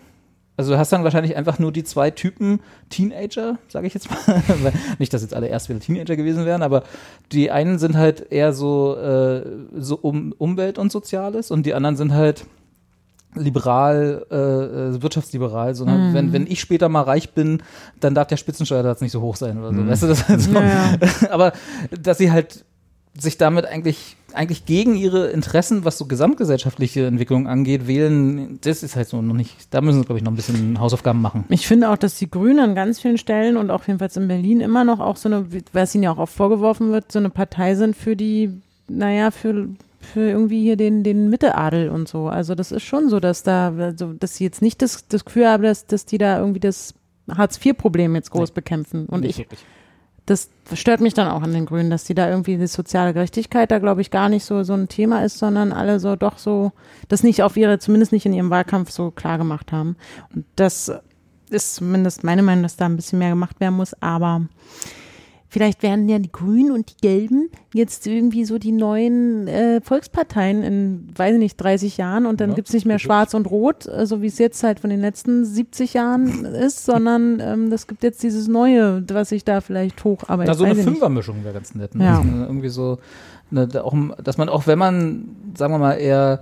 also du hast dann wahrscheinlich einfach nur die zwei Typen Teenager, sage ich jetzt mal. [laughs] Weil Nicht, dass jetzt alle erst wieder Teenager gewesen wären, aber die einen sind halt eher so, äh, so um, Umwelt und Soziales und die anderen sind halt liberal, äh, wirtschaftsliberal, sondern wenn, wenn ich später mal reich bin, dann darf der Spitzensteuersatz nicht so hoch sein oder so. Weißt du, das halt so. Ja, [laughs] Aber dass sie halt sich damit eigentlich, eigentlich gegen ihre Interessen, was so gesamtgesellschaftliche Entwicklung angeht, wählen, das ist halt so noch nicht, da müssen sie, glaube ich, noch ein bisschen Hausaufgaben machen. Ich finde auch, dass die Grünen an ganz vielen Stellen und auch jedenfalls in Berlin immer noch auch so eine, was ihnen ja auch oft vorgeworfen wird, so eine Partei sind für die, naja, für, für irgendwie hier den, den Mitteadel und so. Also das ist schon so, dass da, also, dass sie jetzt nicht das, das Gefühl haben, dass, dass die da irgendwie das Hartz-IV-Problem jetzt groß Nee. bekämpfen. Und ich, wirklich. Das stört mich dann auch an den Grünen, dass die da irgendwie die soziale Gerechtigkeit da, glaube ich, gar nicht so, so ein Thema ist, sondern alle so doch so, das nicht auf ihre, zumindest nicht in ihrem Wahlkampf so klar gemacht haben. Und das ist zumindest meine Meinung, dass da ein bisschen mehr gemacht werden muss, aber vielleicht werden ja die Grünen und die Gelben jetzt irgendwie so die neuen äh, Volksparteien in, weiß ich nicht, 30 Jahren und dann Ja, gibt's nicht mehr. Schwarz und Rot, äh, so wie es jetzt halt von den letzten 70 Jahren [laughs] ist, sondern ähm, das gibt jetzt dieses Neue, was sich da vielleicht hocharbeitet. Na, so eine. Fünfermischung wäre ganz nett. Ne? Ja. Irgendwie so, ne, auch, dass man auch, wenn man, sagen wir mal, eher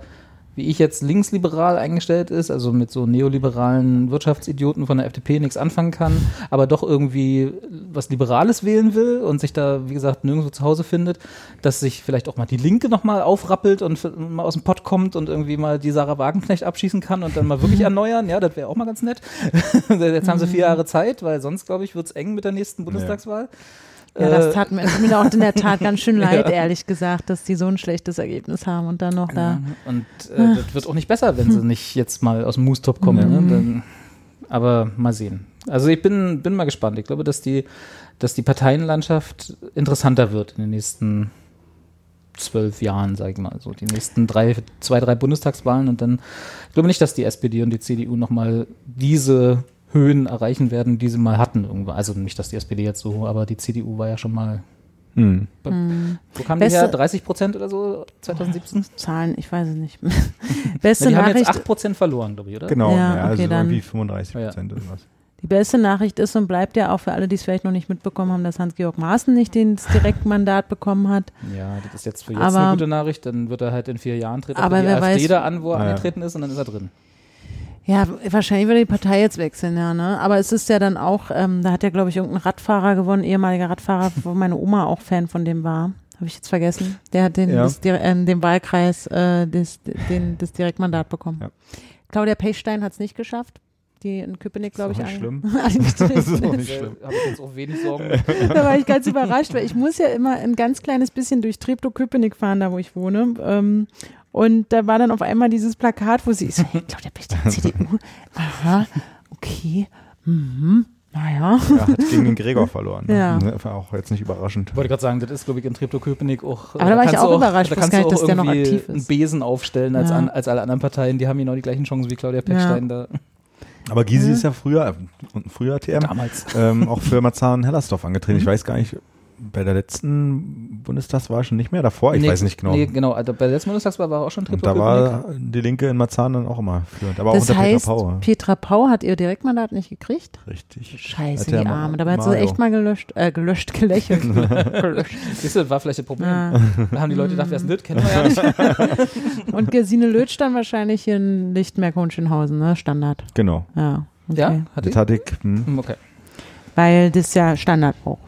wie ich jetzt linksliberal eingestellt ist, also mit so neoliberalen Wirtschaftsidioten von der FDP nichts anfangen kann, aber doch irgendwie was Liberales wählen will und sich da, wie gesagt, nirgendwo zu Hause findet, dass sich vielleicht auch mal die Linke nochmal aufrappelt und mal aus dem Pott kommt und irgendwie mal die Sarah Wagenknecht abschießen kann und dann mal wirklich [laughs] erneuern. Ja, das wäre auch mal ganz nett. [laughs] Jetzt haben sie vier Jahre Zeit, weil sonst, glaube ich, wird es eng mit der nächsten Bundestagswahl. Ja, das äh, tat mir, mir auch in der Tat [laughs] ganz schön leid, ja. ehrlich gesagt, dass die so ein schlechtes Ergebnis haben und dann noch da. Und äh, das wird auch nicht besser, wenn sie nicht jetzt mal aus dem Moose-Top kommen. Mhm. Ne? Dann, aber mal sehen. Also ich bin, bin mal gespannt. Ich glaube, dass die, dass die Parteienlandschaft interessanter wird in den nächsten zwölf Jahren, sage ich mal. So die nächsten drei, zwei, drei Bundestagswahlen und dann, ich glaube nicht, dass die SPD und die CDU nochmal diese Höhen erreichen werden, die sie mal hatten irgendwann. Also nicht, dass die SPD jetzt so, aber die CDU war ja schon mal. Hm. Hm. Wo kam Beste, die her? 30 Prozent oder so 2017? Zahlen, ich weiß es nicht. [laughs] [laughs] Beste Na, die Nachricht. haben jetzt 8 Prozent verloren, glaube ich, oder? Genau, ja, ja okay, also irgendwie 35 Prozent ja. oder was. Die beste Nachricht ist und bleibt ja auch für alle, die es vielleicht noch nicht mitbekommen haben, dass Hans-Georg Maaßen nicht das Direktmandat bekommen hat. Ja, das ist jetzt für jetzt aber, eine gute Nachricht. Dann wird er halt in vier Jahren treten aber die wer AfD weiß, da an, wo er ja. angetreten ist und dann ist er drin. Ja, wahrscheinlich würde die Partei jetzt wechseln, ja, ne? Aber es ist ja dann auch, ähm, da hat ja, glaube ich, irgendein Radfahrer gewonnen, ehemaliger Radfahrer, [laughs] wo meine Oma auch Fan von dem war. Habe ich jetzt vergessen. Der hat den, ja. das, äh, den Wahlkreis, äh, des, den, das Direktmandat bekommen. Ja. Claudia Pechstein hat es nicht geschafft die in Köpenick, glaube ich, ein. schlimm. [laughs] das [laughs] ist auch nicht schlimm. Habe ich jetzt auch wenig Sorgen. da war ich ganz überrascht, weil ich muss ja immer ein ganz kleines bisschen durch Treptow-Köpenick fahren, da wo ich wohne. Ähm, und da war dann auf einmal dieses Plakat, wo sie ist, [laughs] ich glaube, der bist der CDU. Aha, okay. Mhm. Naja. Ja, hat gegen den Gregor [laughs] verloren. Ne? Ja. War auch jetzt nicht überraschend. Ich wollte gerade sagen, das ist, glaube ich, in Treptow-Köpenick auch. Aber da war ich auch, auch überrascht, da kannst du auch dass der noch aktiv ist. einen Besen aufstellen als, ja. an, als alle anderen Parteien. Die haben genau die gleichen Chancen wie Claudia Pechstein ja. da. Aber Gysi mhm. ist ja früher, äh, früher TM, Damals. Ähm, auch für Marzahn-Hellersdorf angetreten. Mhm. Ich weiß gar nicht, bei der letzten Bundestagswahl schon nicht mehr davor, ich nee, weiß nicht genau. Nee, genau, also bei der letzten Bundestagswahl war auch schon Triplo Da war die Linke in Marzahn dann auch immer führend, aber das auch unter heißt, Petra Pau. Petra Pau hat ihr Direktmandat nicht gekriegt? Richtig. Scheiße, die Arme, dabei hat sie echt mal gelöscht, äh, gelöscht, gelächelt. [laughs] gelöscht. Siehst du, war vielleicht ein Problem. Ja. Da haben die Leute gedacht, wer ist denn das, kennen wir ja nicht. [laughs] Und Gesine Lötsch dann wahrscheinlich in Lichtenberg-Hohenschönhausen, ne, Standard. Genau. Ja, okay. ja hatte das hatte ich. Hm. hm. Okay. Weil das ja Standard auch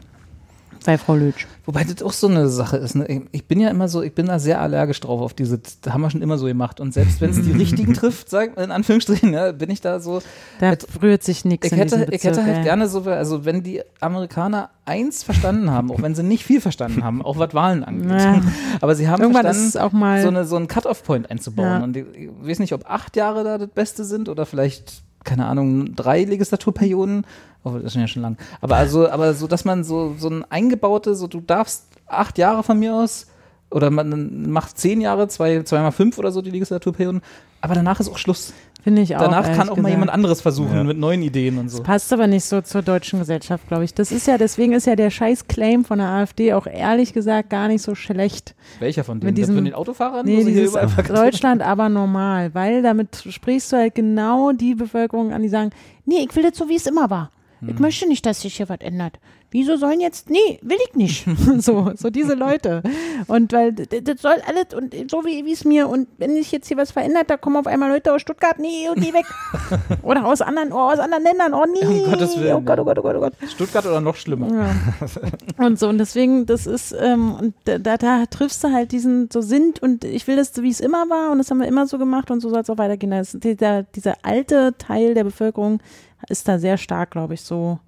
sei Frau Lötsch. Wobei das auch so eine Sache ist. Ne? Ich bin ja immer so, ich bin da sehr allergisch drauf auf diese, da haben wir schon immer so gemacht. Und selbst wenn es die richtigen [laughs] trifft, sag, in Anführungsstrichen, ja, bin ich da so. Da halt, rührt sich nichts. Ich, hätte, ich hätte halt gerne so, also wenn die Amerikaner eins verstanden haben, auch wenn sie nicht viel verstanden haben, auch was Wahlen angeht. Ja. Aber sie haben Irgendwann verstanden, auch mal so, eine, so einen Cut-Off-Point einzubauen. Ja. Und ich, ich weiß nicht, ob acht Jahre da das Beste sind oder vielleicht keine Ahnung, drei Legislaturperioden. Oh, das ist ja schon lang. Aber also, aber so, dass man so, so ein eingebaute, so du darfst acht Jahre von mir aus oder man macht zehn Jahre, zwei, zweimal fünf oder so die Legislaturperioden, aber danach ist auch Schluss. Finde ich auch. Danach kann auch gesagt. mal jemand anderes versuchen ja. mit neuen Ideen und so. Das passt aber nicht so zur deutschen Gesellschaft, glaube ich. Das ist ja, deswegen ist ja der scheiß Claim von der AfD auch ehrlich gesagt gar nicht so schlecht. Welcher von denen? Mit diesen, von den Autofahrern? Nee, dieses Deutschland aber normal, weil damit sprichst du halt genau die Bevölkerung an, die sagen, nee, ich will das so, wie es immer war. Ich hm. möchte nicht, dass sich hier was ändert wieso sollen jetzt, nee, will ich nicht. [laughs] [laughs] so, so diese Leute. Und weil das soll alles und so wie es mir und wenn sich jetzt hier was verändert, da kommen auf einmal Leute aus Stuttgart, nee, und geh weg. [laughs] oder aus anderen, oh, aus anderen Ländern, oh nee. Um Gottes Willen. Oh Gott, oh Gott, oh Gott, oh Gott. Stuttgart oder noch schlimmer. Ja. und so, und deswegen, das ist, ähm, und da, da, da, triffst du halt diesen, so sind und ich will das, wie es immer war und das haben wir immer so gemacht und so soll es auch weitergehen. Das, dieser, dieser alte Teil der Bevölkerung ist da sehr stark, glaube ich, so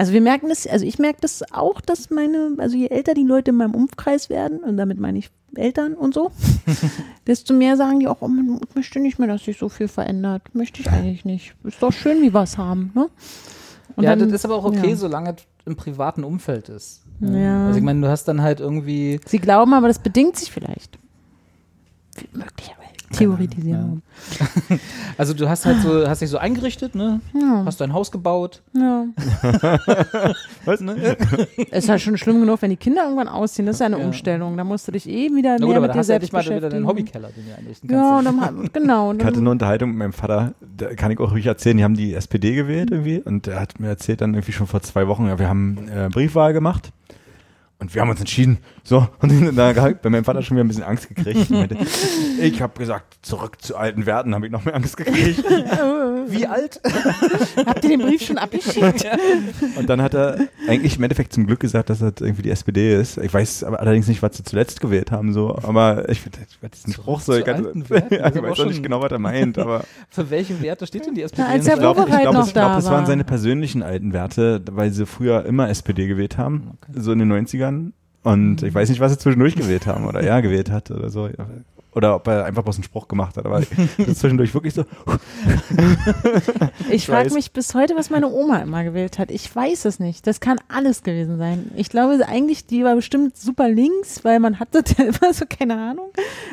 also wir merken das, also ich merke das auch, dass meine, also je älter die Leute in meinem Umkreis werden, und damit meine ich Eltern und so, [laughs] desto mehr sagen die auch, oh, ich möchte nicht mehr, dass sich so viel verändert. Möchte ich eigentlich nicht. Ist doch schön, wie wir es haben, ne? Und ja, dann, das ist aber auch okay, ja. solange es im privaten Umfeld ist. Ja. Also ich meine, du hast dann halt irgendwie. Sie glauben aber, das bedingt sich vielleicht. Möglicherweise. Theoretisierung. Ja. Also du hast halt so, [sighs] hast dich so eingerichtet, ne? Ja. Hast dein Haus gebaut. Ja. [laughs] Was? Ne? Ist halt schon schlimm genug, wenn die Kinder irgendwann ausziehen. Das ist ja eine ja. Umstellung. Da musst du dich eh wieder Na gut, mehr mit dir selbst mal wieder deinen Hobbykeller, den du einrichten kannst. Ja, dann, genau. Ich hatte eine Unterhaltung mit meinem Vater, da kann ich auch ruhig erzählen, die haben die SPD gewählt irgendwie und er hat mir erzählt dann irgendwie schon vor zwei Wochen, ja, wir haben äh, Briefwahl gemacht und wir haben uns entschieden, so, [laughs] und da hat bei meinem Vater schon wieder ein bisschen Angst gekriegt. Meinte, [laughs] ich habe gesagt, zurück zu alten Werten, habe ich noch mehr Angst gekriegt. [laughs] Wie alt? Habt ihr den Brief schon abgeschickt? Und dann hat er eigentlich im Endeffekt zum Glück gesagt, dass das irgendwie die SPD ist. Ich weiß aber allerdings nicht, was sie zuletzt gewählt haben, so. Aber ich finde diesen Spruch so, ich, kann, ja, ich weiß auch nicht genau, was er meint, aber. Für welche Werte steht denn die SPD? Na, als der ich glaube, ich glaub, glaub, das waren seine persönlichen alten Werte, weil sie früher immer SPD gewählt haben, okay. so in den 90ern. Und ich weiß nicht, was sie zwischendurch gewählt haben oder er gewählt hat oder so. Oder ob er einfach bloß einen Spruch gemacht hat. Aber zwischendurch wirklich so. ich frage mich bis heute, was meine Oma immer gewählt hat. Ich weiß es nicht. Das kann alles gewesen sein. Ich glaube eigentlich, die war bestimmt super links, weil man hatte [laughs] ja immer so keine Ahnung.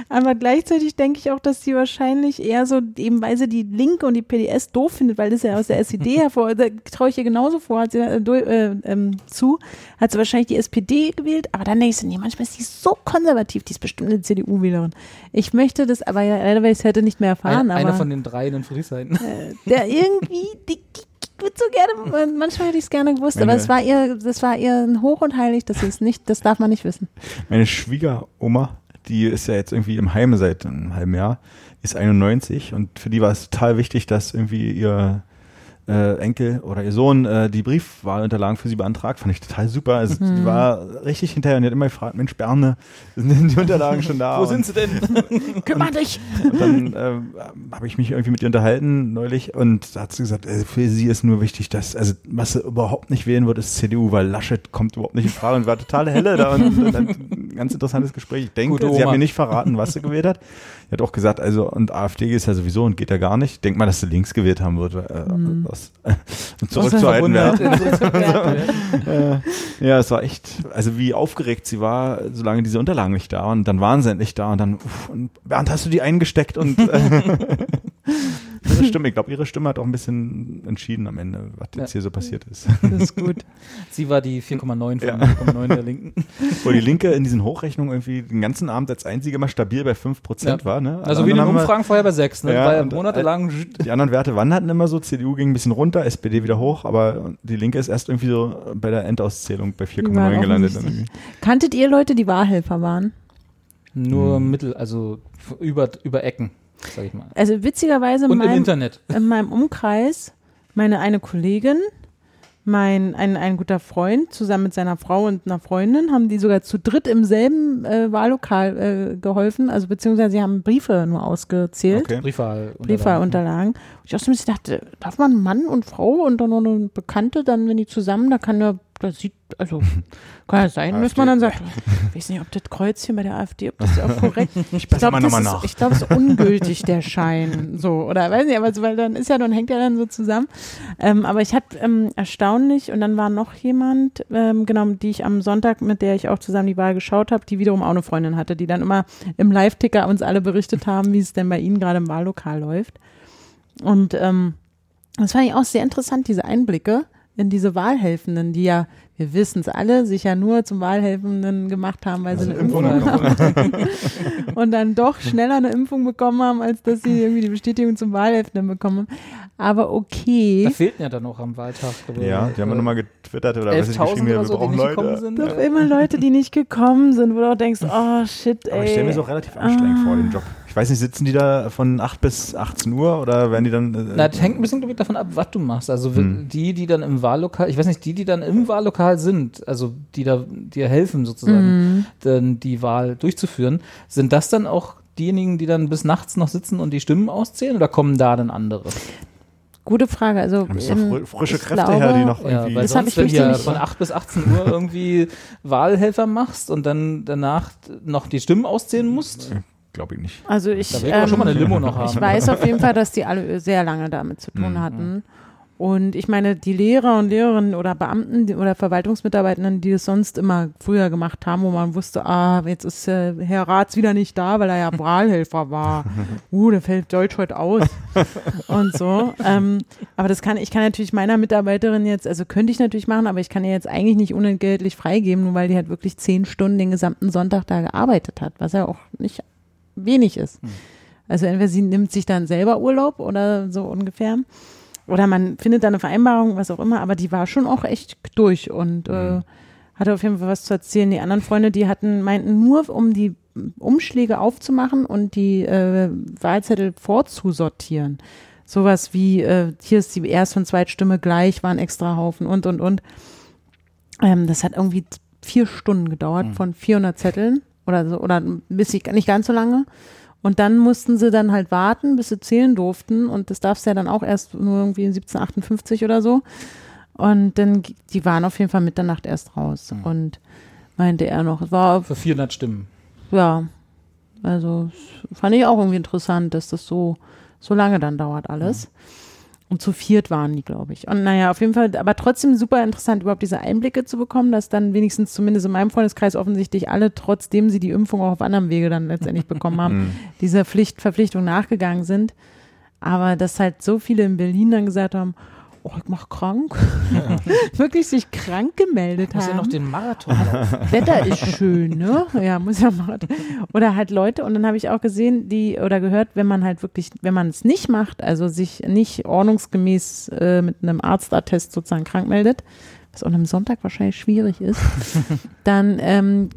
Aber gleichzeitig denke ich auch, dass sie wahrscheinlich eher so, eben weil sie die Linke und die PDS doof findet, weil das ja aus der SED [laughs] hervor, da traue ich ihr genauso vor, hat sie äh, äh, äh, zu, hat sie wahrscheinlich die SPD gewählt. Aber dann denke ich so, nee, manchmal ist sie so konservativ, die ist bestimmt eine CDU-Wählerin. Ich möchte das, aber ja, leider werde ich es heute nicht mehr erfahren. Ein, einer von den dreien in Friedrichshain. Äh, der irgendwie, [laughs] die, die würde so gerne, manchmal hätte ich es gerne gewusst, Meine, aber es war ihr, das war ihr hoch und heilig, das ist nicht, das darf man nicht wissen. Meine Schwiegeroma, die ist ja jetzt irgendwie im Heim seit einem halben Jahr, ist 91 und für die war es total wichtig, dass irgendwie ihr äh, Enkel oder ihr Sohn äh, die Briefwahlunterlagen für sie beantragt. Fand ich total super. Also mhm. die war richtig hinterher und die hat immer gefragt, Mensch, Berne, [laughs] sind die Unterlagen schon da? Wo sind sie denn? Kümmer dich! Und dann äh, habe ich mich irgendwie mit ihr unterhalten neulich und da hat sie gesagt, äh, für sie ist nur wichtig, dass, also was sie überhaupt nicht wählen wird, ist CDU, weil Laschet kommt überhaupt nicht in Frage und war total helle da und, und ein ganz interessantes Gespräch. Ich denke, Gute sie hat mir nicht verraten, was sie gewählt hat. Er hat auch gesagt, also und AfD ist ja sowieso und geht ja gar nicht. Denk mal, dass sie links gewählt haben wird. Äh, mhm. was, äh, und zurück zur alten Welt. [laughs] ja, es war echt, also wie aufgeregt sie war, solange diese Unterlagen nicht da waren. Und dann waren sie endlich da und dann, uff, und Bernd, hast du die eingesteckt und äh, [laughs] ihre [laughs] Stimme, ich glaube, ihre Stimme hat auch ein bisschen entschieden am Ende, was jetzt ja. hier so passiert ist. Das ist gut. Sie war die 4,9 von ja. 4,9 der Linken. [laughs] Wo die Linke in diesen Hochrechnungen irgendwie den ganzen Abend als einzige mal stabil bei 5% ja. war. Ne? Also wie in den Umfragen vorher bei 6, ne? Ja, monatelang. Die [laughs] anderen Werte wanderten immer so, CDU ging ein bisschen runter, SPD wieder hoch, aber die Linke ist erst irgendwie so bei der Endauszählung bei 4,9 gelandet. Kanntet ihr Leute, die Wahlhelfer waren? Nur hm. Mittel, also über, über Ecken sag ich mal. Also witzigerweise Und in meinem, im Internet. in meinem Umkreis, meine eine Kollegin, mein ein, ein guter Freund zusammen mit seiner Frau und einer Freundin haben die sogar zu dritt im selben äh, Wahllokal äh, geholfen, also beziehungsweise sie haben Briefe nur ausgezählt. Okay. Briefwahlunterlagen. Briefwahlunterlagen. Ich auch so ein bisschen dachte, darf man Mann und Frau und dann noch eine Bekannte, dann wenn die zusammen, da kann ja das sieht, also [laughs] kann ja sein, dass man dann sagt, ich weiß nicht, ob das Kreuzchen bei der AfD, ob das auch korrekt [laughs] ist. Ich glaube, das, ist, ich glaub, es ist ungültig, der Schein. So, oder weiß nicht, aber so, weil dann ist ja, dann hängt ja dann so zusammen. Ähm, aber ich hatte ähm, erstaunlich, und dann war noch jemand, ähm, genau, die ich am Sonntag, mit der ich auch zusammen die Wahl geschaut habe, die wiederum auch eine Freundin hatte, die dann immer im Live-Ticker uns alle berichtet haben, wie es denn bei ihnen gerade im Wahllokal läuft. Und ähm, das fand ich auch sehr interessant, diese Einblicke in diese Wahlhelfenden, die ja, wir wissen es alle, sich ja nur zum Wahlhelfenden gemacht haben, weil also sie eine Impfung haben. [laughs] und dann doch schneller eine Impfung bekommen haben, als dass sie irgendwie die Bestätigung zum Wahlhelfenden bekommen haben. Aber okay. Da fehlten ja dann noch am Wahltag. Ja, die haben wir nochmal getwittert oder was ich geschrieben, wir so, brauchen Leute. Sind, Doch immer Leute, die nicht gekommen sind, wo du auch denkst, oh shit, ey. Aber ich stelle mir es auch relativ anstrengend ah. vor, den Job weiß nicht, sitzen die da von 8 bis 18 Uhr oder werden die dann. Äh, Na, das hängt ein bisschen davon ab, was du machst. Also hm. die, die dann im Wahllokal, ich weiß nicht, die, die dann im Wahllokal sind, also die da dir helfen sozusagen, mhm. dann die Wahl durchzuführen, sind das dann auch diejenigen, die dann bis nachts noch sitzen und die Stimmen auszählen oder kommen da dann andere? Gute Frage. Also ähm, frische Kräfte glaube, her, die noch irgendwie. Ja, weil das sonst, wenn du von 8 bis 18 Uhr irgendwie [laughs] Wahlhelfer machst und dann danach noch die Stimmen auszählen musst glaube ich nicht. Also ich, da ähm, schon mal eine Limo noch haben. Ich weiß auf jeden Fall, [laughs] dass die alle sehr lange damit zu tun mhm. hatten. Und ich meine, die Lehrer und Lehrerinnen oder Beamten oder Verwaltungsmitarbeitenden, die es sonst immer früher gemacht haben, wo man wusste, ah, jetzt ist äh, Herr Ratz wieder nicht da, weil er ja [laughs] Wahlhelfer war. Uh, der fällt Deutsch heute aus. [laughs] und so. Ähm, aber das kann, ich kann natürlich meiner Mitarbeiterin jetzt, also könnte ich natürlich machen, aber ich kann ihr jetzt eigentlich nicht unentgeltlich freigeben, nur weil die halt wirklich zehn Stunden den gesamten Sonntag da gearbeitet hat, was ja auch nicht wenig ist. Hm. Also entweder sie nimmt sich dann selber Urlaub oder so ungefähr. Oder man findet da eine Vereinbarung, was auch immer, aber die war schon auch echt durch und äh, hm. hatte auf jeden Fall was zu erzählen. Die anderen Freunde, die hatten, meinten nur, um die Umschläge aufzumachen und die äh, Wahlzettel vorzusortieren sowas wie, äh, hier ist die Erst- und Zweitstimme gleich, waren extra Haufen und, und, und. Ähm, das hat irgendwie vier Stunden gedauert Mhm. von 400 Zetteln oder so, oder ein bisschen, nicht ganz so lange. Und dann mussten sie dann halt warten, bis sie zählen durften. Und das darfst du ja dann auch erst nur irgendwie in 1758 oder so. Und dann, die waren auf jeden Fall Mitternacht erst raus. Mhm. Und meinte er noch, es war, Für 400 Stimmen. ja, also fand ich auch irgendwie interessant, dass das so, so lange dann dauert alles. Und zu viert waren die, glaube ich. Und naja, auf jeden Fall, aber trotzdem super interessant, überhaupt diese Einblicke zu bekommen, dass dann wenigstens zumindest in meinem Freundeskreis offensichtlich alle, trotzdem sie die Impfung auch auf anderem Wege dann letztendlich [laughs] bekommen haben, dieser Pflicht, Verpflichtung nachgegangen sind. Aber dass halt so viele in Berlin dann gesagt haben, oh, ich mach krank. [laughs] Wirklich sich krank gemeldet Muss haben. ja noch den Marathon laufen. [laughs] Wetter ist schön, ne? Ja, muss ja mal. Oder halt Leute, und dann habe ich auch gesehen, die oder gehört, wenn man halt wirklich, wenn man es nicht macht, also sich nicht ordnungsgemäß äh, mit einem Arztattest sozusagen krank meldet, was an einem Sonntag wahrscheinlich schwierig ist, [laughs] dann, ähm,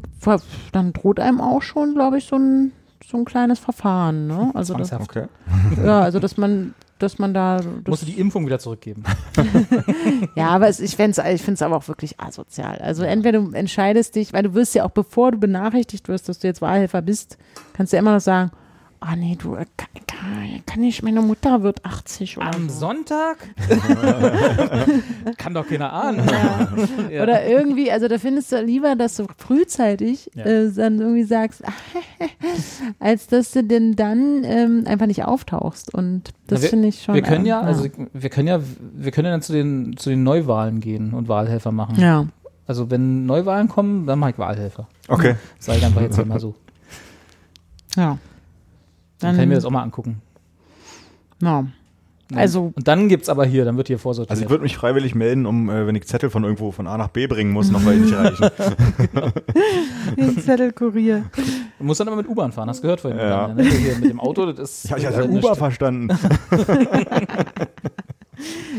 dann droht einem auch schon, glaube ich, so ein, so ein kleines Verfahren, ne? Also das. Okay. ja, also dass man, dass man da Musst du die Impfung wieder zurückgeben. [laughs] Ja, aber es, ich finde es ich find's aber auch wirklich asozial. Also entweder du entscheidest dich, weil du wirst ja auch, bevor du benachrichtigt wirst, dass du jetzt Wahlhelfer bist, kannst du ja immer noch sagen, ah nee, du, äh, kann, kann, nicht, meine Mutter wird 80 oder Am so. Sonntag? [laughs] Kann doch keiner ahnen. [laughs] Ja. Oder irgendwie, also da findest du lieber, dass du frühzeitig Ja. äh, dann irgendwie sagst, [laughs] als dass du denn dann ähm, einfach nicht auftauchst. Und das finde ich schon. Wir können ja, äh, also wir können ja, wir können ja dann zu den, zu den Neuwahlen gehen und Wahlhelfer machen. ja. Also wenn Neuwahlen kommen, dann mache ich Wahlhelfer. Okay. Sag ich einfach jetzt mal so. Ja. Dann kann ich mir das auch mal angucken. ja. Also, Und dann gibt's aber hier, dann wird hier vorsortiert. Also ich würde mich freiwillig melden, um, äh, wenn ich Zettel von irgendwo von A nach B bringen muss, noch weil ich nicht [laughs] erreichen. [laughs] den Zettelkurier. du musst dann aber mit U-Bahn fahren, hast du gehört vorhin. Ja. Daniel, ne? Hier mit dem Auto, das ist. Ich habe das ja ist eine Uber St- verstanden. [laughs]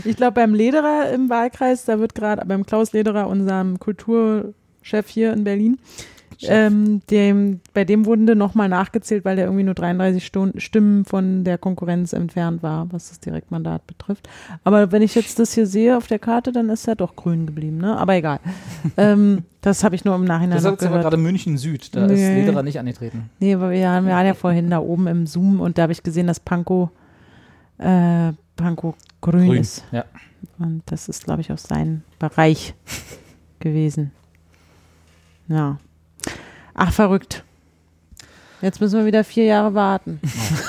Ich glaube, beim Lederer im Wahlkreis, da wird gerade beim Klaus Lederer, unserem Kulturchef hier in Berlin, ähm, dem, bei dem wurden nochmal nachgezählt, weil der irgendwie nur 33 Stunden, Stimmen von der Konkurrenz entfernt war, was das Direktmandat betrifft. Aber wenn ich jetzt das hier sehe auf der Karte, dann ist er doch grün geblieben, ne? Aber egal. [laughs] ähm, das habe ich nur im Nachhinein Das noch ist gehört. gerade München Süd, da ist Nee. Lederer nicht angetreten. Nee, aber wir, haben- waren ja vorhin da oben im Zoom und da habe ich gesehen, dass Pankow, äh, Pankow grün, Grün. ist. Ja. Und das ist, glaube ich, aus seinem Bereich gewesen. Ja. Ach, verrückt. Jetzt müssen wir wieder vier Jahre warten.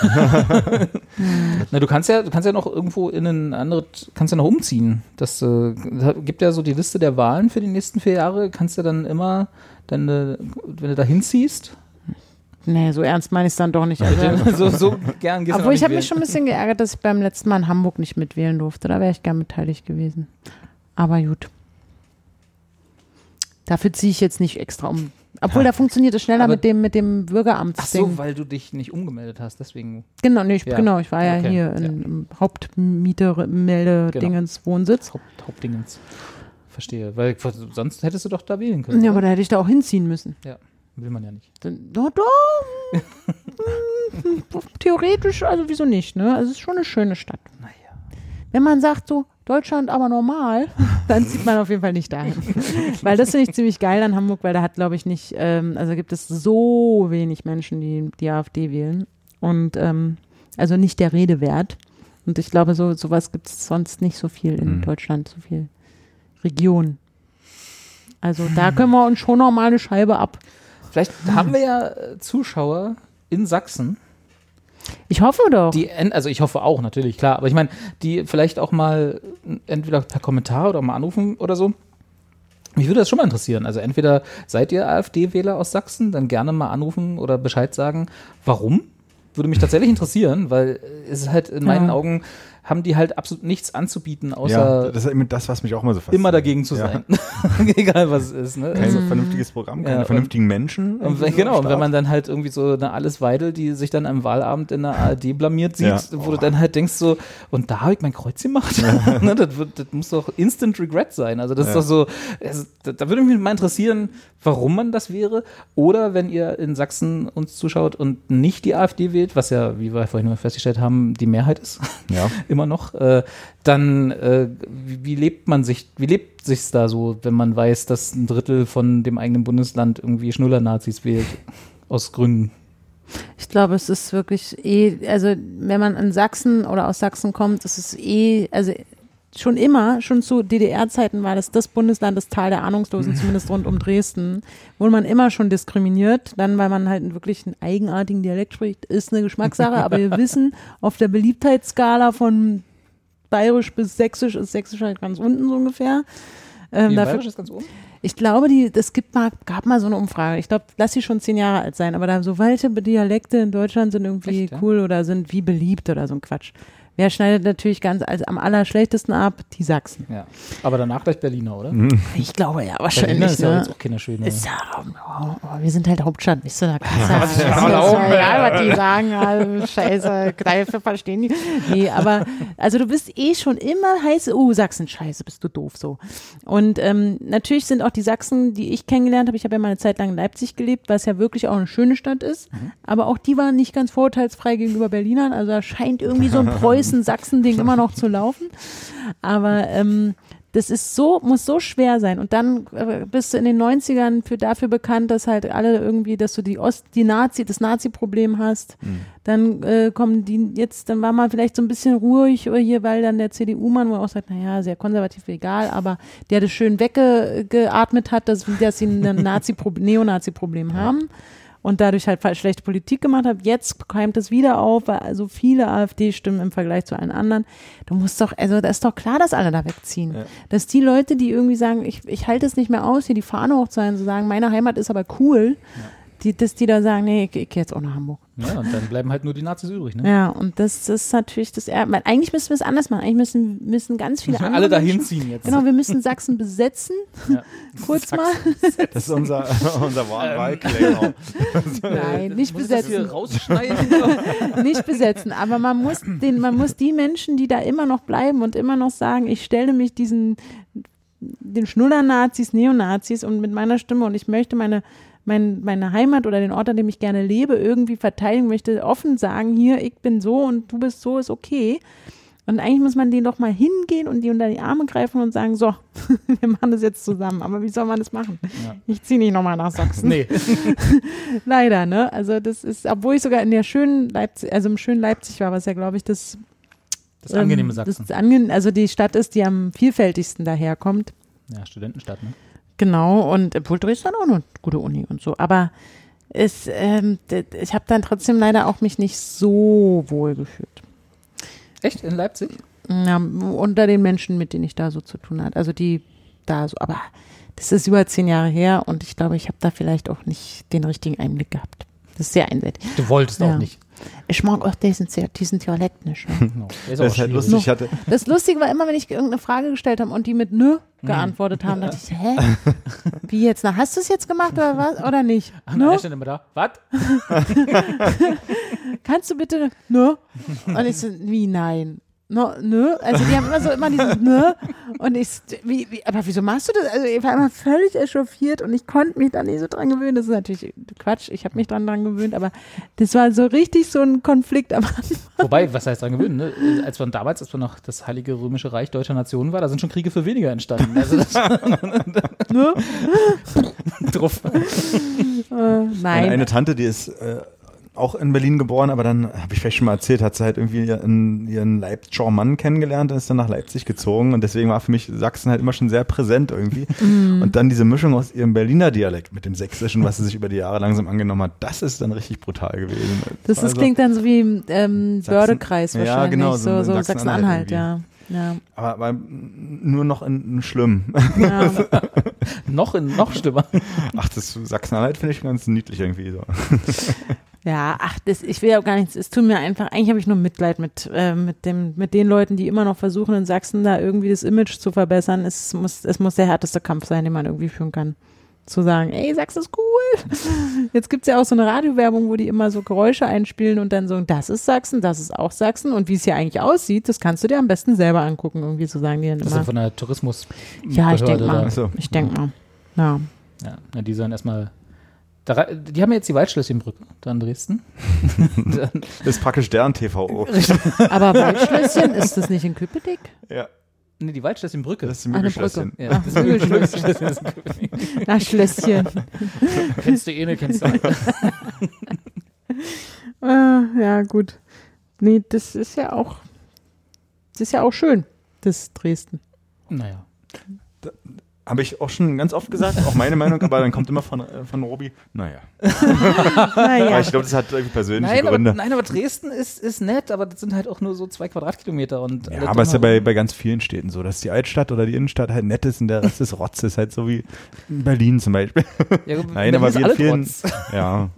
[laughs] Na, du kannst ja, du kannst ja noch irgendwo in ein anderes, kannst ja noch umziehen. Das äh, gibt ja so die Liste der Wahlen für die nächsten vier Jahre. Kannst du dann immer, dann, wenn du da hinziehst, Nee, so ernst meine ich es dann doch nicht. Also, [laughs] so, so gern gehst du obwohl ich habe mich schon ein bisschen geärgert, dass ich beim letzten Mal in Hamburg nicht mitwählen durfte. Da wäre ich gern beteiligt gewesen. Aber gut. Dafür ziehe ich jetzt nicht extra um. Obwohl, da funktioniert es schneller Aber- mit dem, mit dem Ach Bürgeramtsding. so, weil du dich nicht umgemeldet hast, deswegen. Genau, nee, ich, Ja. genau, ich war ja Okay, hier ja. in, im Hauptmieter-Melde-Dingens Wohnsitz. Haupt, Hauptdingens. Verstehe. Weil sonst hättest du doch da wählen können. Ja, oder? aber da hätte ich da auch hinziehen müssen. Will man ja nicht. Dann, doch, doch. [laughs] Hm, Theoretisch, also wieso nicht, ne? Also es ist schon eine schöne Stadt. Naja. Wenn man sagt so, Deutschland aber normal, [laughs] dann zieht man auf jeden Fall nicht dahin. [laughs] weil das finde ich ziemlich geil an Hamburg, weil da hat, glaube ich, nicht, ähm, also gibt es so wenig Menschen, die die AfD wählen. Und ähm, also nicht der Rede wert. Und ich glaube, so sowas gibt es sonst nicht so viel in Mhm. Deutschland, so viel Region. Also da können wir uns schon noch mal eine Scheibe ab. Vielleicht haben wir ja äh, Zuschauer in Sachsen, Ich hoffe doch. die, also ich hoffe auch, natürlich, klar, aber ich meine, die vielleicht auch mal entweder per Kommentar oder mal anrufen oder so. Mich würde das schon mal interessieren. Also entweder seid ihr AfD-Wähler aus Sachsen, dann gerne mal anrufen oder Bescheid sagen, warum? Würde mich tatsächlich interessieren, weil es ist halt in meinen Ja. Augen haben die halt absolut nichts anzubieten, ja, außer das ist eben das, was mich auch immer so fasziniert. immer dagegen zu Ja. sein. [laughs] Egal was es ist. Ne? Kein Also, vernünftiges Programm, keine Ja, und- vernünftigen Menschen. und wenn, so genau, und wenn man dann halt irgendwie so eine Alice Weidel, die sich dann am Wahlabend in der ARD blamiert sieht, Ja. wo du dann halt denkst so, und da habe ich mein Kreuz gemacht? [laughs] [laughs] ne, das, wird, das muss doch Instant Regret sein. Also das Ja. ist doch so, es, da, da würde mich mal interessieren, warum man das wäre. Oder wenn ihr in Sachsen uns zuschaut und nicht die AfD wählt, was ja, wie wir vorhin mal festgestellt haben, die Mehrheit ist ja. Immer noch, äh, dann äh, wie, wie, lebt man sich, wie lebt sich's da so, wenn man weiß, dass ein Drittel von dem eigenen Bundesland irgendwie Schnuller-Nazis wählt, aus Gründen? Ich glaube, es ist wirklich eh, also wenn man in Sachsen oder aus Sachsen kommt, ist eh, also schon immer, schon zu DDR-Zeiten war das das Bundesland, das Tal der Ahnungslosen, zumindest rund um Dresden, wurde man immer schon diskriminiert. Dann, weil man halt wirklich einen eigenartigen Dialekt spricht, ist eine Geschmackssache. aber wir [laughs] wissen, auf der Beliebtheitsskala von bayerisch bis sächsisch ist sächsisch halt ganz unten so ungefähr. Ähm, Wie, dafür, bayerisch ist ganz oben? Ich glaube, die, das gibt mal, gab mal so eine Umfrage. Ich glaube, lass sie schon zehn Jahre alt sein, aber da so welche Dialekte in Deutschland sind irgendwie Echt, ja? cool oder sind wie beliebt oder so ein Quatsch. Wer schneidet natürlich ganz als am allerschlechtesten ab? Die Sachsen. Ja. Aber danach gleich Berliner, oder? Mhm. Ich glaube ja, wahrscheinlich. Berliner ist ja ne? jetzt auch keine schöne. Ist ja, oh, oh, wir sind halt Hauptstadt, weißt du, da kannst du ja, ist ja, ja, was die sagen, also, scheiße, Kneife verstehen die. Nee, aber, also du bist eh schon immer heiß, oh, Sachsen, scheiße, bist du doof, so. Und ähm, natürlich sind auch die Sachsen, die ich kennengelernt habe, ich habe ja mal eine Zeit lang in Leipzig gelebt, was ja wirklich auch eine schöne Stadt ist, mhm. aber auch die waren nicht ganz vorurteilsfrei gegenüber Berlinern, also da scheint irgendwie so ein [laughs] Preußen Preußen-Sachsen-Ding immer noch zu laufen. Aber ähm, das ist so, muss so schwer sein. Und dann äh, bist du in den 90ern für, dafür bekannt, dass halt alle irgendwie, dass du die Ost, die Nazi, das Nazi-Problem hast. Mhm. Dann äh, kommen die jetzt, dann war man vielleicht so ein bisschen ruhig hier, weil dann der CDU-Mann, wo er auch sagt, naja, sehr konservativ, egal, aber der das schön weggeatmet hat, dass, dass sie ein Nazi Neonazi-Problem haben und dadurch halt schlechte Politik gemacht habe. Jetzt keimt es wieder auf, weil also viele AfD-Stimmen im Vergleich zu allen anderen. Du musst doch, also da ist doch klar, dass alle da wegziehen. Ja. Dass die Leute, die irgendwie sagen, ich, ich halte es nicht mehr aus, hier die Fahne hochzuhalten, zu sagen, meine Heimat ist aber cool. Ja die, dass die da sagen, nee, ich, ich gehe jetzt auch nach Hamburg. Ja, und dann bleiben halt nur die Nazis übrig, ne? Ja, und das, das ist natürlich das, eigentlich müssen wir es anders machen. Eigentlich müssen, müssen ganz viele müssen alle dahin ziehen jetzt. Genau, wir müssen Sachsen besetzen. Ja. [laughs] Kurz Sachsen mal. Besetzen. Das ist unser, [laughs] unser Wahlclaim ähm. Nein, nicht muss besetzen. rausschneiden? [laughs] nicht besetzen, aber man muss, den, man muss die Menschen, die da immer noch bleiben und immer noch sagen, ich stelle mich diesen den Schnuller-Nazis, Neonazis und mit meiner Stimme und ich möchte meine mein, meine Heimat oder den Ort, an dem ich gerne lebe, irgendwie verteidigen möchte, offen sagen, hier, ich bin so und du bist so, ist okay. Und eigentlich muss man denen doch mal hingehen und die unter die Arme greifen und sagen, so, [laughs] wir machen das jetzt zusammen. Aber wie soll man das machen? Ja. Ich ziehe nicht nochmal nach Sachsen. Nee. [laughs] Leider, ne? Also das ist, obwohl ich sogar in der schönen Leipzig, also im schönen Leipzig war, was ja, glaube ich, das das angenehme ähm, Sachsen. Das ange also die Stadt ist, die am vielfältigsten daherkommt. Ja, Studentenstadt, ne? Genau, und obwohl Dresden auch eine gute Uni und so. Aber es, ähm, ich habe dann trotzdem leider auch mich nicht so wohl gefühlt. Echt? In Leipzig? Ja, unter den Menschen, mit denen ich da so zu tun hatte. Also die da so, aber das ist über zehn Jahre her und ich glaube, ich habe da vielleicht auch nicht den richtigen Einblick gehabt. Das ist sehr einseitig. Du wolltest ja. auch nicht. Ich mag auch diesen, diesen Dialekt nicht. Ne? [laughs] No. Das, ist halt lustig. Ich hatte das Lustige war immer, wenn ich irgendeine Frage gestellt habe und die mit Nö geantwortet haben, dachte ich, hä? [laughs] Wie jetzt? Na, hast du es jetzt gemacht oder was? Oder nicht? Ach, no? nein, immer da. Was? [laughs] Kannst du bitte Nö? Und ich so, wie nein? No, nö. Also die haben immer so immer dieses [laughs] nö. Und ich, wie, wie, aber wieso machst du das? Also ich war immer völlig echauffiert und ich konnte mich da nicht so dran gewöhnen. Das ist natürlich Quatsch. Ich habe mich dran, dran gewöhnt, aber das war so richtig so ein Konflikt am Anfang. Wobei, was heißt dran gewöhnen? Ne? Als man damals, als man noch das Heilige Römische Reich deutscher Nationen war, da sind schon Kriege für weniger entstanden. Also das [laughs] [laughs] ne? Druff. Äh, nein. Meine eine Tante, die ist äh, auch in Berlin geboren, aber dann, habe ich vielleicht schon mal erzählt, hat sie halt irgendwie ihren, ihren Leipziger Mann kennengelernt und ist dann nach Leipzig gezogen und deswegen war für mich Sachsen halt immer schon sehr präsent irgendwie. Mm. Und dann diese Mischung aus ihrem Berliner Dialekt mit dem Sächsischen, was sie sich über die Jahre langsam angenommen hat, das ist dann richtig brutal gewesen. Das, das also, klingt dann so wie ähm, Bördekreis wahrscheinlich, ja, genau, so, so Sachsen-Anhalt, ja. Ja. Aber, aber, nur noch in, in schlimm. Ja. [laughs] noch in noch schlimmer. Ach, das Sachsen-Anhalt finde ich ganz niedlich irgendwie so. [laughs] Ja, ach, das, ich will ja auch gar nichts. Es tut mir einfach, eigentlich habe ich nur Mitleid mit, äh, mit, dem, mit den Leuten, die immer noch versuchen, in Sachsen da irgendwie das Image zu verbessern. Es muss, es muss der härteste Kampf sein, den man irgendwie führen kann. Zu sagen, ey, Sachsen ist cool. [laughs] Jetzt gibt's ja auch so eine Radiowerbung, wo die immer so Geräusche einspielen und dann so, das ist Sachsen, das ist auch Sachsen. Und wie es hier eigentlich aussieht, das kannst du dir am besten selber angucken, irgendwie zu so sagen die dann immer. Das ist von der Tourismus. Ja, ich denke mal. So. Ich denke mal. Ja. Ja, die sollen erstmal Da, die haben jetzt die Waldschlösschenbrücke da in Dresden. [laughs] das ist praktisch deren TVO. Aber Waldschlösschen, ist das nicht in Köpenick? Ja. Nee, die Waldschlösschenbrücke. Das ist die Mügelschlösschen. Ja, Ach, das ist Mügelschlösschen. [laughs] ist Köpenick. Na, Schlösschen. kennst du eh nicht, kennst du nicht. [laughs] Ah, ja, gut. Nee, das ist ja auch, das ist ja auch schön, das Dresden. Naja. Habe ich auch schon ganz oft gesagt, auch meine Meinung, aber dann kommt immer von, äh, von Robi, naja. [laughs] Naja. Aber ich glaube, das hat irgendwie persönliche Nein aber, Gründe. nein, aber Dresden ist, ist nett, aber das sind halt auch nur so zwei Quadratkilometer. Und Ja, alles aber es ist ja bei, bei ganz vielen Städten so, dass die Altstadt oder die Innenstadt halt nett ist und der Rest ist Rotz, ist halt so wie in Berlin zum Beispiel. Ja, gut, [laughs] Nein, aber wie in vielen, Rotz. ja,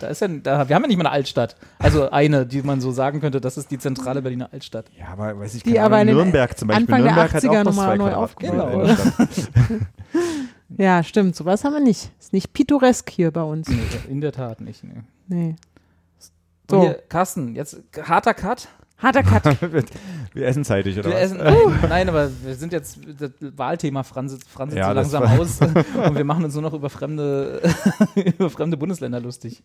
Da ist ja, da, wir haben ja nicht mal eine Altstadt. Also eine, die man so sagen könnte, das ist die zentrale Berliner Altstadt. ja, aber weiß ich, Die aber in den Nürnberg zum Beispiel. Anfang der Nürnberg hat 80er auch bloß nochmal neu aufgebaut, [laughs] Innenstadt. Ja, stimmt, sowas haben wir nicht. Ist nicht pittoresk hier bei uns. Nee, in der Tat nicht. Nee. Nee. So. So. Hier, Carsten, jetzt harter Cut. Harter Cut. [laughs] Wir essen zeitig, oder Wir was? essen, nein, aber wir sind jetzt, das Wahlthema Franz, Franz Ja, so langsam aus [laughs] und wir machen uns nur noch über fremde, [laughs] über fremde Bundesländer lustig.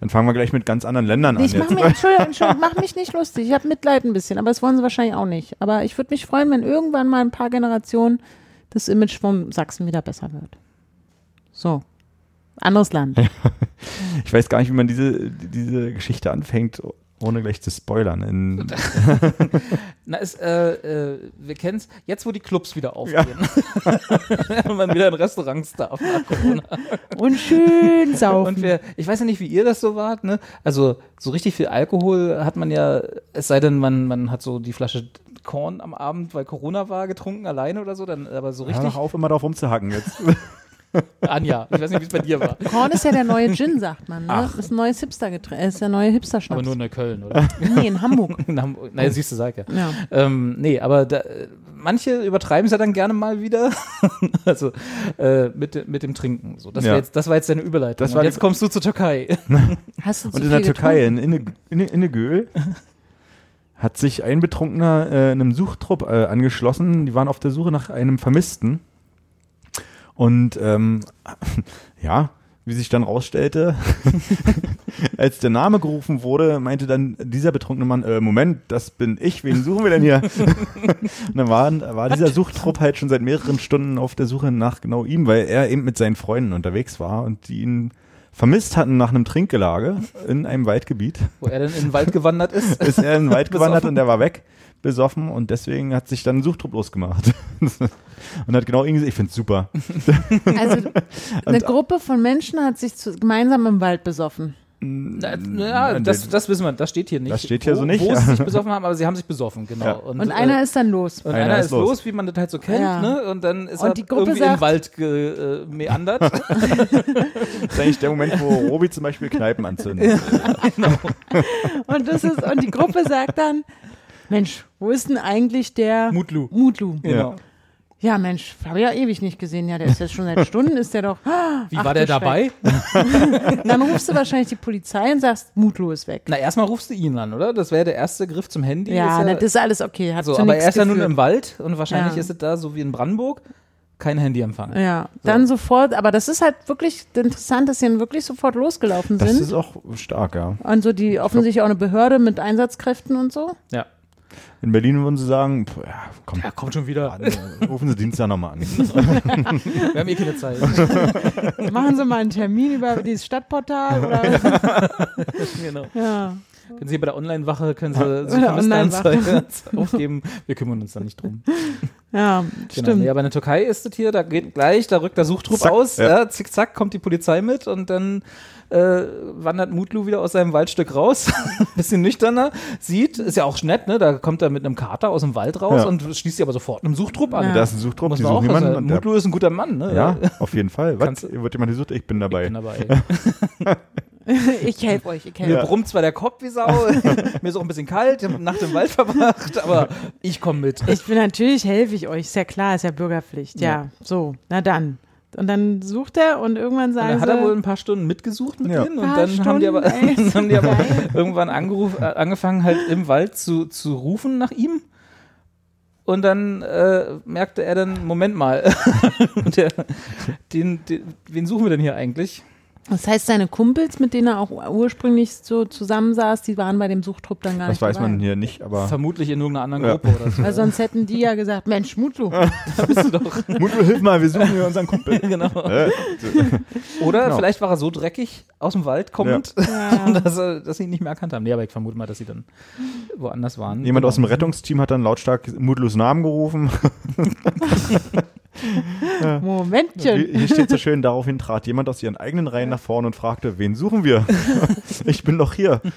Dann fangen wir gleich mit ganz anderen Ländern an Ich mach jetzt. mich, Entschuldigung, Entschuldigung, mach mich nicht lustig. Ich habe Mitleid ein bisschen, aber das wollen sie wahrscheinlich auch nicht. Aber ich würde mich freuen, wenn irgendwann mal ein paar Generationen das Image vom Sachsen wieder besser wird. So. Anderes Land. Ich weiß gar nicht, wie man diese, diese Geschichte anfängt, ohne gleich zu spoilern. In, [laughs] Na, ist, äh, äh, wir kennen es, jetzt wo die Clubs wieder aufgehen. [laughs] und man wieder in Restaurants darf nach Corona. Und schön [laughs] saufen. Und wir, ich weiß ja nicht, wie ihr das so wart, ne? Also, so richtig viel Alkohol hat man ja, es sei denn, man, man hat so die Flasche Korn am Abend, weil Corona war, getrunken alleine oder so, dann aber so Hör richtig. doch auf, immer drauf rumzuhacken jetzt. Anja, ich weiß nicht, wie es bei dir war. Korn ist ja der neue Gin, sagt man. Ne? Ach. Ist ein neues Hipster-Getränk. Ist der neue Hipster-Schnaps. Aber nur in Neukölln, oder? Nee, in Hamburg. [laughs] In Hamburg. Naja, siehst du, sag ja. Ja. Ähm, nee, aber da, manche übertreiben es ja dann gerne mal wieder. [laughs] also äh, mit, mit dem Trinken. So, das, Ja. war jetzt, das war jetzt deine Überleitung. Das Und war die- jetzt kommst du zur Türkei. [laughs] Hast du zu Und in viel der Türkei, getrunken? in, in, in, hat sich ein Betrunkener äh, einem Suchtrupp äh, angeschlossen. Die waren auf der Suche nach einem Vermissten. Und ähm, [laughs] ja, wie sich dann rausstellte, [laughs] als der Name gerufen wurde, meinte dann dieser betrunkene Mann, äh, Moment, das bin ich, wen suchen wir denn hier? [laughs] Und dann war, war dieser Suchtrupp halt schon seit mehreren Stunden auf der Suche nach genau ihm, weil er eben mit seinen Freunden unterwegs war und die ihn vermisst hatten nach einem Trinkgelage in einem Waldgebiet. Wo er dann in den Wald gewandert ist. Ist er in den Wald [laughs] gewandert und der war weg, besoffen und deswegen hat sich dann ein Suchtrupp losgemacht. [laughs] und hat genau ihn gesagt, ich find's super. Also [laughs] eine Gruppe von Menschen hat sich zu, gemeinsam im Wald besoffen. Na, na, das, das wissen wir, das steht hier nicht. Das steht hier wo, so nicht, Wo ja. sie sich besoffen haben, aber sie haben sich besoffen, genau. Ja. Und einer äh, ist dann los. und Einer einer, ist los. los. wie man das halt so kennt, Ja. ne? Und dann ist Und er die Gruppe irgendwie sagt- im Wald gemeandert. [laughs] Das ist eigentlich der Moment, wo Robi zum Beispiel Kneipen anzündet. Und, das ist, und die Gruppe sagt dann, Mensch, wo ist denn eigentlich der Mutlu. Mutlu? Genau. Ja, Mensch, habe ich ja ewig nicht gesehen. Ja, der ist jetzt schon seit Stunden, ist der doch. Wie Ach, war der dabei? [laughs] Dann rufst du wahrscheinlich die Polizei und sagst, Mutlu ist weg. Na, erstmal rufst du ihn an, oder? Das wäre der erste Griff zum Handy. ja, ist das ist alles okay. Hat so, aber er ist ja nun im Wald und wahrscheinlich Ja. ist es da so wie in Brandenburg kein Handyempfang. Ja, dann sofort, aber das ist halt wirklich interessant, dass sie dann wirklich sofort losgelaufen Das sind. ist auch stark, ja. Und so die offensichtlich auch eine Behörde mit Einsatzkräften und so. Ja. In Berlin würden sie sagen, pff, ja, komm, Ja, kommt schon wieder. an, rufen Sie Dienstag nochmal an. [laughs] Wir haben eh keine Zeit. [laughs] Machen Sie mal einen Termin über dieses Stadtportal oder [laughs] genau. ja. Können Sie bei der Online-Wache, können Sie so Oder eine Online-Wache. Anzeige [laughs] aufgeben. Wir kümmern uns da nicht drum. [laughs] Ja, Genau. stimmt. Nee, aber in der Türkei ist es hier, da geht gleich, da rückt der Suchtrupp Zack, aus, ja. ja. zick zack, kommt die Polizei mit und dann äh, wandert Mutlu wieder aus seinem Waldstück raus, [laughs] bisschen nüchterner, sieht, ist ja auch nett, ne? Da kommt er mit einem Kater aus dem Wald raus Ja. und schließt sich aber sofort einem Suchtrupp an. Ja. Da ist ein Suchtrupp, Muss die suchen und der- Mutlu ist ein guter Mann, ne? Ja, auf jeden Fall. Was? Kannst- Wird jemand gesucht? Ich bin dabei. Ich bin dabei. [laughs] Ich helfe euch, ich Mir helfe. brummt zwar der Kopf wie Sau, [laughs] mir ist auch ein bisschen kalt, ich habe Nacht im Wald [laughs] verbracht, aber ich komme mit. Ich bin natürlich, helfe ich euch, ist ja klar, ist ja Bürgerpflicht. Ja, Ja. so, na dann. Und dann sucht er und irgendwann Und sagen dann hat er wohl ein paar Stunden mitgesucht mit Ja. denen und dann haben die aber, Stunden, ey, haben die aber irgendwann angeruf, äh, angefangen halt im Wald zu, zu rufen nach ihm. Und dann äh, merkte er dann, Moment mal, und der, den, den, wen suchen wir denn hier eigentlich? Das heißt, seine Kumpels, mit denen er auch ursprünglich so zusammensaß, die waren bei dem Suchtrupp dann gar das nicht Das weiß dabei. man hier nicht, aber. Vermutlich in irgendeiner anderen ja. Gruppe oder so. Weil sonst hätten die ja gesagt, Mensch, Mutlu, da bist du doch. [laughs] Mutlu, hilf mal, wir suchen hier unseren Kumpel. [laughs] genau. oder genau. vielleicht war er so dreckig aus dem Wald kommend, ja. [laughs] dass, dass, sie ihn nicht mehr erkannt haben. Nee, aber ich vermute mal, dass sie dann woanders waren. Jemand genau. aus dem Rettungsteam hat dann lautstark Mutlus Namen gerufen. [laughs] Momentchen. Hier steht so schön, daraufhin trat jemand aus ihren eigenen Reihen nach vorne und fragte, wen suchen wir? [laughs] ich bin doch hier. [laughs]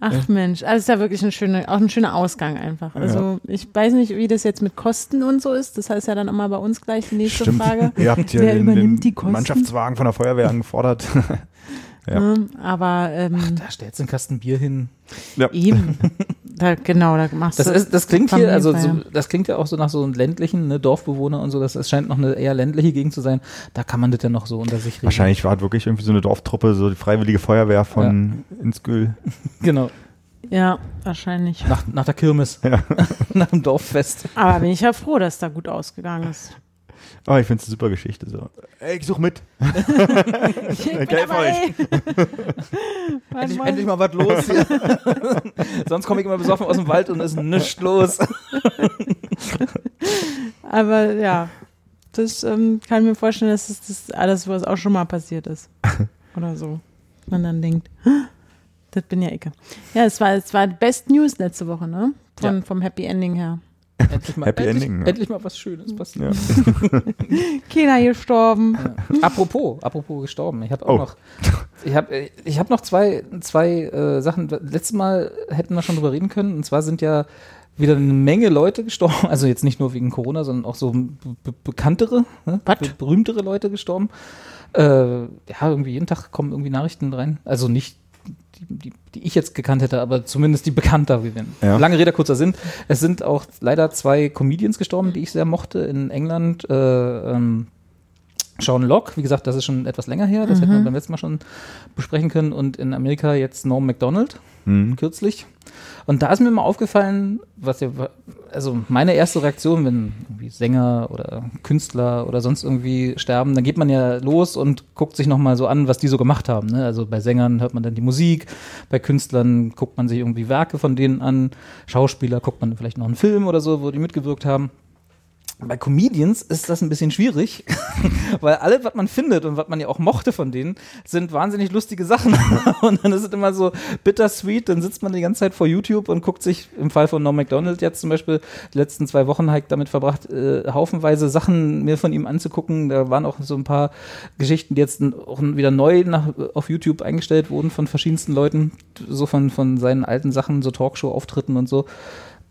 Ach Mensch, also ist ja wirklich ein schöner, auch ein schöner Ausgang einfach. Also ja. ich weiß nicht, wie das jetzt mit Kosten und so ist. Das heißt ja dann immer bei uns gleich die nächste Stimmt. Frage. Ihr habt Wer den, übernimmt den die Kosten? Mannschaftswagen von der Feuerwehr angefordert. Ja. Ne? Aber ähm, Ach, da stellst du einen Kasten Bier hin. Ja. Eben. Da, genau, da machst das du. Ist, das klingt hier, also so, das klingt ja auch so nach so einem ländlichen ne, Dorfbewohner und so. Das, das scheint noch eine eher ländliche Gegend zu sein. Da kann man das ja noch so unter sich reden. Wahrscheinlich war es wirklich irgendwie so eine Dorftruppe, so die Freiwillige Feuerwehr von ja. Inskül. [laughs] genau. Ja, wahrscheinlich. Nach, nach der Kirmes. Ja. [laughs] nach dem Dorffest. Aber bin ich ja froh, dass da gut ausgegangen ist. Oh, ich finde es eine super Geschichte. So. Ey, ich such mit. [laughs] ich Geld für euch. endlich, endlich mal was los hier. [laughs] Sonst komme ich immer besoffen aus dem Wald und ist nichts los. [laughs] Aber ja, das ähm, kann ich mir vorstellen, dass das, das alles, was auch schon mal passiert ist. Oder so. Man dann denkt, das bin ja ich. Ja, es war, es war Best News letzte Woche, ne? Von, ja. Vom Happy Ending her. [laughs] Endlich mal, Happy endlich, Ending. Ja. Endlich mal was Schönes passiert. Ja. [laughs] Keiner gestorben. Ja. Apropos, apropos gestorben. Ich habe auch oh. noch, ich habe, ich habe noch zwei, zwei äh, Sachen. Letztes Mal hätten wir schon drüber reden können. Und zwar sind ja wieder eine Menge Leute gestorben. Also jetzt nicht nur wegen Corona, sondern auch so bekanntere, ne? Be berühmtere Leute gestorben. Äh, ja, irgendwie jeden Tag kommen irgendwie Nachrichten rein. Also nicht die, die, ich jetzt gekannt hätte, aber zumindest die bekannter gewinnen. Ja. Lange Rede, kurzer Sinn. Es sind auch leider zwei Comedians gestorben, die ich sehr mochte in England. Äh, ähm, Sean Locke, wie gesagt, das ist schon etwas länger her, das mhm. hätten wir beim letzten Mal schon besprechen können. Und in Amerika jetzt Norm MacDonald, mhm. kürzlich. Und da ist mir mal aufgefallen, was ja, also meine erste Reaktion, wenn irgendwie Sänger oder Künstler oder sonst irgendwie sterben, dann geht man ja los und guckt sich nochmal so an, was die so gemacht haben. Ne? Also bei Sängern hört man dann die Musik, bei Künstlern guckt man sich irgendwie Werke von denen an, Schauspieler guckt man vielleicht noch einen Film oder so, wo die mitgewirkt haben. Bei Comedians ist das ein bisschen schwierig, [laughs] weil alles, was man findet und was man ja auch mochte von denen, sind wahnsinnig lustige Sachen. [laughs] und dann ist es immer so bittersweet, dann sitzt man die ganze Zeit vor YouTube und guckt sich, im Fall von Norm MacDonald jetzt zum Beispiel, die letzten zwei Wochen halt damit verbracht, äh, haufenweise Sachen mir von ihm anzugucken. Da waren auch so ein paar Geschichten, die jetzt auch wieder neu nach, auf YouTube eingestellt wurden von verschiedensten Leuten, so von, von seinen alten Sachen, so Talkshow-Auftritten und so.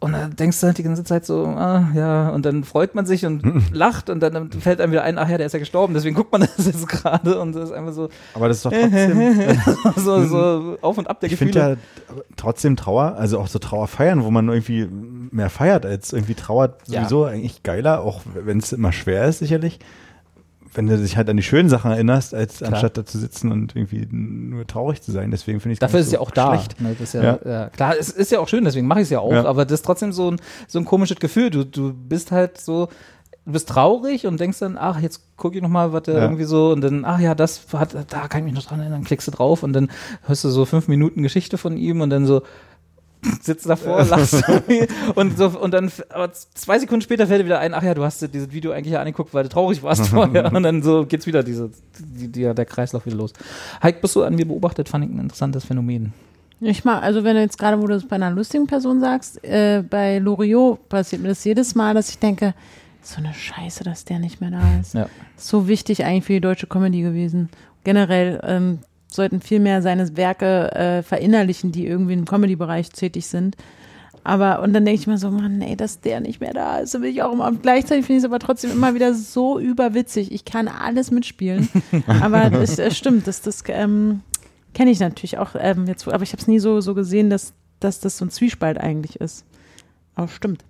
Und dann denkst du halt die ganze Zeit so, ah, ja, und dann freut man sich und lacht und dann fällt einem wieder ein, ach ja, der ist ja gestorben, deswegen guckt man [laughs] das jetzt gerade und das ist einfach so. Aber das ist doch trotzdem. [laughs] so, so auf und ab der ich Gefühle. Ich finde ja trotzdem Trauer, also auch so Trauer feiern, wo man irgendwie mehr feiert als irgendwie trauert, sowieso ja. eigentlich geiler, auch wenn es immer schwer ist, sicherlich wenn du dich halt an die schönen Sachen erinnerst, als klar. anstatt da zu sitzen und irgendwie nur traurig zu sein. Deswegen finde ich Dafür ist es so ja auch da. Ne? Ja, ja. ja, klar, es ist ja auch schön, deswegen mache ich es ja auch, aber das ist trotzdem so ein, so ein komisches Gefühl. Du, du bist halt so, du bist traurig und denkst dann, ach, jetzt gucke ich nochmal, was der irgendwie so, und dann, ach ja, das hat, da kann ich mich noch dran erinnern, klickst du drauf und dann hörst du so fünf Minuten Geschichte von ihm und dann so, sitzt davor, lachst und so und dann aber zwei Sekunden später fällt dir wieder ein, ach ja, du hast dir dieses Video eigentlich ja angeguckt, weil du traurig warst [laughs] vorher und dann so geht's wieder diese die, die, der Kreislauf wieder los. Heik, bist du an mir beobachtet, fand ich ein interessantes Phänomen. Ich mag, also wenn du jetzt gerade, wo du es bei einer lustigen Person sagst, äh, bei Loriot passiert mir das jedes Mal, dass ich denke, so eine Scheiße, dass der nicht mehr da ist. Ja. So wichtig eigentlich für die deutsche Comedy gewesen. Generell, ähm, sollten viel mehr seine Werke äh, verinnerlichen, die irgendwie im Comedy-Bereich tätig sind. Aber, und dann denke ich mir so, Mann, ey, dass der nicht mehr da ist, da will ich auch immer. Gleichzeitig finde ich es aber trotzdem immer wieder so überwitzig. Ich kann alles mitspielen. [laughs] aber es, es stimmt, das, das ähm, kenne ich natürlich auch ähm, jetzt, aber ich habe es nie so, so gesehen, dass, dass das so ein Zwiespalt eigentlich ist. Aber stimmt.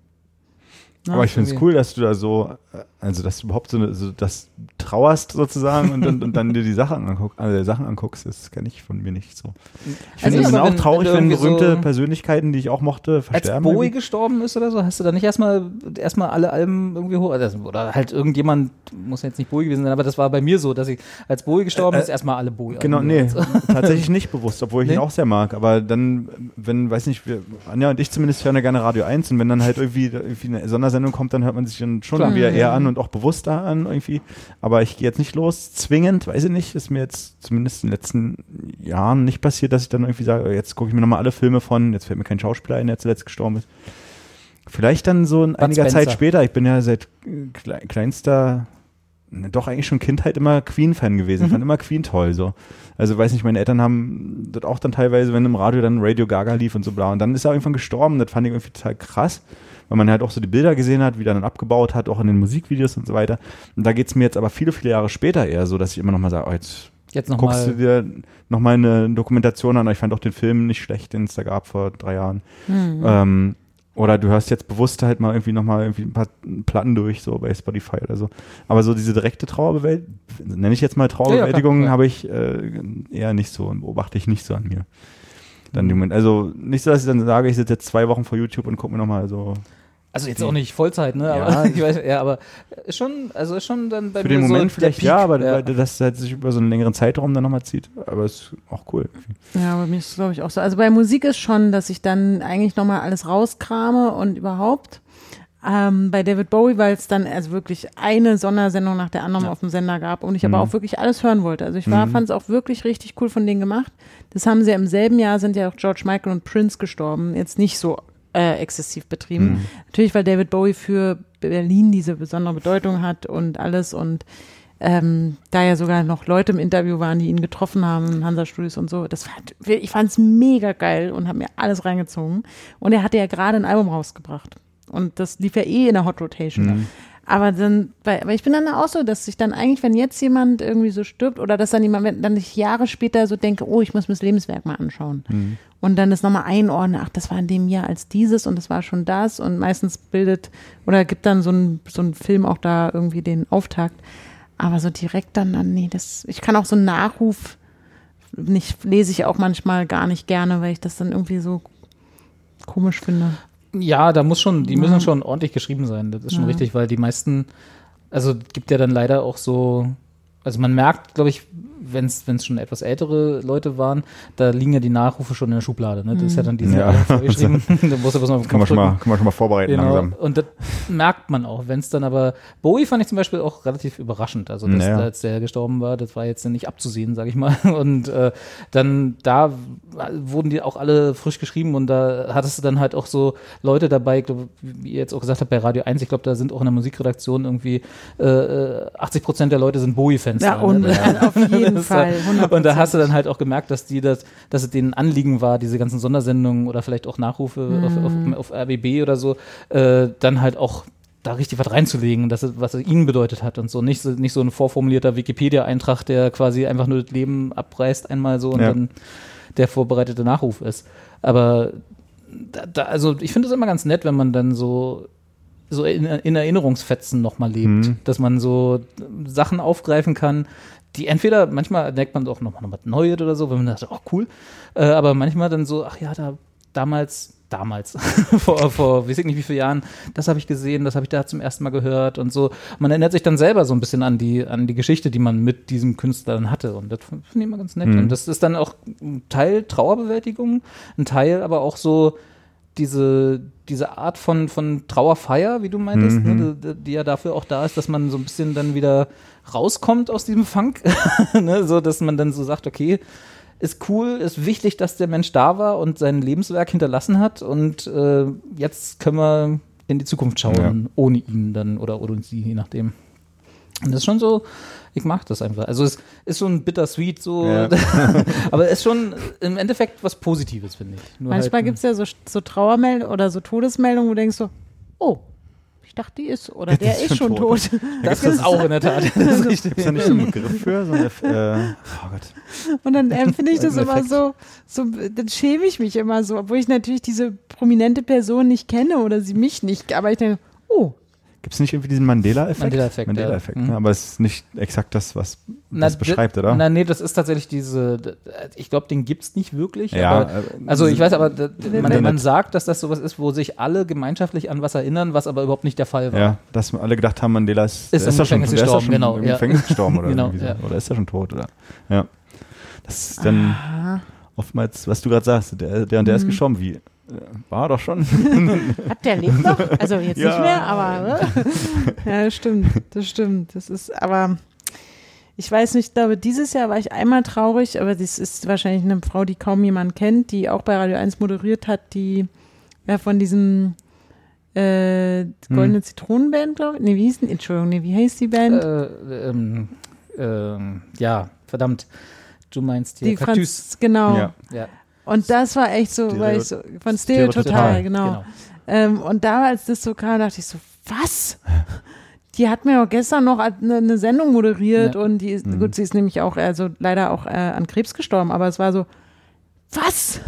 Ja, aber ich finde es cool, dass du da so, äh, also dass du überhaupt so, eine, so das trauerst sozusagen und, und, und dann dir die Sachen, anguck, also Sachen anguckst. Das kenne ich von mir nicht so. Ich finde es also, auch traurig, wenn, wenn berühmte so Persönlichkeiten, die ich auch mochte, versterben. Als Bowie irgendwie. gestorben ist oder so, hast du da nicht erstmal erstmal alle Alben irgendwie hoch, also, oder halt irgendjemand, muss jetzt nicht Bowie gewesen sein, aber das war bei mir so, dass ich, als Bowie gestorben äh, ist, erstmal alle Bowie. Genau, nee, [laughs] tatsächlich nicht bewusst, obwohl ich nee? ihn auch sehr mag, aber dann, wenn, weiß nicht, wir, Anja und ich zumindest hören ja gerne Radio 1 und wenn dann halt irgendwie, irgendwie eine Sondersendung kommt, dann hört man sich dann schon Klar. wieder eher an und auch bewusster an irgendwie, aber ich gehe jetzt nicht los, zwingend, weiß ich nicht, ist mir jetzt zumindest in den letzten Jahren nicht passiert, dass ich dann irgendwie sage, jetzt gucke ich mir nochmal alle Filme von, jetzt fällt mir kein Schauspieler ein, der zuletzt gestorben ist. Vielleicht dann so in einiger Spencer. Zeit später. Ich bin ja seit kleinster, ne, doch eigentlich schon Kindheit immer Queen-Fan gewesen. Mhm. Ich fand immer Queen toll. So. Also weiß nicht, meine Eltern haben das auch dann teilweise, wenn im Radio dann Radio Gaga lief und so bla. Und dann ist er irgendwann gestorben. Das fand ich irgendwie total krass, weil man halt auch so die Bilder gesehen hat, wie er dann abgebaut hat, auch in den Musikvideos und so weiter. Und da geht es mir jetzt aber viele, viele Jahre später eher so, dass ich immer noch mal sage, oh, jetzt Jetzt noch guckst mal. du dir nochmal eine Dokumentation an. Ich fand auch den Film nicht schlecht, den es da gab vor drei Jahren. Mhm. Ähm, oder du hörst jetzt bewusst halt mal irgendwie nochmal irgendwie ein paar Platten durch, so bei Spotify oder so. Aber so diese direkte Trauerbewältigung, nenne ich jetzt mal Trauerbewältigung, ja, ja, habe ich äh, eher nicht so und beobachte ich nicht so an mir. Dann mhm. Also nicht so, dass ich dann sage, ich sitze jetzt zwei Wochen vor YouTube und gucke mir nochmal so also jetzt auch nicht Vollzeit, ne? Ja. Aber, [laughs] ich weiß, ja, aber ist schon, also ist schon dann bei Für den Moment so vielleicht ja, aber ja. das halt sich über so einen längeren Zeitraum dann nochmal zieht. Aber ist auch cool. Ja, aber mir ist glaube ich auch so. Also bei Musik ist schon, dass ich dann eigentlich nochmal alles rauskrame und überhaupt. Ähm, bei David Bowie, weil es dann also wirklich eine Sondersendung nach der anderen ja. auf dem Sender gab und ich mhm. aber auch wirklich alles hören wollte. Also ich war, mhm. fand es auch wirklich richtig cool von denen gemacht. Das haben sie ja im selben Jahr sind ja auch George Michael und Prince gestorben. Jetzt nicht so äh, exzessiv betrieben. Mhm. Natürlich, weil David Bowie für Berlin diese besondere Bedeutung hat und alles und ähm, da ja sogar noch Leute im Interview waren, die ihn getroffen haben Hansa Studios und so. Das fand, ich fand es mega geil und habe mir alles reingezogen. Und er hatte ja gerade ein Album rausgebracht. Und das lief ja eh in der Hot Rotation. Mhm. Aber dann, weil, aber ich bin dann auch so, dass ich dann eigentlich, wenn jetzt jemand irgendwie so stirbt oder dass dann jemand, wenn dann ich Jahre später so denke, oh, ich muss mir das Lebenswerk mal anschauen. Mhm. Und dann das nochmal einordnen, ach, das war in dem Jahr als dieses und das war schon das und meistens bildet oder gibt dann so ein, so ein Film auch da irgendwie den Auftakt. Aber so direkt dann, dann, nee, das, ich kann auch so einen Nachruf nicht, lese ich auch manchmal gar nicht gerne, weil ich das dann irgendwie so komisch finde. Ja, da muss schon, die müssen schon ordentlich geschrieben sein. Das ist schon ja. richtig, weil die meisten, also gibt ja dann leider auch so, also man merkt, glaube ich, wenn es schon etwas ältere Leute waren, da liegen ja die Nachrufe schon in der Schublade. Ne? Das ist ja dann diese ja. vorgeschrieben. [laughs] da musst du was noch kann, man schon mal, kann man schon mal vorbereiten genau. langsam. Und das merkt man auch. Wenn es dann aber, Bowie fand ich zum Beispiel auch relativ überraschend. Also dass, naja. als der gestorben war, das war jetzt nicht abzusehen, sage ich mal. [laughs] Und äh, dann da wurden die auch alle frisch geschrieben und da hattest du dann halt auch so Leute dabei, glaub, wie ihr jetzt auch gesagt habt, bei Radio 1, ich glaube, da sind auch in der Musikredaktion irgendwie äh, 80 Prozent der Leute sind Bowie-Fans. Ja, und ne? [laughs] auf jeden [laughs] Fall. 100%. Und da hast du dann halt auch gemerkt, dass die das, dass es denen Anliegen war, diese ganzen Sondersendungen oder vielleicht auch Nachrufe mhm. auf, auf, auf, RBB oder so, äh, dann halt auch da richtig was reinzulegen, dass es, was es ihnen bedeutet hat und so. Nicht so, nicht so ein vorformulierter Wikipedia-Eintrag, der quasi einfach nur das Leben abreißt einmal so und ja. dann der vorbereitete Nachruf ist. Aber da, da, also ich finde es immer ganz nett, wenn man dann so so in, in Erinnerungsfetzen nochmal lebt, mhm. dass man so Sachen aufgreifen kann, die entweder, manchmal entdeckt man auch nochmal noch was Neues oder so, wenn man sagt, oh cool, äh, aber manchmal dann so, ach ja, da damals, damals, [laughs] vor, vor weiß ich nicht wie viele Jahren, das habe ich gesehen, das habe ich da zum ersten Mal gehört und so. Man erinnert sich dann selber so ein bisschen an die, an die Geschichte, die man mit diesem Künstler dann hatte und das finde ich immer ganz nett. Mhm. Und das ist dann auch ein Teil Trauerbewältigung, ein Teil aber auch so, diese, diese Art von, von Trauerfeier, wie du meintest, ne, mhm. ne, die, ja dafür auch da ist, dass man so ein bisschen dann wieder rauskommt aus diesem Funk, [laughs] ne, so dass man dann so sagt, okay, ist cool, ist wichtig, dass der Mensch da war und sein Lebenswerk hinterlassen hat und äh, jetzt können wir in die Zukunft schauen, ja. ohne ihn dann oder, oder sie, je nachdem. Und das ist schon so, ich mag das einfach. Also es ist schon bittersweet so, ja. [laughs] aber es ist schon im Endeffekt was Positives, finde ich. Nur Manchmal halt, gibt es ja so, so Trauermeldungen oder so Todesmeldungen, wo du denkst so, oh, ich dachte, die ist, oder der ist, ist schon tot. tot. [laughs] Das ist auch in der Tat. [laughs] Das ist da nicht so ein Begriff für? So eine, äh, oh Gott. Und dann empfinde ich das immer so, so, dann schäme ich mich immer so, obwohl ich natürlich diese prominente Person nicht kenne oder sie mich nicht, aber ich denke, oh, Gibt es nicht irgendwie diesen Mandela-Effekt? Mandela-Effekt. Mandela-Effekt, ja. ne? aber es ist nicht exakt das, was na, das beschreibt, oder? Nein, nee, das ist tatsächlich diese, ich glaube, den gibt es nicht wirklich. Ja, aber, äh, also ich weiß aber, man, man, sagt, dass das sowas ist, wo sich alle gemeinschaftlich an was erinnern, was aber überhaupt nicht der Fall war. Ja, dass alle gedacht haben, Mandela ist, ist, ist er schon, gestorben, schon genau, im Gefängnis gestorben oder, [laughs] genau, so. oder ist er schon tot, oder? Ja. Das ist dann ah. oftmals, was du gerade sagst, der, der und der mhm. ist gestorben, wie war doch schon. [laughs] Hat der lebt noch? Also jetzt ja. nicht mehr, aber ne? [laughs] ja, das stimmt, das stimmt. Das ist, aber ich weiß nicht, ich glaube, dieses Jahr war ich einmal traurig, aber das ist wahrscheinlich eine Frau, die kaum jemand kennt, die auch bei Radio 1 moderiert hat, die ja von diesem äh, Goldene hm. Zitronenband, glaube ich. Nee, wie hieß denn, Entschuldigung, nee, wie heißt die Band? Äh, ähm, ähm, ja, verdammt. Du meinst die, die Franz, Genau. Ja. ja. Und das war echt so, Stereo weil ich so von Stereo, total, genau. genau. Ähm, und da, als das so kam, dachte ich so, was? Die hat mir auch gestern noch eine, eine Sendung moderiert ja. und die ist, mhm. gut, sie ist nämlich auch, also leider auch äh, an Krebs gestorben, aber es war so, was?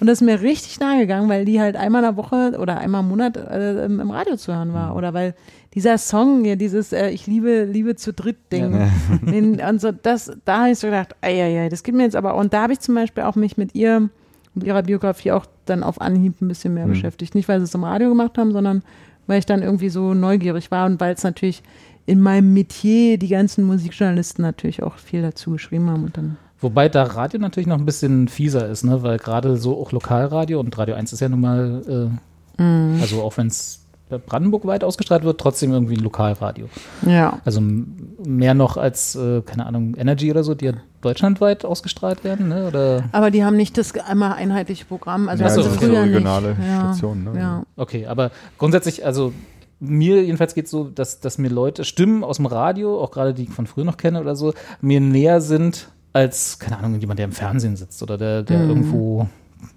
Und das ist mir richtig nahe gegangen, weil die halt einmal in der Woche oder einmal im Monat äh, im, Radio zu hören war. Mhm. Oder weil dieser Song, ja, dieses äh, Ich liebe, liebe zu dritt Ding. Ja. Den, und so, das, da habe ich so gedacht, ja, das geht mir jetzt aber. Und da habe ich zum Beispiel auch mich mit ihr, mit ihrer Biografie auch dann auf Anhieb ein bisschen mehr mhm. beschäftigt. Nicht, weil sie es im Radio gemacht haben, sondern weil ich dann irgendwie so neugierig war und weil es natürlich in meinem Metier die ganzen Musikjournalisten natürlich auch viel dazu geschrieben haben und dann Wobei da Radio natürlich noch ein bisschen fieser ist, ne? weil gerade so auch Lokalradio und Radio 1 ist ja nun mal, äh, mm. also auch wenn es Brandenburg weit ausgestrahlt wird, trotzdem irgendwie ein Lokalradio. Ja. Also mehr noch als, äh, keine Ahnung, Energy oder so, die ja deutschlandweit ausgestrahlt werden, ne? Oder? Aber die haben nicht das einmal einheitliche Programm. Also ja, also das früher regionale nicht. Stationen. Ne? Ja. Okay, aber grundsätzlich, also mir jedenfalls geht es so, dass, dass mir Leute, Stimmen aus dem Radio, auch gerade die ich von früher noch kenne oder so, mir näher sind als, keine Ahnung, jemand, der im Fernsehen sitzt oder der, der mhm. irgendwo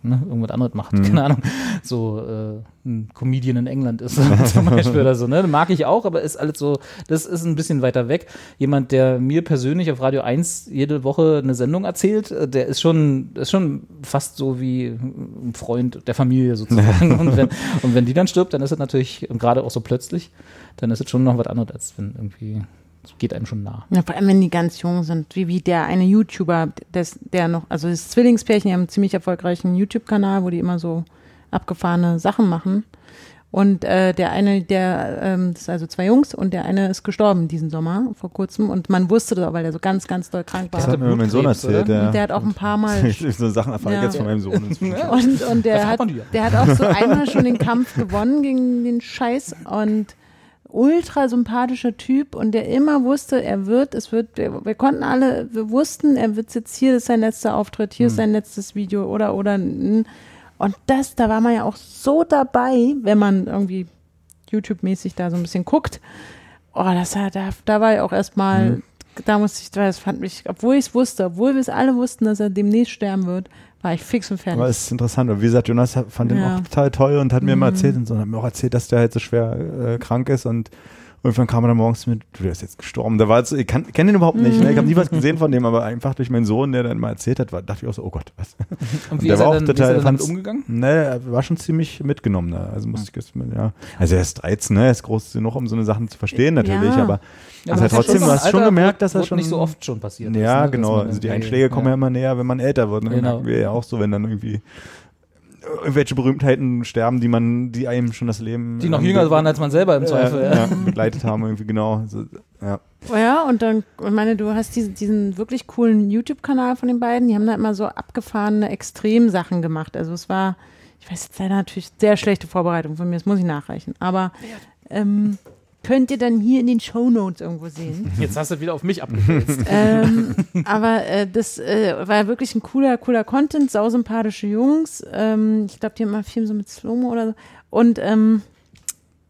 ne, irgendwas anderes macht, mhm. keine Ahnung, so äh, ein Comedian in England ist [laughs] zum Beispiel oder so, ne? Mag ich auch, aber ist alles so, das ist ein bisschen weiter weg. Jemand, der mir persönlich auf Radio 1 jede Woche eine Sendung erzählt, äh, der ist schon, ist schon fast so wie ein Freund der Familie sozusagen. [laughs] und, wenn, und wenn die dann stirbt, dann ist es natürlich, gerade auch so plötzlich, dann ist es schon noch was anderes, als wenn irgendwie geht einem schon nah. Ja, vor allem, wenn die ganz jung sind, wie, wie der eine YouTuber, des, der noch, also das Zwillingspärchen, die haben einen ziemlich erfolgreichen YouTube-Kanal, wo die immer so abgefahrene Sachen machen. Und äh, der eine, der, ähm, das sind also zwei Jungs und der eine ist gestorben diesen Sommer vor kurzem und man wusste das auch, weil er so ganz, ganz doll krank war. Das hat mir mein Sohn erzählt, ja. Der hat auch ein paar [laughs] Mal. so Sachen erfahre ich jetzt von meinem Sohn. [laughs] und, und der hat, der hat auch so einmal schon den Kampf gewonnen gegen den Scheiß und ultra sympathischer Typ und der immer wusste, er wird, es wird, wir, wir konnten alle, wir wussten, er wird jetzt hier, ist sein letzter Auftritt, hier mhm. ist sein letztes Video oder, oder, und das, da war man ja auch so dabei, wenn man irgendwie YouTube-mäßig da so ein bisschen guckt. Oh, das, da, da war ich auch erstmal, mhm. da musste ich, das fand mich, obwohl ich es wusste, obwohl wir es alle wussten, dass er demnächst sterben wird, war ich fix und fertig. Aber es ist interessant. Und wie gesagt, Jonas fand den auch total toll und hat mir mhm. immer erzählt und so, hat mir auch erzählt, dass der halt so schwer äh, krank ist und irgendwann kam er dann morgens mit, du, der ist jetzt gestorben. Da war so, ich kenne den überhaupt nicht. Ne? Ich habe nie was gesehen von dem, aber einfach durch meinen Sohn, der dann mal erzählt hat, war, dachte ich auch so, oh Gott, was. Und, und wie der ist war er auch dann, total, wie ist er damit umgegangen? Ne, er war schon ziemlich mitgenommen. Ne? Also musste ich erstmal, ja. Also er ist 13, ne? er ist groß genug, um so eine Sachen zu verstehen natürlich, ja. aber ja, also trotzdem, du hast schon gemerkt, dass das schon nicht so oft schon passiert ja, ist. Ne? genau. Also die Einschläge kommen ja immer näher, wenn man älter wird. Ne? Genau. Wir ja auch so, wenn dann irgendwie irgendwelche Berühmtheiten sterben, die man, die einem schon das Leben. Die noch jünger waren als man selber im Zweifel. Äh, ja, begleitet haben, irgendwie genau. So, ja. Oh ja, und dann, ich meine, du hast diesen, diesen wirklich coolen YouTube-Kanal von den beiden, die haben da immer so abgefahrene Extremsachen gemacht. Also es war, ich weiß jetzt leider natürlich sehr schlechte Vorbereitung von mir, das muss ich nachreichen. Aber ähm, könnt ihr dann hier in den Show Notes irgendwo sehen. [laughs] Jetzt hast du wieder auf mich abgestürzt. [laughs] ähm, aber äh, das äh, war wirklich ein cooler, cooler Content, sausympathische Jungs. Ähm, ich glaube, die haben mal Film so mit Slomo oder so. Und ähm,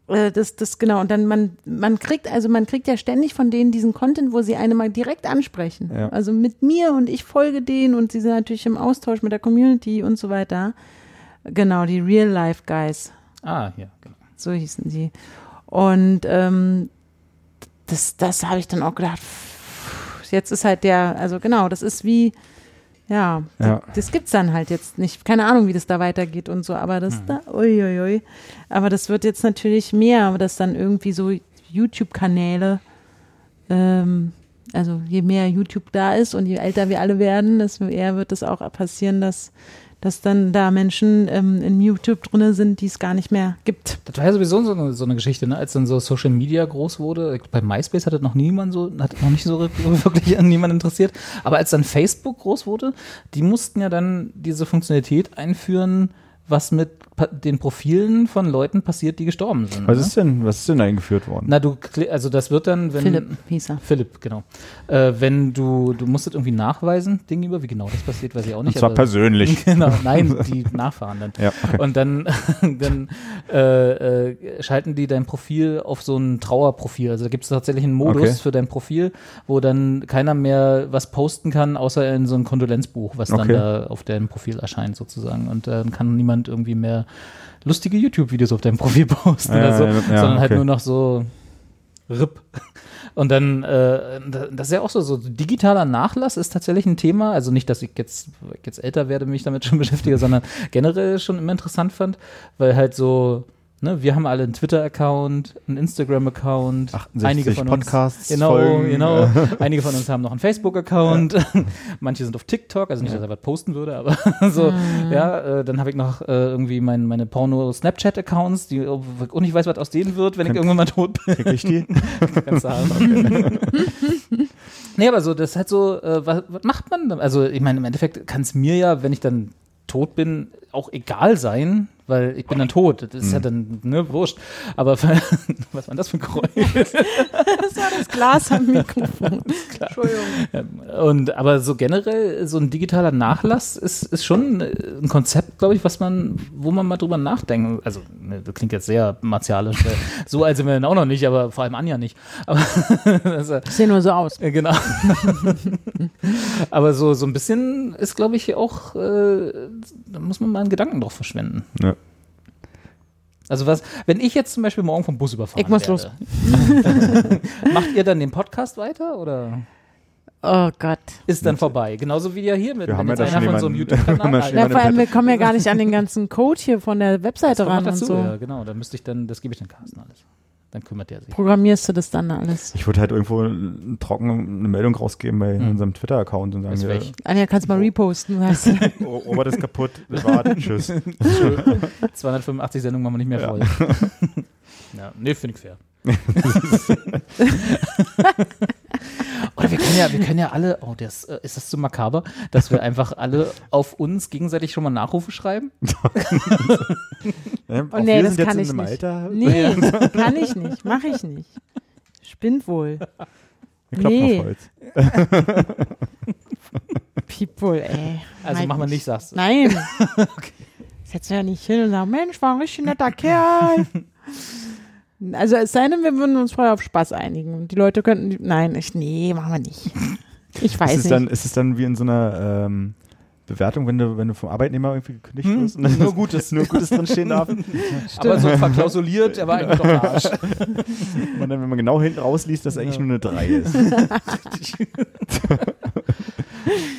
äh, das, das genau. Und dann man, man kriegt, also man kriegt ja ständig von denen diesen Content, wo sie eine mal direkt ansprechen. Ja. Also mit mir und ich folge denen und sie sind natürlich im Austausch mit der Community und so weiter. Genau, die Real Life Guys. Ah, ja, genau. So hießen sie. Und ähm, das, das habe ich dann auch gedacht, jetzt ist halt der, also genau, das ist wie, Ja, ja. Das, das gibt's dann halt jetzt nicht. Keine Ahnung, wie das da weitergeht und so, aber das hm. da, uiuiui. Ui, ui. Aber das wird jetzt natürlich mehr, dass dann irgendwie so YouTube-Kanäle, ähm, also je mehr YouTube da ist und je älter wir alle werden, desto eher wird es auch passieren, dass dass dann da Menschen ähm, in YouTube drin sind, die es gar nicht mehr gibt. Das war ja sowieso so eine, so eine Geschichte, ne? als dann so Social Media groß wurde. Bei MySpace hat das noch niemand so, hat noch nicht so wirklich an niemand interessiert. Aber als dann Facebook groß wurde, die mussten ja dann diese Funktionalität einführen, was mit den Profilen von Leuten passiert, die gestorben sind. Was ne? ist denn, was ist denn eingeführt worden? Na, du, also das wird dann, wenn. Philipp hieß er. Philipp, genau. Äh, wenn du, du musst das irgendwie nachweisen, Ding über, wie genau das passiert, weiß ich auch nicht. Und zwar persönlich. [laughs] Genau, nein, [laughs] die Nachfahren dann. Ja, okay. Und dann, [laughs] dann äh, äh, schalten die dein Profil auf so ein Trauerprofil. Also da gibt es tatsächlich einen Modus okay. für dein Profil, wo dann keiner mehr was posten kann, außer in so ein Kondolenzbuch, was okay. dann da auf deinem Profil erscheint sozusagen. Und dann kann niemand irgendwie mehr lustige YouTube-Videos auf deinem Profil posten ja, oder so, ja, ja, sondern halt okay. halt nur noch so RIP. Und dann, äh, das ist ja auch so, so digitaler Nachlass ist tatsächlich ein Thema. Also nicht, dass ich jetzt, jetzt älter werde, mich damit schon [laughs] beschäftige, sondern generell schon immer interessant fand, weil halt so Ne, wir haben alle einen Twitter-Account, einen Instagram-Account, einige von Podcasts uns, genau, Folgen. genau, [laughs] einige von uns haben noch einen Facebook-Account, ja. [laughs] manche sind auf TikTok, also nicht, dass er was posten würde, aber [laughs] so, mhm. ja, äh, dann habe ich noch äh, irgendwie mein, meine Porno-Snapchat-Accounts, die und ich weiß, was aus denen wird, wenn Kann, ich irgendwann mal tot bin. Krieg ich die? Kannst du haben. nee, aber so, das ist halt so, äh, was, was macht man dann? Also, ich meine, im Endeffekt kann es mir ja, wenn ich dann tot bin, auch egal sein, weil ich bin dann tot. Das ist mhm. ja dann, ne, wurscht. Aber [laughs] was war das für ein Geräusch? [laughs] das war das Glas am Mikrofon. [laughs] Entschuldigung. Und, aber so generell, so ein digitaler Nachlass ist, ist schon ein Konzept, glaube ich, was man, wo man mal drüber nachdenkt. Also, ne, das klingt jetzt sehr martialisch. so alt sind wir dann auch noch nicht, aber vor allem Anja nicht. Aber, also, Sehen nur so aus. Genau. aber so, so ein bisschen ist, glaube ich, auch, äh, da muss man mal einen Gedanken drauf verschwenden. Ja. Also was, wenn ich jetzt zum Beispiel morgen vom Bus überfahren Ich muss werde, los. [laughs] macht ihr dann den Podcast weiter oder? Oh Gott. Ist dann vorbei. Genauso wie ja hier mit, wir wenn jetzt einer von so einem [laughs] YouTube-Kanal Ja, vor allem, wir kommen ja gar nicht an den [laughs] ganzen Code hier von der Webseite ran dazu, und so. Ja, genau. Da müsste ich dann, das gebe ich dann Carsten alles dann kümmert der sich. Programmierst du das dann alles? Ich würde halt irgendwo trocken eine Meldung rausgeben bei hm. unserem Twitter-Account und sagen, ist ja, Anja, kannst mal reposten. Weißt du. oh, [laughs] Ober ist kaputt, das war, [laughs] tschüss. [laughs] 285 Sendungen machen wir nicht mehr voll. ja, nee, finde ich fair. Oder wir können ja, wir können ja alle, oh, das, äh, ist das zu makaber, dass wir einfach alle auf uns gegenseitig schon mal Nachrufe schreiben? ja, oh nee, [laughs] das kann ich nicht. Alter. Nee, kann ich nicht, mache ich nicht. Spinnt wohl. Wir nee. auf Holz. [laughs] People, ey. Also machen wir nicht, sagst du. Nein. [laughs] okay. Setzen wir ja nicht hin und sagen, Mensch, war ein richtig netter Kerl. Also es sei denn, wir würden uns vorher auf Spaß einigen. Die Leute könnten, nein, ich, nee, machen wir nicht. [laughs] Ich weiß ist es nicht. Dann, ist es dann wie in so einer ähm, Bewertung, wenn du, wenn du vom Arbeitnehmer irgendwie gekündigt hm? wirst? Und [laughs] nur Gutes, nur Gutes drinstehen darf. [laughs] Aber so verklausuliert, er war eigentlich doch ein Arsch. Und dann, wenn man genau hinten rausliest, dass ja. eigentlich nur eine 3 ist.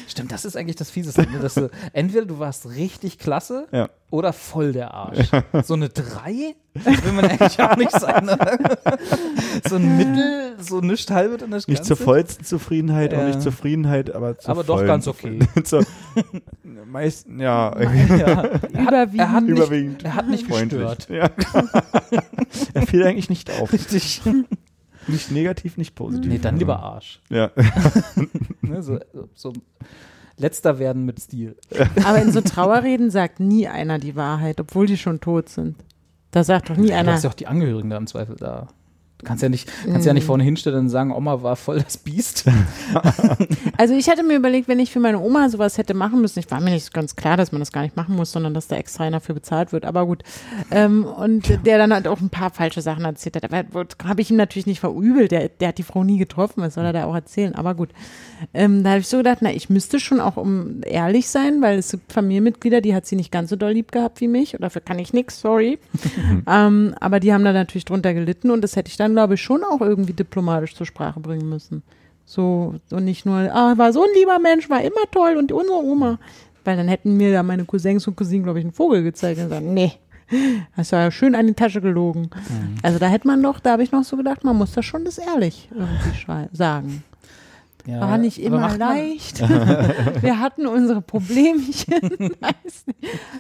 Stimmt, das ist eigentlich das Fieseste. Ne? Dass du, [laughs] entweder du warst richtig klasse ja. oder voll der Arsch. Ja. So eine 3 will man eigentlich auch nicht sein. Ne? so ein Mittel, so nicht halbe und nicht Nicht zur vollsten Zufriedenheit, ja. auch nicht Zufriedenheit, aber zur Aber doch ganz okay. so, [laughs] [laughs] meist, ja. ja. Überwiegend. Er hat nicht, Überwiegend. Er hat nicht gestört. Er fiel eigentlich nicht auf. Richtig. Nicht negativ, nicht positiv. Nee, dann lieber Arsch. Ja. [laughs] ne, so, so, letzter werden mit Stil. Aber in so Trauerreden sagt nie einer die Wahrheit, obwohl die schon tot sind. Da sagt doch nie einer. Du hast ja auch die Angehörigen da im Zweifel da. Du kannst ja nicht, kannst ja nicht mm. vorne hinstellen und sagen, Oma war voll das Biest. [laughs] also ich hatte mir überlegt, wenn ich für meine Oma sowas hätte machen müssen, ich war mir nicht ganz klar, dass man das gar nicht machen muss, sondern dass da extra einer dafür bezahlt wird, aber gut. Ähm, und der dann halt auch ein paar falsche Sachen erzählt hat. Aber habe ich ihm natürlich nicht verübelt, der, der hat die Frau nie getroffen, das soll er da auch erzählen, aber gut. Ähm, da habe ich so gedacht, na, ich müsste schon auch um ehrlich sein, weil es gibt Familienmitglieder, die hat sie nicht ganz so doll lieb gehabt wie mich, und dafür kann ich nichts, sorry. [laughs] ähm, aber die haben da natürlich drunter gelitten und das hätte ich dann dann, glaube ich, schon auch irgendwie diplomatisch zur Sprache bringen müssen. So, und nicht nur, ah, war so ein lieber Mensch, war immer toll und unsere Oma. Weil dann hätten mir da meine Cousins und Cousinen, glaube ich, einen Vogel gezeigt und gesagt, nee, hast du ja schön an die Tasche gelogen. Mhm. Also da hätte man doch, da habe ich noch so gedacht, man muss das schon das ehrlich irgendwie sagen. Ja, war nicht immer leicht. [laughs] Wir hatten unsere Problemchen. [laughs]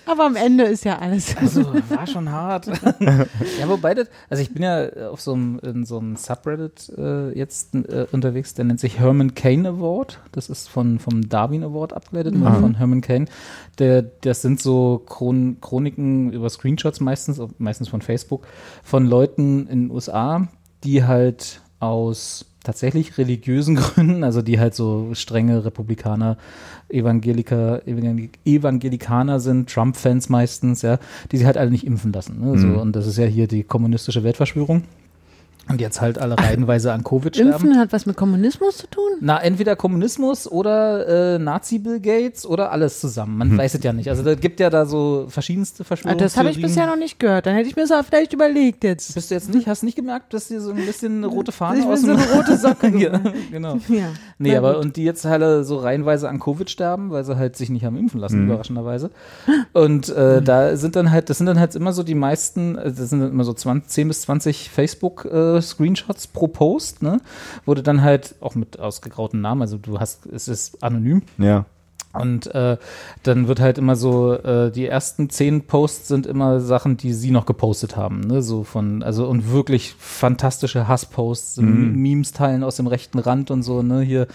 aber am Ende ist ja alles. [laughs] Also war schon hart. ja, wobei das, also ich bin ja auf so einem, in so einem Subreddit äh, jetzt äh, unterwegs, der nennt sich Herman Kane Award. Das ist von, vom Darwin Award abgeleitet, mhm. von Herman Kane. Der, das sind so Chron Chroniken über Screenshots meistens, meistens von Facebook, von Leuten in den USA, die halt aus tatsächlich religiösen [laughs] Gründen, also die halt so strenge Republikaner, Evangeliker, Evangelikaner sind, Trump-Fans meistens, ja, die sich halt alle nicht impfen lassen. Ne? Mhm. So, und das ist ja hier die kommunistische Weltverschwörung. Und jetzt halt alle reihenweise an Covid sterben. Impfen hat was mit Kommunismus zu tun? Na, entweder Kommunismus oder äh, Nazi-Bill Gates oder alles zusammen. Man hm. weiß es ja nicht. Also da gibt ja da so verschiedenste Verschwörungen. Ah, das habe ich bisher noch nicht gehört. Dann hätte ich mir das vielleicht überlegt jetzt. Bist du jetzt nicht, hast du nicht gemerkt, dass dir so ein bisschen eine rote Fahne ich aus dem... so eine rote Socke. [laughs] ja, genau. [laughs] Ja, nee, aber gut. und die jetzt halt so reihenweise an Covid sterben, weil sie halt sich nicht haben impfen lassen, mhm. überraschenderweise. Und äh, mhm. da sind dann halt, das sind dann halt immer so die meisten, äh, das sind immer so 20, 10 bis 20 Facebook äh, Screenshots pro Post, ne? Wurde dann halt auch mit ausgegrauten Namen, also du hast, es ist anonym. Ja. Und äh, dann wird halt immer so, äh, die ersten zehn Posts sind immer Sachen, die sie noch gepostet haben, ne? So von, also und wirklich fantastische Hassposts, mhm. Memes teilen aus dem rechten Rand und so, ne? Hier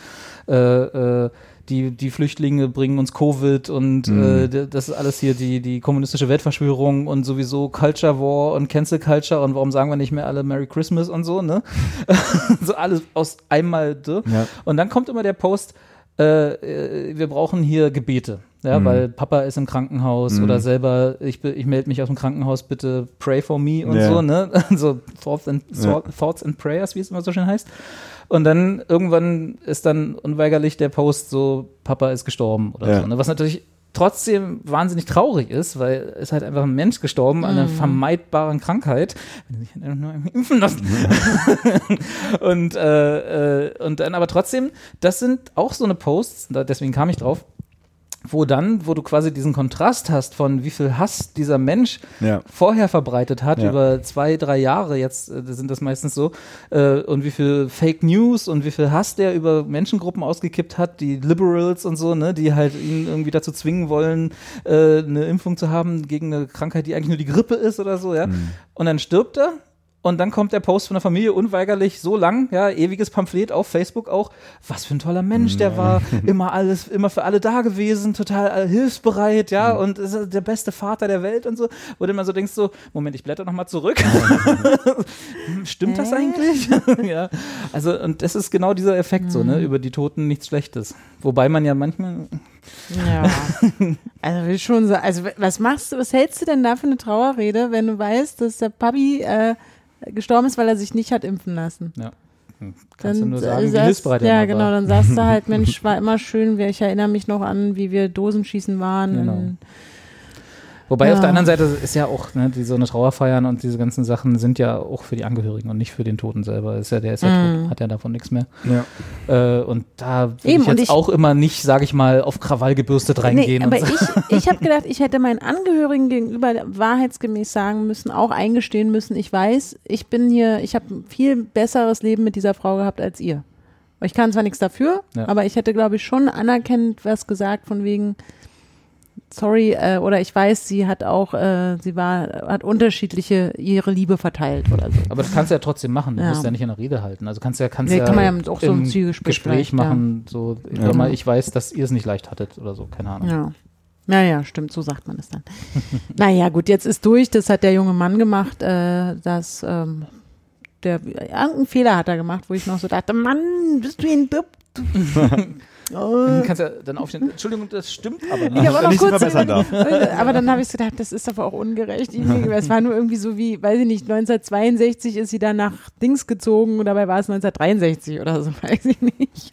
äh, äh, die, die Flüchtlinge bringen uns Covid und mhm. äh, das ist alles hier die, die kommunistische Weltverschwörung und sowieso Culture War und Cancel Culture und warum sagen wir nicht mehr alle Merry Christmas und so, ne? [laughs] so alles aus einmal. Ja. Und dann kommt immer der Post, äh, äh, wir brauchen hier Gebete. Ja, mhm. weil Papa ist im Krankenhaus mhm. oder selber, ich, ich melde mich aus dem Krankenhaus, bitte pray for me und ja. so, ne? [laughs] So thoughts and, thoughts and Prayers, wie es immer so schön heißt. Und dann irgendwann ist dann unweigerlich der Post so, Papa ist gestorben oder ja. so. Ne? Was natürlich trotzdem wahnsinnig traurig ist, weil es halt einfach ein Mensch gestorben mhm. an einer mhm. vermeidbaren Krankheit, wenn sich halt nur impfen lassen. [laughs] und, äh, äh, und dann aber trotzdem, das sind auch so eine Posts, deswegen kam ich drauf, wo dann, wo du quasi diesen Kontrast hast von wie viel Hass dieser Mensch ja. vorher verbreitet hat, ja. über zwei, drei Jahre, jetzt äh, sind das meistens so, äh, und wie viel Fake News und wie viel Hass der über Menschengruppen ausgekippt hat, die Liberals und so, ne, die halt ihn irgendwie dazu zwingen wollen, äh, eine Impfung zu haben gegen eine Krankheit, die eigentlich nur die Grippe ist oder so, ja. Mhm. Und dann stirbt er und dann kommt der Post von der Familie unweigerlich so lang, ja, ewiges Pamphlet auf Facebook auch. Was für ein toller Mensch der war, [laughs] immer alles, immer für alle da gewesen, total hilfsbereit, ja, mhm. und ist der beste Vater der Welt und so. Wo du immer so denkst so, Moment, ich blätter nochmal zurück. [laughs] Hm, stimmt das eigentlich? [laughs] ja. Also, und das ist genau dieser Effekt so, ne, mhm. über die Toten nichts Schlechtes. Wobei man ja manchmal. Ja. also will schon so, also was machst du, was hältst du denn da für eine Trauerrede, wenn du weißt, dass der Papi äh, gestorben ist, weil er sich nicht hat impfen lassen. Ja. Hm, kannst dann, du nur sagen, saß, wie hilfsbereit Ja, genau, dann saß da halt, [laughs] Mensch, war immer schön, ich erinnere mich noch an, wie wir Dosenschießen waren. Genau. In, Wobei ja. auf der anderen Seite ist ja auch, ne, die so eine Trauerfeiern und diese ganzen Sachen sind ja auch für die Angehörigen und nicht für den Toten selber. Ist ja, der ist ja mm. tot, hat ja davon nichts mehr. Ja. Äh, und da würde ich jetzt ich, auch immer nicht, sage ich mal, auf Krawall gebürstet reingehen. Nee, aber so. ich, [laughs] ich habe gedacht, ich hätte meinen Angehörigen gegenüber wahrheitsgemäß sagen müssen, auch eingestehen müssen, ich weiß, ich bin hier, ich habe ein viel besseres Leben mit dieser Frau gehabt als ihr. Ich kann zwar nichts dafür, ja. aber ich hätte, glaube ich, schon anerkennend was gesagt von wegen, sorry, äh, oder ich weiß, sie hat auch, äh, sie war, hat unterschiedliche ihre Liebe verteilt oder so. Aber das kannst du ja trotzdem machen. Du ja. musst ja nicht in der Rede halten. Also kannst ja, kannst nee, ja, kann man ja auch so ein Zielgespräch Gespräch machen. Ja. So, ja. mal, ich weiß, dass ihr es nicht leicht hattet oder so, keine Ahnung. Ja. Naja, stimmt, so sagt man es dann. [laughs] naja, gut, jetzt ist durch, das hat der junge Mann gemacht, äh, dass ähm, der irgendeinen Fehler hat er gemacht, wo ich noch so dachte, Mann, bist du ein Dupp? [laughs] Oh. Kannst ja dann aufstehen. Entschuldigung, das stimmt aber nicht. Ich aber, noch kurz darf. aber dann habe ich gedacht, das ist aber auch ungerecht. Es war nur irgendwie so wie, weiß ich nicht, 1962 ist sie dann nach Dings gezogen und dabei war es 1963 oder so, [laughs] weiß ich nicht.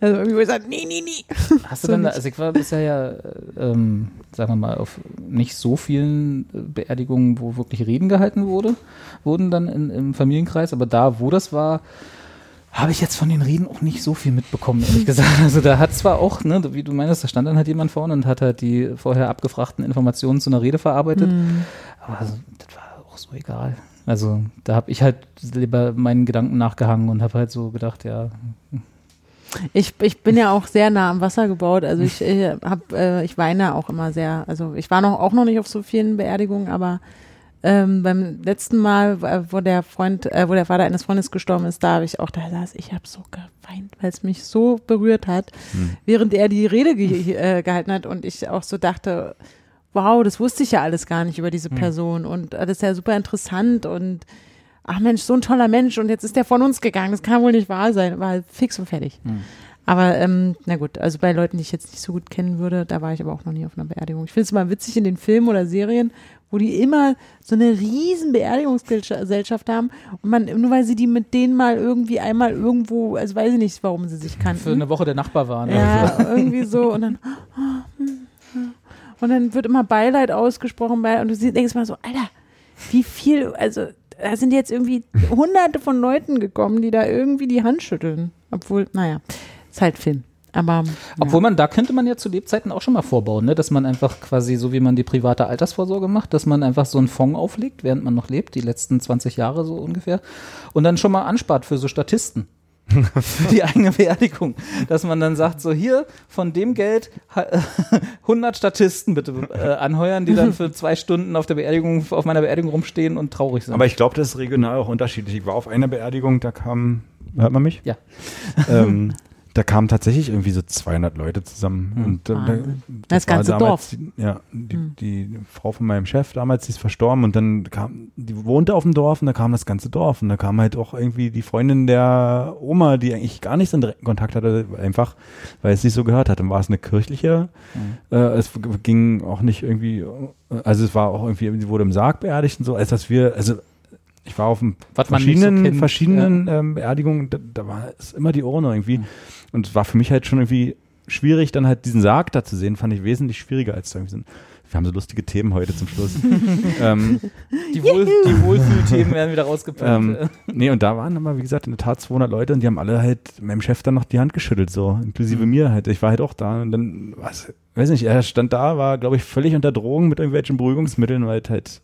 Also irgendwie gesagt, nee, nee, nee. Hast du so dann, also ich war bisher ja, ähm, sagen wir mal, auf nicht so vielen Beerdigungen, wo wirklich Reden gehalten wurde, wurden dann in, im Familienkreis, aber da, wo das war, habe ich jetzt von den Reden auch nicht so viel mitbekommen, ehrlich gesagt. Also da hat zwar auch, ne, wie du meinst, da stand dann halt jemand vorne und hat halt die vorher abgefragten Informationen zu einer Rede verarbeitet. Mhm. Aber also, das war auch so egal. Also da habe ich halt lieber meinen Gedanken nachgehangen und habe halt so gedacht, ja. Ich, ich bin ja auch sehr nah am Wasser gebaut. Also ich, ich [laughs] hab, äh, ich weine auch immer sehr. Also ich war noch auch noch nicht auf so vielen Beerdigungen, aber ähm, beim letzten Mal, wo der Freund, äh, wo der Vater eines Freundes gestorben ist, da habe ich auch da saß, ich habe so geweint, weil es mich so berührt hat, hm. während er die Rede ge äh, gehalten hat und ich auch so dachte, wow, das wusste ich ja alles gar nicht über diese hm. Person und äh, das ist ja super interessant und ach Mensch, so ein toller Mensch und jetzt ist der von uns gegangen, das kann wohl nicht wahr sein, war fix und fertig. Hm. Aber ähm, na gut, also bei Leuten, die ich jetzt nicht so gut kennen würde, da war ich aber auch noch nie auf einer Beerdigung. Ich finde es mal witzig in den Filmen oder Serien, wo die immer so eine riesen Beerdigungsgesellschaft haben und man, nur weil sie die mit denen mal irgendwie einmal irgendwo, also weiß ich nicht, warum sie sich kannten. Für eine Woche der Nachbar waren. Ja, also. irgendwie so und dann und dann wird immer Beileid ausgesprochen bei, und du denkst mal so, Alter, wie viel, also da sind jetzt irgendwie hunderte von Leuten gekommen, die da irgendwie die Hand schütteln. Obwohl, naja, ist halt Film. Aber, Obwohl man, da könnte man ja zu Lebzeiten auch schon mal vorbauen, ne? dass man einfach quasi, so wie man die private Altersvorsorge macht, dass man einfach so einen Fonds auflegt, während man noch lebt, die letzten 20 Jahre so ungefähr, und dann schon mal anspart für so Statisten. für [laughs] die eigene Beerdigung. Dass man dann sagt, so hier von dem Geld 100 [laughs] Statisten bitte äh, anheuern, die dann für zwei Stunden auf der Beerdigung, auf meiner Beerdigung rumstehen und traurig sind. Aber ich glaube, das ist regional auch unterschiedlich. Ich war auf einer Beerdigung, da kam, hört man mich? Ja. Ähm, [laughs] da kamen tatsächlich irgendwie so 200 Leute zusammen. Hm. Und, äh, das, das ganze damals, Dorf. Die, ja, die, hm. die, Frau von meinem Chef damals, die ist verstorben und dann kam, die wohnte auf dem Dorf und da kam das ganze Dorf und da kam halt auch irgendwie die Freundin der Oma, die eigentlich gar nicht so einen direkten Kontakt hatte, einfach, weil es nicht so gehört hat. Dann war es eine kirchliche, hm. äh, es ging auch nicht irgendwie, also es war auch irgendwie, sie wurde im Sarg beerdigt und so, als dass wir, also ich war auf verschiedenen, so verschiedenen ja. ähm, Beerdigungen, da, da, war es immer die Urne irgendwie. Mhm. Und es war für mich halt schon irgendwie schwierig, dann halt diesen Sarg da zu sehen, fand ich wesentlich schwieriger als irgendwie so ein wir haben so lustige Themen heute zum Schluss. [laughs] ähm, die, Wohl, die Wohlfühlthemen werden wieder rausgepackt. Ähm, nee, und da waren immer, wie gesagt, in der Tat 200 Leute und die haben alle halt meinem Chef dann noch die Hand geschüttelt, so, inklusive mhm. mir halt. Ich war halt auch da und dann, was, weiß nicht, er stand da, war, glaube ich, völlig unter Drogen mit irgendwelchen Beruhigungsmitteln, weil halt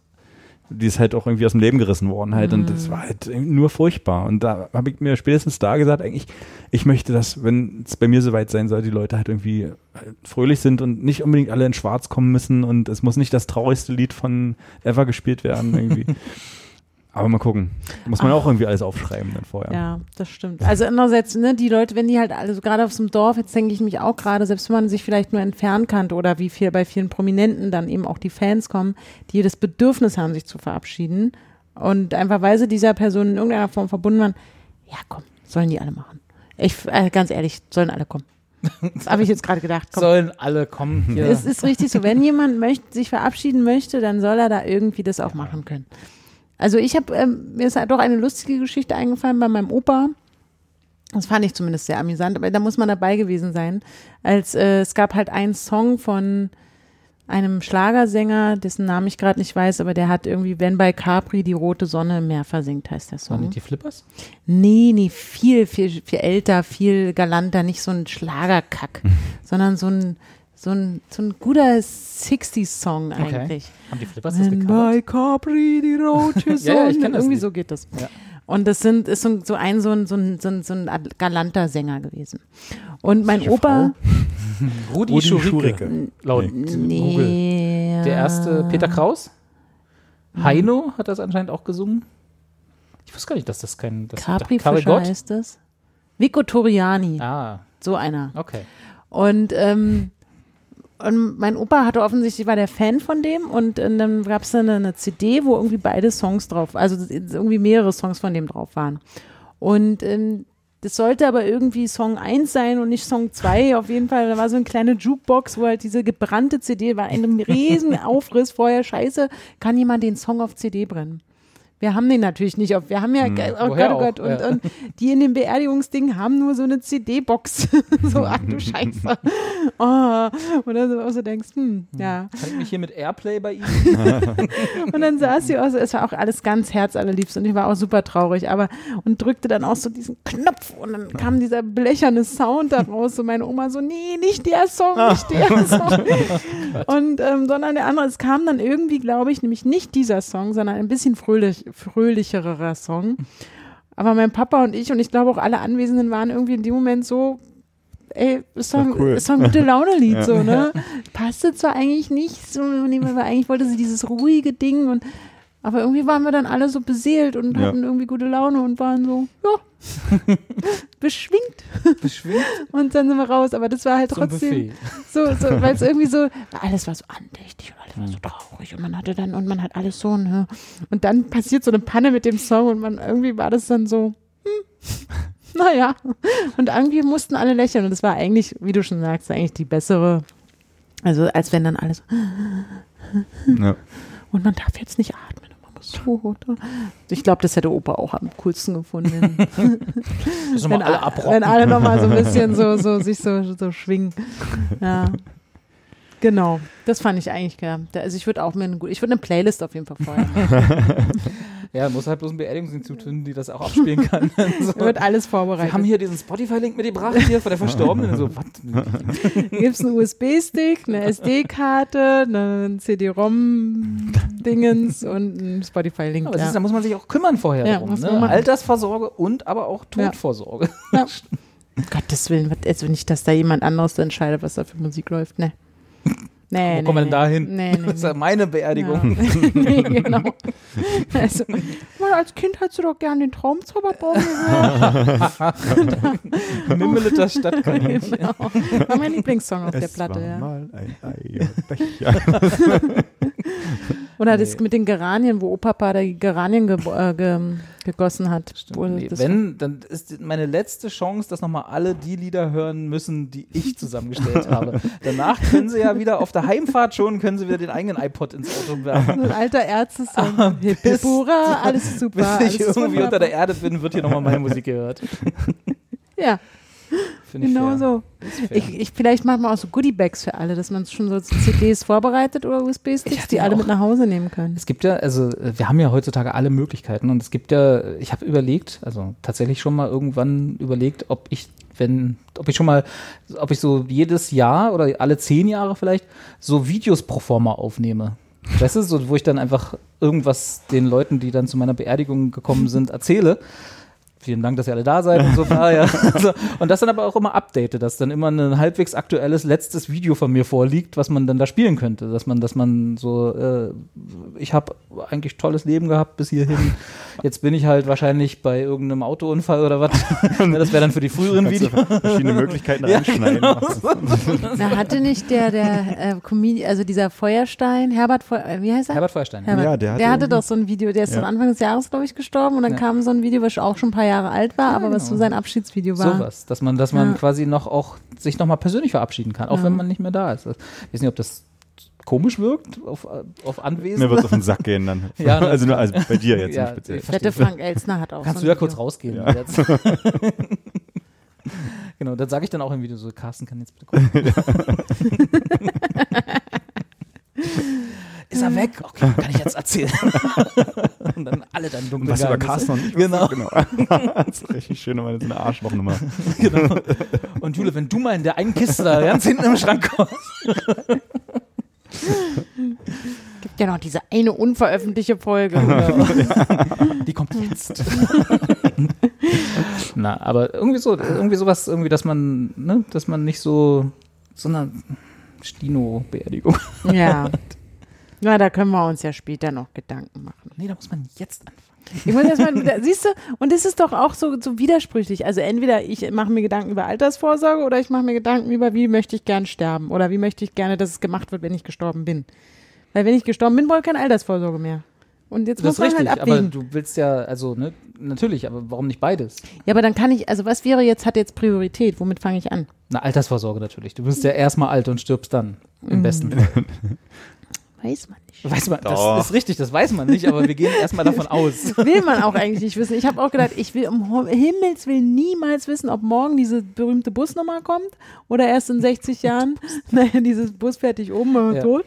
die ist halt auch irgendwie aus dem Leben gerissen worden halt mhm. und das war halt nur furchtbar und da habe ich mir spätestens da gesagt, eigentlich, ich möchte, dass, wenn es bei mir soweit sein soll, die Leute halt irgendwie halt fröhlich sind und nicht unbedingt alle in schwarz kommen müssen und es muss nicht das traurigste Lied von ever gespielt werden irgendwie. [laughs] Aber mal gucken. Muss man Ach. auch irgendwie alles aufschreiben dann vorher. Ja, das stimmt. Also andererseits, ne, die Leute, wenn die halt, also gerade auf so einem Dorf, jetzt denke ich mich auch gerade, selbst wenn man sich vielleicht nur entfernen kann oder wie viel bei vielen Prominenten dann eben auch die Fans kommen, die das Bedürfnis haben, sich zu verabschieden und einfach weil sie dieser Person in irgendeiner Form verbunden waren, ja komm, sollen die alle machen. Ich, äh, ganz ehrlich, sollen alle kommen. Das habe ich jetzt gerade gedacht. Komm. Sollen alle kommen hier. Es ist richtig so, wenn jemand möchte, sich verabschieden möchte, dann soll er da irgendwie das auch machen können. Also ich habe, ähm, mir ist halt doch eine lustige Geschichte eingefallen bei meinem Opa. Das fand ich zumindest sehr amüsant, aber da muss man dabei gewesen sein. Als äh, es gab halt einen Song von einem Schlagersänger, dessen Namen ich gerade nicht weiß, aber der hat irgendwie, wenn bei Capri die rote Sonne im Meer versinkt, heißt der Song. Waren die Flippers? Nee, nee, viel, viel, viel älter, viel galanter, nicht so ein Schlagerkack, sondern so ein, so ein, so ein guter 60s-Song okay. eigentlich. Haben die Flippers das gecovert? By Capri, die rote Sonne. [laughs] ja, ja, ich das Irgendwie Lied. so geht das. Ja. Und das sind, ist so, so ein, so ein, so ein, so ein, so ein galanter Sänger gewesen. Und mein Opa. [laughs] Rudi, Rudi Schurike. Schurike. Laut nee. Google. Der erste Peter Kraus. Heino hat das anscheinend auch gesungen. Ich wusste gar nicht, dass das kein. Das Capri Fischer heißt das. Vico Toriani. Ah. So einer. Okay. Und ähm, und mein Opa hatte offensichtlich, war der Fan von dem und, und dann gab es eine, eine CD, wo irgendwie beide Songs drauf, also irgendwie mehrere Songs von dem drauf waren. Und ähm, das sollte aber irgendwie Song 1 sein und nicht Song 2. Auf jeden Fall, da war so eine kleine Jukebox, wo halt diese gebrannte CD war, ein riesen [laughs] Aufriss vorher. Scheiße, kann jemand den Song auf CD brennen? Wir haben den natürlich nicht auf. Wir haben ja, Hm. oh Woher Gott, oh Gott, und, ja. und die in dem Beerdigungsding haben nur so eine CD-Box. [laughs] so, ach du Scheiße. [laughs] Oh, oder so, auch so denkst, hm, ja. Kann ich mich hier mit Airplay bei Ihnen? [laughs] Und dann saß sie auch so, es war auch alles ganz herzallerliebst und ich war auch super traurig, aber und drückte dann auch so diesen Knopf und dann kam dieser blecherne Sound daraus, so meine Oma so, nee, nicht der Song, nicht der Song. und ähm, sondern der andere, es kam dann irgendwie, glaube ich, nämlich nicht dieser Song, sondern ein bisschen fröhlich, fröhlicherer Song. Aber mein Papa und ich und ich glaube auch alle Anwesenden waren irgendwie in dem Moment so, ey, ist doch, cool. ist doch ein gute Laune-Lied, [laughs] Ja. so, ne? Passte zwar eigentlich nicht so, nee, weil eigentlich wollte sie dieses ruhige Ding und aber irgendwie waren wir dann alle so beseelt und Ja. hatten irgendwie gute Laune und waren so, ja, [laughs] beschwingt. Beschwingt Und dann sind wir raus. Aber das war halt trotzdem so, so [laughs] weil es irgendwie so, alles war so andächtig und alles war so traurig und man hatte dann, und man hat alles so, ne? Und dann passiert so eine Panne mit dem Song und man, irgendwie war das dann so, hm, [laughs] naja. Und irgendwie mussten alle lächeln und das war eigentlich, wie du schon sagst, eigentlich die bessere, also als wenn dann alles, Ja. und man darf jetzt nicht atmen. So? Ich glaube, das hätte Opa auch am coolsten gefunden. [laughs] Wenn, alle abrocken. wenn alle nochmal so ein bisschen so, so [laughs] sich so, so schwingen. Ja. Genau, das fand ich eigentlich. Da- Also ich würde auch mir eine, gut- ich würde eine Playlist auf jeden Fall feuern. [laughs] Ja, muss halt bloß ein Beerdigungsinstitut finden, die das auch abspielen kann. [laughs] [laughs] so. Wird alles Wir vorbereitet. haben hier diesen Spotify-Link mitgebracht hier von der Verstorbenen. So, was? Gibt es einen USB-Stick, eine SD-Karte, einen CD-ROM-Dingens und einen Spotify-Link. Aber Ja. ist, da muss man sich auch kümmern vorher Ja, man Ne? Altersvorsorge und aber auch. Todvorsorge. Ja. [laughs] Um Gottes Willen, also nicht, dass da jemand anderes entscheidet, was da für Musik läuft. Ne. Nee, Wo nee, kommen wir denn da hin? Nee, nee, [laughs] Das ist ja meine Beerdigung. Ja. [laughs] nee, genau. [laughs] Also, mal als Kind hast du doch gern den Traumzauberbaum gehört. Mimmeliter Stadtkaninchen. genau. War mein Lieblingssong auf der Es Platte, war ja. mal ein Eierbecher. Oder das Nee. mit den Geranien, wo Opapa die Geranien ge äh, ge gegossen hat. Wo Nee, das wenn, dann ist meine letzte Chance, dass nochmal alle die Lieder hören müssen, die ich zusammengestellt [laughs] habe. Danach können sie ja wieder auf der Heimfahrt schon, können sie wieder den eigenen iPod ins Auto werfen. [laughs] ein alter Ärzte-Song. Hip, hurra, [laughs] alles super. Bis ich irgendwie wunderbar. unter der Erde bin, wird hier nochmal meine Musik gehört. Ja, Finde ich genau so. Ich, ich, vielleicht machen wir auch so Goodie-Bags für alle, dass man schon so CDs vorbereitet oder USB-Sticks, die ja alle mit nach Hause nehmen können. Es gibt ja, also äh, wir haben ja heutzutage alle Möglichkeiten und es gibt ja, ich habe überlegt, also tatsächlich schon mal irgendwann überlegt, ob ich, wenn, ob ich schon mal, ob ich so jedes Jahr oder alle zehn Jahre vielleicht so Videos pro forma aufnehme. Weißt du, so, wo ich dann einfach irgendwas den Leuten, die dann zu meiner Beerdigung gekommen sind, erzähle. Vielen Dank, dass ihr alle da seid und so. Ja. [laughs] also, und das dann aber auch immer update, dass dann immer ein halbwegs aktuelles letztes Video von mir vorliegt, was man dann da spielen könnte. Dass man, dass man so, äh, ich habe eigentlich tolles Leben gehabt bis hierhin. [laughs] Jetzt bin ich halt wahrscheinlich bei irgendeinem Autounfall oder was. [laughs] das wäre dann für die früheren Videos. verschiedene Möglichkeiten Ja, reinschneiden. genau. Na, hatte nicht der, der äh, Comedi also dieser Feuerstein, Herbert Feu äh, wie heißt er? Herbert Feuerstein. Herbert. Ja, der hatte der hatte doch so ein Video, der ist Ja. am Anfang des Jahres, glaube ich, gestorben und dann Ja. kam so ein Video, was auch schon ein paar Jahre alt war, aber was genau. so sein Abschiedsvideo war. Sowas, dass man, dass man Ja. quasi noch auch sich noch mal persönlich verabschieden kann, auch Ja. wenn man nicht mehr da ist. Ich weiß nicht, ob das komisch wirkt auf, auf Anwesende. Mir wird es auf den Sack gehen dann. [laughs] Ja, also, nur, also bei dir jetzt Ja, nicht speziell. ich Wette, Frank Elsner hat auch Kannst so du ja kurz rausgehen Ja. jetzt. [laughs] genau, dann sage ich dann auch im Video so, Carsten kann jetzt bitte kommen. [laughs] Ist er weg? Okay, kann ich jetzt erzählen. [laughs] Und dann alle dann Und dunkle was über. Carsten und ich Genau. genau. [laughs] das ist richtig schön, aber das ist eine Arschlochnummer. [laughs] genau. Und Jule, wenn du mal in der einen Kiste da ganz hinten im Schrank kommst. Gibt ja noch diese eine unveröffentlichte Folge. Die kommt jetzt. Na, aber irgendwie so, irgendwie sowas, irgendwie, dass man, ne, dass man nicht so, so eine Stino-Beerdigung. ja. Na, da können wir uns ja später noch Gedanken machen. Nee, da muss man jetzt anfangen. Ich muss erst mal, da- siehst du, und es ist doch auch so, so widersprüchlich. Also entweder ich mache mir Gedanken über Altersvorsorge oder ich mache mir Gedanken über, wie möchte ich gern sterben oder wie möchte ich gerne, dass es gemacht wird, wenn ich gestorben bin. Weil wenn ich gestorben bin, brauche ich keine Altersvorsorge mehr. Und jetzt Das muss ist man richtig, halt aber abwägen. du willst ja, also, ne, natürlich, aber warum nicht beides? Ja, aber dann kann ich, also was wäre jetzt, hat jetzt Priorität? Womit fange ich an? Na, Altersvorsorge natürlich. Du bist ja erstmal alt und stirbst dann. Im Mhm. besten Fall. [laughs] Weiß man nicht. Weiß man, das Doch. ist richtig, das weiß man nicht, aber wir gehen erstmal davon aus. [laughs] Will man auch eigentlich nicht wissen. Ich habe auch gedacht, ich will um Himmels Willen niemals wissen, ob morgen diese berühmte Busnummer kommt oder erst in 60 [laughs] Jahren, naja, dieses Bus fertig oben, ja. tot,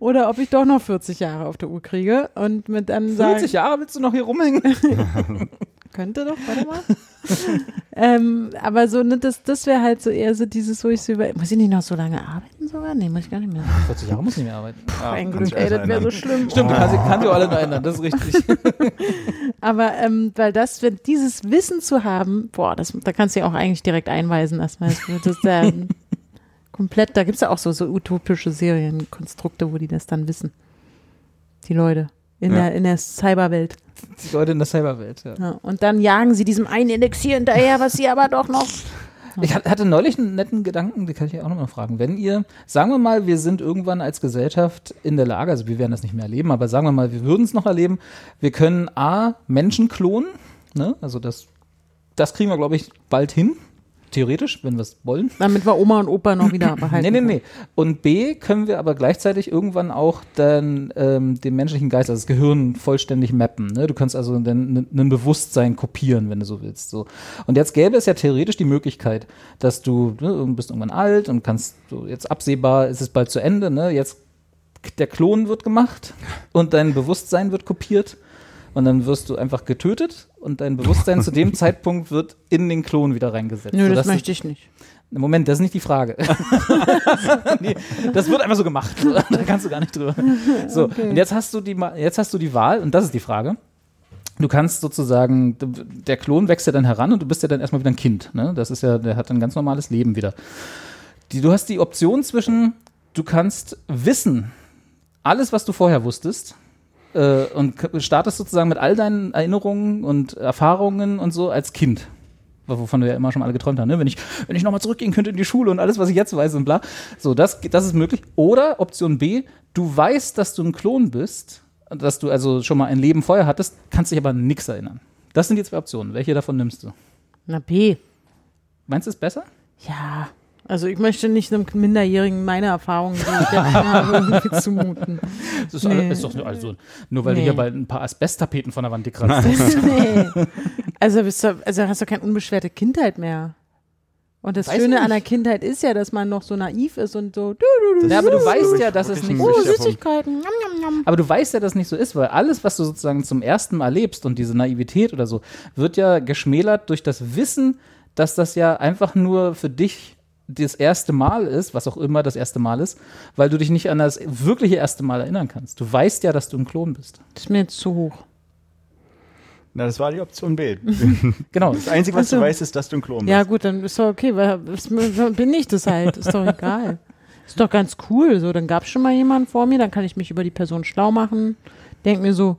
oder ob ich doch noch 40 Jahre auf der Uhr kriege und mit dann 40 Jahre willst du noch hier rumhängen? [laughs] Könnte doch, warte mal. [laughs] ähm, aber so, ne, das, das wäre halt so eher so dieses, wo ich so über. Muss ich nicht noch so lange arbeiten sogar? Nee, muss ich gar nicht mehr. 40 Jahre muss ich nicht mehr arbeiten. Puh, ja, ein Glück, ey, das wäre so schlimm. Stimmt, oh. du kannst, kannst du alle noch ändern, das ist richtig. [laughs] aber ähm, weil das, wenn dieses Wissen zu haben, boah, das, da kannst du ja auch eigentlich direkt einweisen erstmal. Das ist ja [laughs] komplett, da gibt es ja auch so, so utopische Serienkonstrukte, wo die das dann wissen. Die Leute in, ja. der, in der Cyberwelt. Die Leute in der Cyberwelt, ja. ja. Und dann jagen sie diesem einen Elixier hinterher, was sie aber doch noch. [laughs] Ich hatte neulich einen netten Gedanken, den kann ich ja auch nochmal fragen. Wenn ihr, sagen wir mal, wir sind irgendwann als Gesellschaft in der Lage, also wir werden das nicht mehr erleben, aber sagen wir mal, wir würden es noch erleben, wir können A, Menschen klonen, ne? also das, das kriegen wir, glaube ich, bald hin, Theoretisch, wenn wir es wollen. Damit wir Oma und Opa noch wieder [clears throat] behalten. nee, nee, nee. Und B, können wir aber gleichzeitig irgendwann auch dann ähm, den menschlichen Geist, also das Gehirn vollständig mappen. Ne? Du kannst also dann ein Bewusstsein kopieren, wenn du so willst. So. Und jetzt gäbe es ja theoretisch die Möglichkeit, dass du, ne, du bist irgendwann alt und kannst, so jetzt absehbar ist es bald zu Ende, ne? jetzt der Klon wird gemacht [laughs] und dein Bewusstsein wird kopiert und dann wirst du einfach getötet und dein Bewusstsein zu dem [laughs] Zeitpunkt wird in den Klon wieder reingesetzt. Nö, das möchte ich nicht. Moment, das ist nicht die Frage. [laughs] nee, das wird einfach so gemacht. [laughs] da kannst du gar nicht drüber. So, okay. und jetzt hast du die jetzt hast du die Wahl und das ist die Frage. Du kannst sozusagen, der Klon wächst ja dann heran und du bist ja dann erstmal wieder ein Kind. Ne? Das ist ja, der hat ein ganz normales Leben wieder. Die, du hast die Option zwischen, du kannst wissen, alles, was du vorher wusstest, äh, und startest sozusagen mit all deinen Erinnerungen und Erfahrungen und so als Kind. Wovon wir ja immer schon alle geträumt haben, ne? Wenn ich, wenn ich nochmal zurückgehen könnte in die Schule und alles, was ich jetzt weiß und bla. So, das, das ist möglich. Oder Option B, du weißt, dass du ein Klon bist, dass du also schon mal ein Leben vorher hattest, kannst dich aber an nichts erinnern. Das sind die zwei Optionen. Welche davon nimmst du? Na, B. Meinst du es besser? Ja. Also ich möchte nicht einem Minderjährigen meine Erfahrungen, die ich habe, irgendwie [laughs] zumuten. Das ist, nee. ist doch also, nur weil nee. du hier bald ein paar Asbesttapeten von der Wand kratzt. [laughs] nee. Also, bist du, also hast du keine unbeschwerte Kindheit mehr. Und das Weiß Schöne an der Kindheit ist ja, dass man noch so naiv ist und so. Du, du, du, ja, aber du weißt ja, dass es nicht so ist. Oh, Süßigkeiten. Aber du weißt ja, dass es nicht so ist, weil alles, was du sozusagen zum ersten Mal erlebst und diese Naivität oder so, wird ja geschmälert durch das Wissen, dass das ja einfach nur für dich das erste Mal ist, was auch immer das erste Mal ist, weil du dich nicht an das wirkliche erste Mal erinnern kannst. Du weißt ja, dass du ein Klon bist. Das ist mir jetzt zu hoch. Na, das war die Option B. [laughs] genau. Das Einzige, was also, du weißt, ist, dass du ein Klon bist. Ja, gut, dann ist doch okay, weil bin ich das halt. Ist doch egal. Ist doch ganz cool. So, dann gab es schon mal jemanden vor mir, dann kann ich mich über die Person schlau machen. Denk mir so,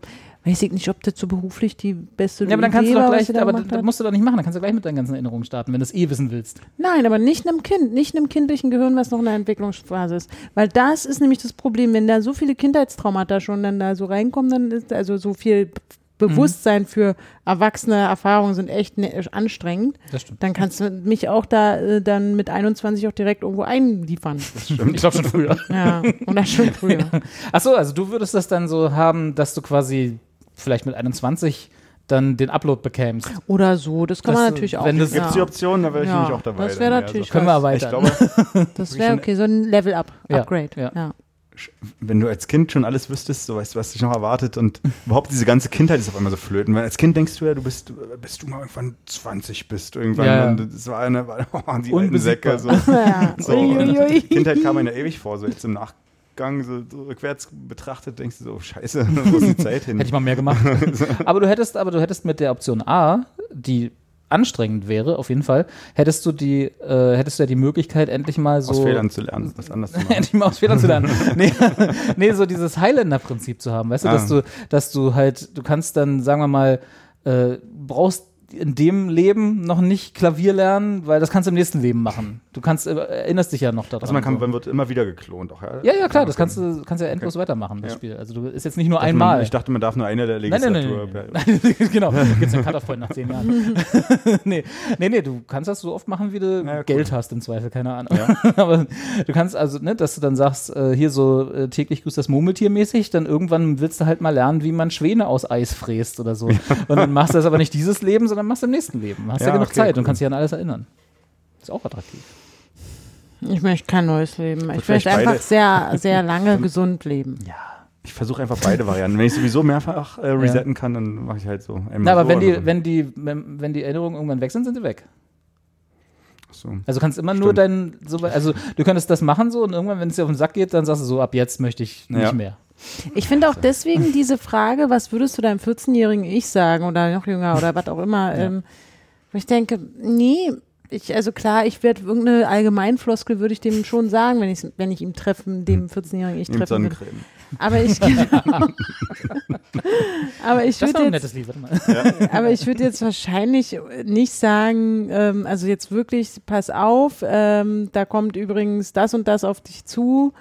weiß ich nicht, ob das so beruflich die beste Ja, aber dann kannst du doch gleich, aber das musst du doch nicht machen, dann kannst du gleich mit deinen ganzen Erinnerungen starten, wenn du es eh wissen willst. Nein, aber nicht einem Kind, nicht einem kindlichen Gehirn, was noch in der Entwicklungsphase ist. Weil das ist nämlich das Problem, wenn da so viele Kindheitstraumata schon dann da so reinkommen, dann ist also so viel Bewusstsein mhm. für erwachsene Erfahrungen sind echt ne, anstrengend. Das stimmt. Dann kannst du mich auch da äh, dann mit 21 auch direkt irgendwo einliefern. Das stimmt. Ich glaube schon früher. Ja, oder schon früher. [laughs] Achso, also du würdest das dann so haben, dass du quasi vielleicht mit 21 dann den Upload bekämst. Oder so, das kann das, man natürlich auch. Wenn es gibt die Option, da wäre ich ja, nämlich auch dabei. Das wäre natürlich. Also. Können wir erweitern. Glaube, [laughs] das wäre okay, so ein Level-Up, Upgrade. Ja, ja. Wenn du als Kind schon alles wüsstest, so weißt du, was dich noch erwartet und [laughs] überhaupt diese ganze Kindheit ist auf einmal so flöten. Weil als Kind denkst du ja, du bist, bist du mal irgendwann 20 bist irgendwann. Ja, Und das war eine, oh, [laughs] die alten Säcke. So. so. Ui, ui, ui. Kindheit kam mir ja ewig vor, so jetzt im Nachgang Gang so, so rückwärts betrachtet, denkst du so, oh, scheiße, [laughs] wo ist die Zeit hin? Hätte ich mal mehr gemacht. [laughs] aber du hättest, aber du hättest mit der Option A, die anstrengend wäre, auf jeden Fall, hättest du die, äh, hättest du ja die Möglichkeit, endlich mal so. Aus Fehlern zu lernen, was anders zu [laughs] machen. endlich mal aus Fehlern zu lernen. nee, nee, so dieses Highlander-Prinzip zu haben, weißt du, ah. dass du, dass du halt, du kannst dann, sagen wir mal, äh, brauchst in dem Leben noch nicht Klavier lernen, weil das kannst du im nächsten Leben machen. Du kannst, äh, erinnerst dich ja noch daran. Also man, kann, so. man wird immer wieder geklont auch, ja? Ja, ja, klar, das kannst du kannst ja endlos okay. weitermachen, das ja. Spiel. Also du ist jetzt nicht nur dachte einmal. Man, ich dachte, man darf nur eine der Legislatur. Nein, nein, nein, nein. [laughs] genau, [laughs] gibt's einen Cut-Off-Point nach zehn Jahren. [laughs] nee, nee, nee, du kannst das so oft machen, wie du ja, Geld hast im Zweifel, keine Ahnung. Ja. Aber du kannst also, ne, dass du dann sagst, äh, hier so äh, täglich grüßt das Murmeltier mäßig, dann irgendwann willst du halt mal lernen, wie man Schwäne aus Eis fräst oder so. und dann machst du das aber nicht dieses Leben, sondern machst du im nächsten Leben. Hast ja, ja genug okay, Zeit cool. und kannst dich an alles erinnern. Ist auch attraktiv. Ich möchte kein neues Leben. Ich möchte einfach sehr, [laughs] sehr lange gesund leben. Ja. Ich versuche einfach beide Varianten. Wenn ich sowieso mehrfach äh, resetten ja. kann, dann mache ich halt so. Na, aber so wenn, die, wenn, die, wenn, wenn die Erinnerungen irgendwann weg sind, sind sie weg. So. Also kannst immer Stimmt. nur dein, so, also du könntest das machen so und irgendwann, wenn es dir auf den Sack geht, dann sagst du so, ab jetzt möchte ich nicht ja. mehr. Ich finde auch deswegen diese Frage, was würdest du deinem 14-jährigen Ich sagen oder noch jünger oder was auch immer, ja. ähm, wo ich denke, nee, ich, also klar, ich werde irgendeine Allgemeinfloskel würde ich dem schon sagen, wenn ich, wenn ich ihm treffen, dem 14-jährigen Ich treffen würde. Aber ich, [laughs] aber ich würde jetzt, ja. aber ich würde jetzt wahrscheinlich nicht sagen, ähm, also jetzt wirklich, pass auf, ähm, da kommt übrigens das und das auf dich zu.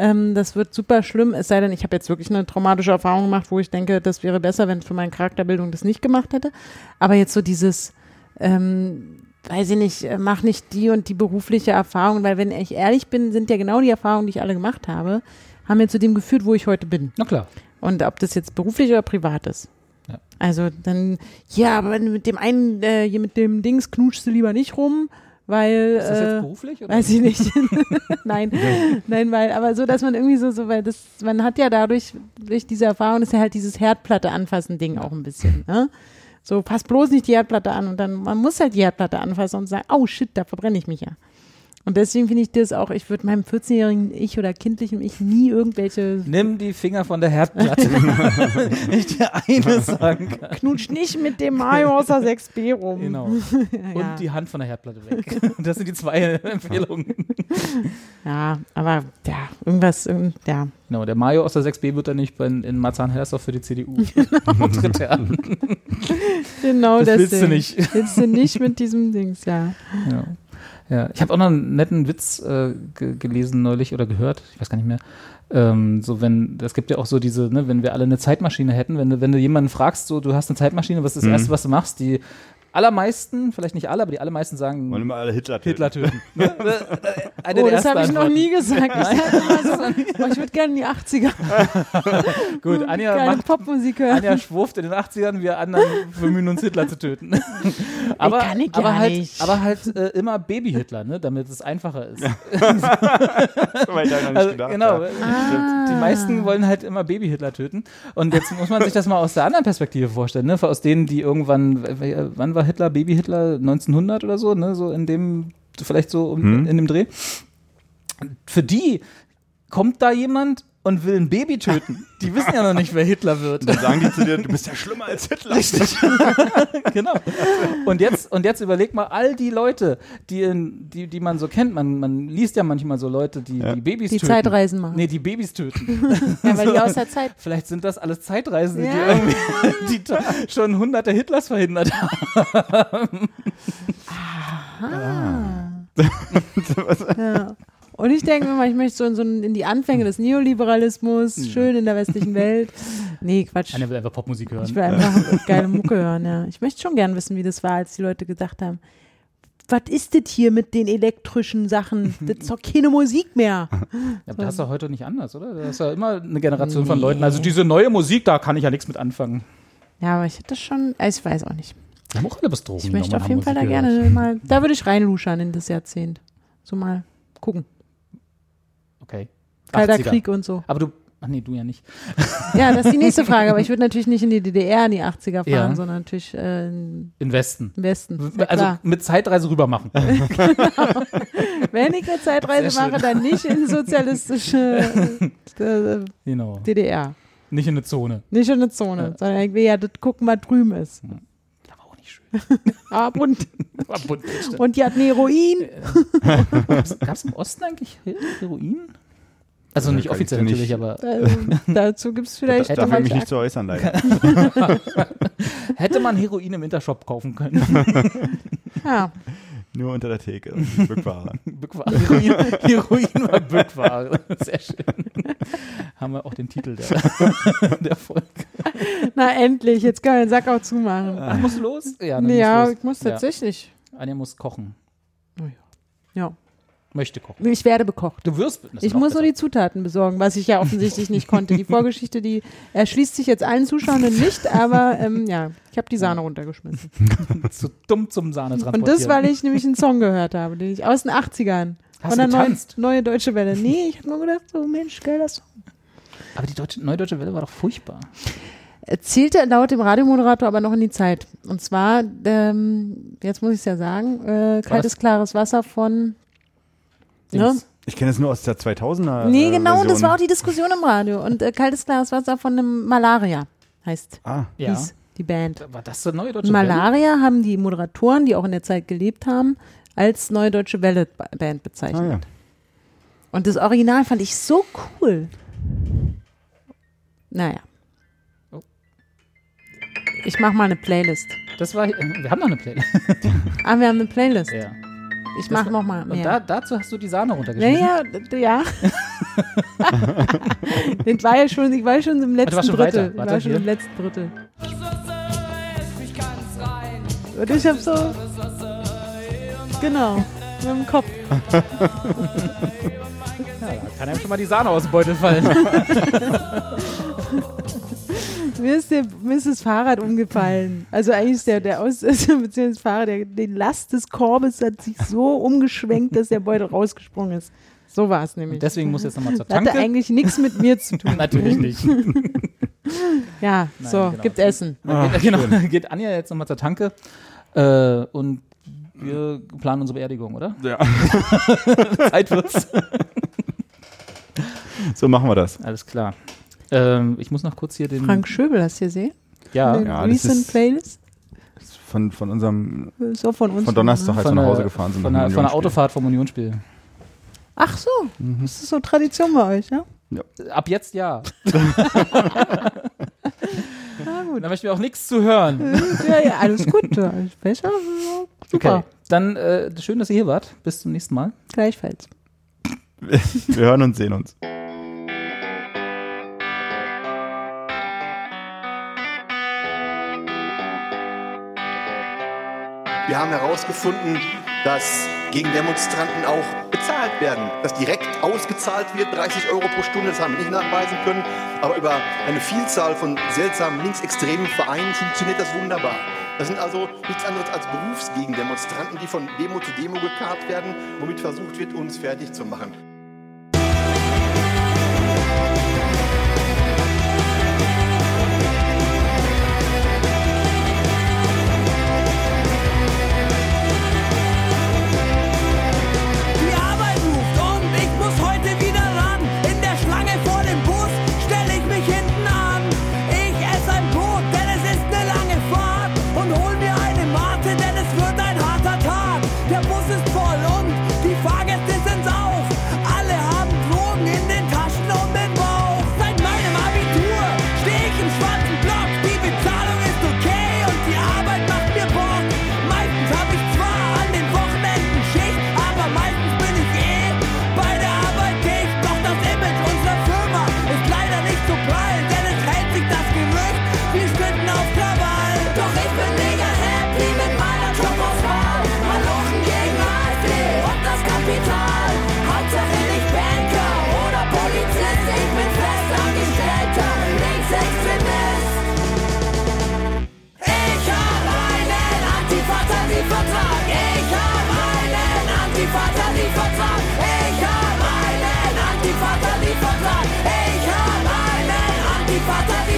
Ähm, das wird super schlimm, es sei denn, ich habe jetzt wirklich eine traumatische Erfahrung gemacht, wo ich denke, das wäre besser, wenn für meine Charakterbildung das nicht gemacht hätte. Aber jetzt so dieses, ähm, weiß ich nicht, äh, mach nicht die und die berufliche Erfahrung, weil wenn ich ehrlich bin, sind ja genau die Erfahrungen, die ich alle gemacht habe, haben mir zu dem geführt, wo ich heute bin. Na klar. Und ob das jetzt beruflich oder privat ist. Ja. Also dann, ja, aber mit dem einen, äh, hier mit dem Dings knutschst du lieber nicht rum, weil. Ist das jetzt äh, beruflich? Oder? Weiß ich nicht. [laughs] [laughs] nein, nein, weil, aber so, dass man irgendwie so, so, weil das, man hat ja dadurch, durch diese Erfahrung, ist ja halt dieses Herdplatte anfassen Ding auch ein bisschen, ne? So, pass bloß nicht die Herdplatte an und dann, man muss halt die Herdplatte anfassen und sagen, oh shit, da verbrenne ich mich ja. Und deswegen finde ich das auch, ich würde meinem 14-jährigen Ich oder kindlichen Ich nie irgendwelche. Nimm die Finger von der Herdplatte. [laughs] ich dir eines sagen kann. Knutsch nicht mit dem Mario aus der 6b rum. Genau. [laughs] Und ja. die Hand von der Herdplatte weg. [laughs] Das sind die zwei Empfehlungen. Ja, aber ja, irgendwas, ja. Genau, der Mario aus der 6b wird dann nicht in, in Marzahn-Hellersdorf für die CDU genau. genau das willst Ding. du nicht. Willst du nicht mit diesem Dings, ja. ja. Ja, ich habe auch noch einen netten Witz äh, gelesen neulich oder gehört, ich weiß gar nicht mehr. Ähm, so wenn, es gibt ja auch so diese, ne, wenn wir alle eine Zeitmaschine hätten, wenn du, wenn du jemanden fragst, so du hast eine Zeitmaschine, was ist das mhm. erste, was du machst? Die allermeisten, vielleicht nicht alle, aber die allermeisten sagen. Wollen immer alle Hitler töten. Hitler töten. [laughs] Ne? Eine oh, das habe ich noch nie gesagt. Ich, so, oh, ich würde gerne in die 80er. [laughs] Gut, Anja Geile macht Popmusik hören. Anja schwurft in den 80ern, wir anderen bemühen uns Hitler zu töten. [laughs] aber, kann ich aber halt, nicht. aber halt äh, immer Baby-Hitler, ne, damit es einfacher ist. Weil ich noch nicht also, gedacht genau, ah. die meisten wollen halt immer Baby-Hitler töten. Und jetzt muss man sich das mal aus der anderen Perspektive vorstellen, ne, aus denen, die irgendwann, wann war war Hitler, Baby Hitler 1900 oder so, ne, so in dem, vielleicht so um, hm. in dem Dreh. Für die kommt da jemand und will ein Baby töten. Die wissen ja noch nicht, wer Hitler wird. Dann sagen die zu dir, du bist ja schlimmer als Hitler. Richtig. [laughs] genau. Und jetzt, und jetzt überleg mal all die Leute, die, in, die, die man so kennt. Man, man liest ja manchmal so Leute, die, ja. die Babys die töten. Die Zeitreisen machen. Nee, die Babys töten. [laughs] ja, weil die aus der [laughs] Zeit. Vielleicht sind das alles Zeitreisen, ja. die irgendwie die schon hunderte Hitlers verhindert haben. Aha. ja. Und ich denke immer, ich möchte so in, so in die Anfänge des Neoliberalismus, ja. schön in der westlichen Welt. Nee, Quatsch. Einer will einfach Popmusik hören. Ich will einfach geile Mucke hören, ja. Ich möchte schon gern wissen, wie das war, als die Leute gesagt haben, was ist das hier mit den elektrischen Sachen? Das ist doch keine Musik mehr. [laughs] Ja, das ist doch heute nicht anders, oder? Das ist ja immer eine Generation nee. von Leuten. Also diese neue Musik, da kann ich ja nichts mit anfangen. Ja, aber ich hätte das schon, also ich weiß auch nicht. Wir haben auch alle bis Drogen. Ich möchte auf jeden Fall da gerne mal, da würde ich reinluschern in das Jahrzehnt. So mal gucken. Kalter 80er. Krieg und so. Aber du, ach nee, du ja nicht. [laughs] Ja, das ist die nächste Frage. Aber ich würde natürlich nicht in die DDR in die 80er fahren, ja. sondern natürlich äh, in, in Westen. Im Westen. Ja also mit Zeitreise rüber machen. [laughs] genau. Wenn ich eine Zeitreise mache, dann nicht in sozialistische [laughs] äh, genau. DDR. Nicht in eine Zone. Nicht in eine Zone, ja. sondern irgendwie ja das gucken, was drüben ist. Ja. Aber auch nicht schön. Aber bunt. Aber bunt und die hatten Heroin. Gab es im Osten eigentlich Heroin? Also nicht offiziell nicht, natürlich, aber. Also, dazu gibt es [laughs] vielleicht. Da darf ich mich nicht zu äußern, leider. [laughs] Hätte man Heroin im Intershop kaufen können. [laughs] Ja. Nur unter der Theke. Bückware. Bückware. Heroin, Heroin war Bückware. Sehr schön. Haben wir auch den Titel der, der Folge. Na endlich, jetzt können wir den Sack auch zumachen. Ach, muss los? Ja, dann ja, muss los. ich muss tatsächlich. Ja. Anja muss kochen. Ja. Möchte kochen. Ich werde bekocht. Du wirst. Ich muss nur besser. die Zutaten besorgen, was ich ja offensichtlich nicht konnte. Die Vorgeschichte, die erschließt sich jetzt allen Zuschauenden nicht, aber ähm, ja, ich habe die Sahne runtergeschmissen. [laughs] zu dumm zum Sahne Und transportieren. das, weil ich nämlich einen Song gehört habe, den ich aus den 80ern. Hast von der neuen, neue Deutsche Welle. Nee, ich habe nur gedacht, so Mensch, geiler Song. Aber die deutsche, Neue Deutsche Welle war doch furchtbar. Zählte laut dem Radiomoderator aber noch in die Zeit. Und zwar, ähm, jetzt muss ich es ja sagen, äh, kaltes, klares Wasser von. Ne? Ich kenne es nur aus der 2000er. Nee, äh, genau, das war auch die Diskussion im Radio. Und äh, kaltes, klares Wasser von einem Malaria heißt, Ah, Ja. hieß die Band. War das so Neue Deutsche Welle? Malaria haben die Moderatoren, die auch in der Zeit gelebt haben, als Neue Deutsche Welle Ba- Band bezeichnet. ah ja. Und das Original fand ich so cool. Naja. Oh. Ich mach mal eine Playlist. Das war. äh, Wir haben noch eine Playlist. Ah, wir haben eine Playlist. Ja. Ich mach noch mal Und mehr. da, dazu hast du die Sahne ja, runtergeschmissen. ja, d- ja. [laughs] ich war ja schon, ich war schon im letzten warst schon Drittel. weiter. Ich Warte, war schon hier. im letzten Drittel. Und ich hab so. Genau. Mit dem Kopf. [laughs] Ja, da kann einem schon mal die Sahne aus dem Beutel fallen. [laughs] Mir ist, der, mir ist das Fahrrad umgefallen. Also eigentlich ist der, der Aus, [laughs] beziehungsweise das Fahrrad, der, die Last des Korbes hat sich so umgeschwenkt, dass der Beutel rausgesprungen ist. So war es nämlich. Deswegen muss jetzt nochmal zur hatte Tanke. eigentlich nichts mit mir zu tun. [laughs] Natürlich nicht. [laughs] Ja, Nein, so, genau. gibt Essen. Dann geht, genau, dann geht Anja jetzt nochmal zur Tanke. Äh, und wir planen unsere Beerdigung, oder? ja. Zeit wird's. So machen wir das. Alles klar. Ähm, ich muss noch kurz hier den. Frank Schöbel, hast du gesehen? Ja, Den Ja, das Recent ist- Playlist? Von, von unserem, auch von uns. von Donnerstag, als wir Von nach Hause gefahren sind. von dem von der Unionsspiel. Autofahrt vom Unionsspiel. Ach so, das ist so Tradition bei euch, ja? Ab jetzt ja. Na [laughs] gut. Da möchten wir auch nichts zu hören. Ja, ja, alles gut. Alles [laughs] besser. ja, Super. Okay. Dann äh, schön, dass ihr hier wart. Bis zum nächsten Mal. Gleichfalls. Wir hören und sehen uns. Wir haben herausgefunden, dass gegen Demonstranten auch bezahlt werden, dass direkt ausgezahlt wird, 30 Euro pro Stunde, das haben wir nicht nachweisen können, aber über eine Vielzahl von seltsamen linksextremen Vereinen funktioniert das wunderbar. Das sind also nichts anderes als Berufsgegendemonstranten, die von Demo zu Demo gekarrt werden, womit versucht wird, uns fertig zu machen.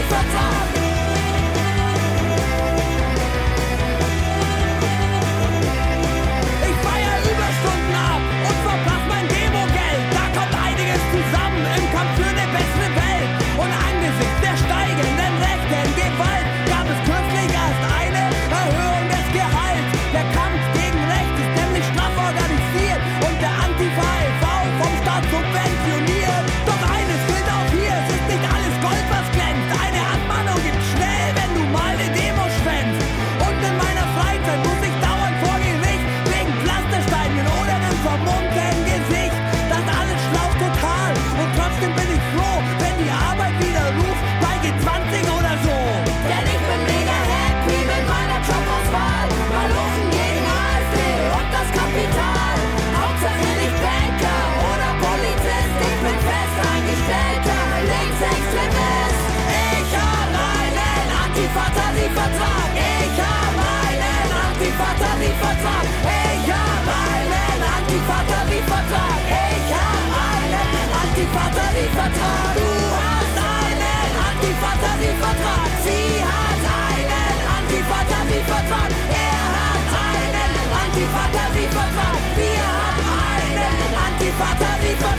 Antifa-Tarifvertrag. Ich Vertrag. Ich habe einen Antifater-Vertrag. Ich habe einen Antifater-Vertrag. Du hast einen Antifater-Vertrag. Sie hat einen Antifater-Vertrag. Er hat einen Antifater-Vertrag. Wir haben einen Antifater-Vertrag.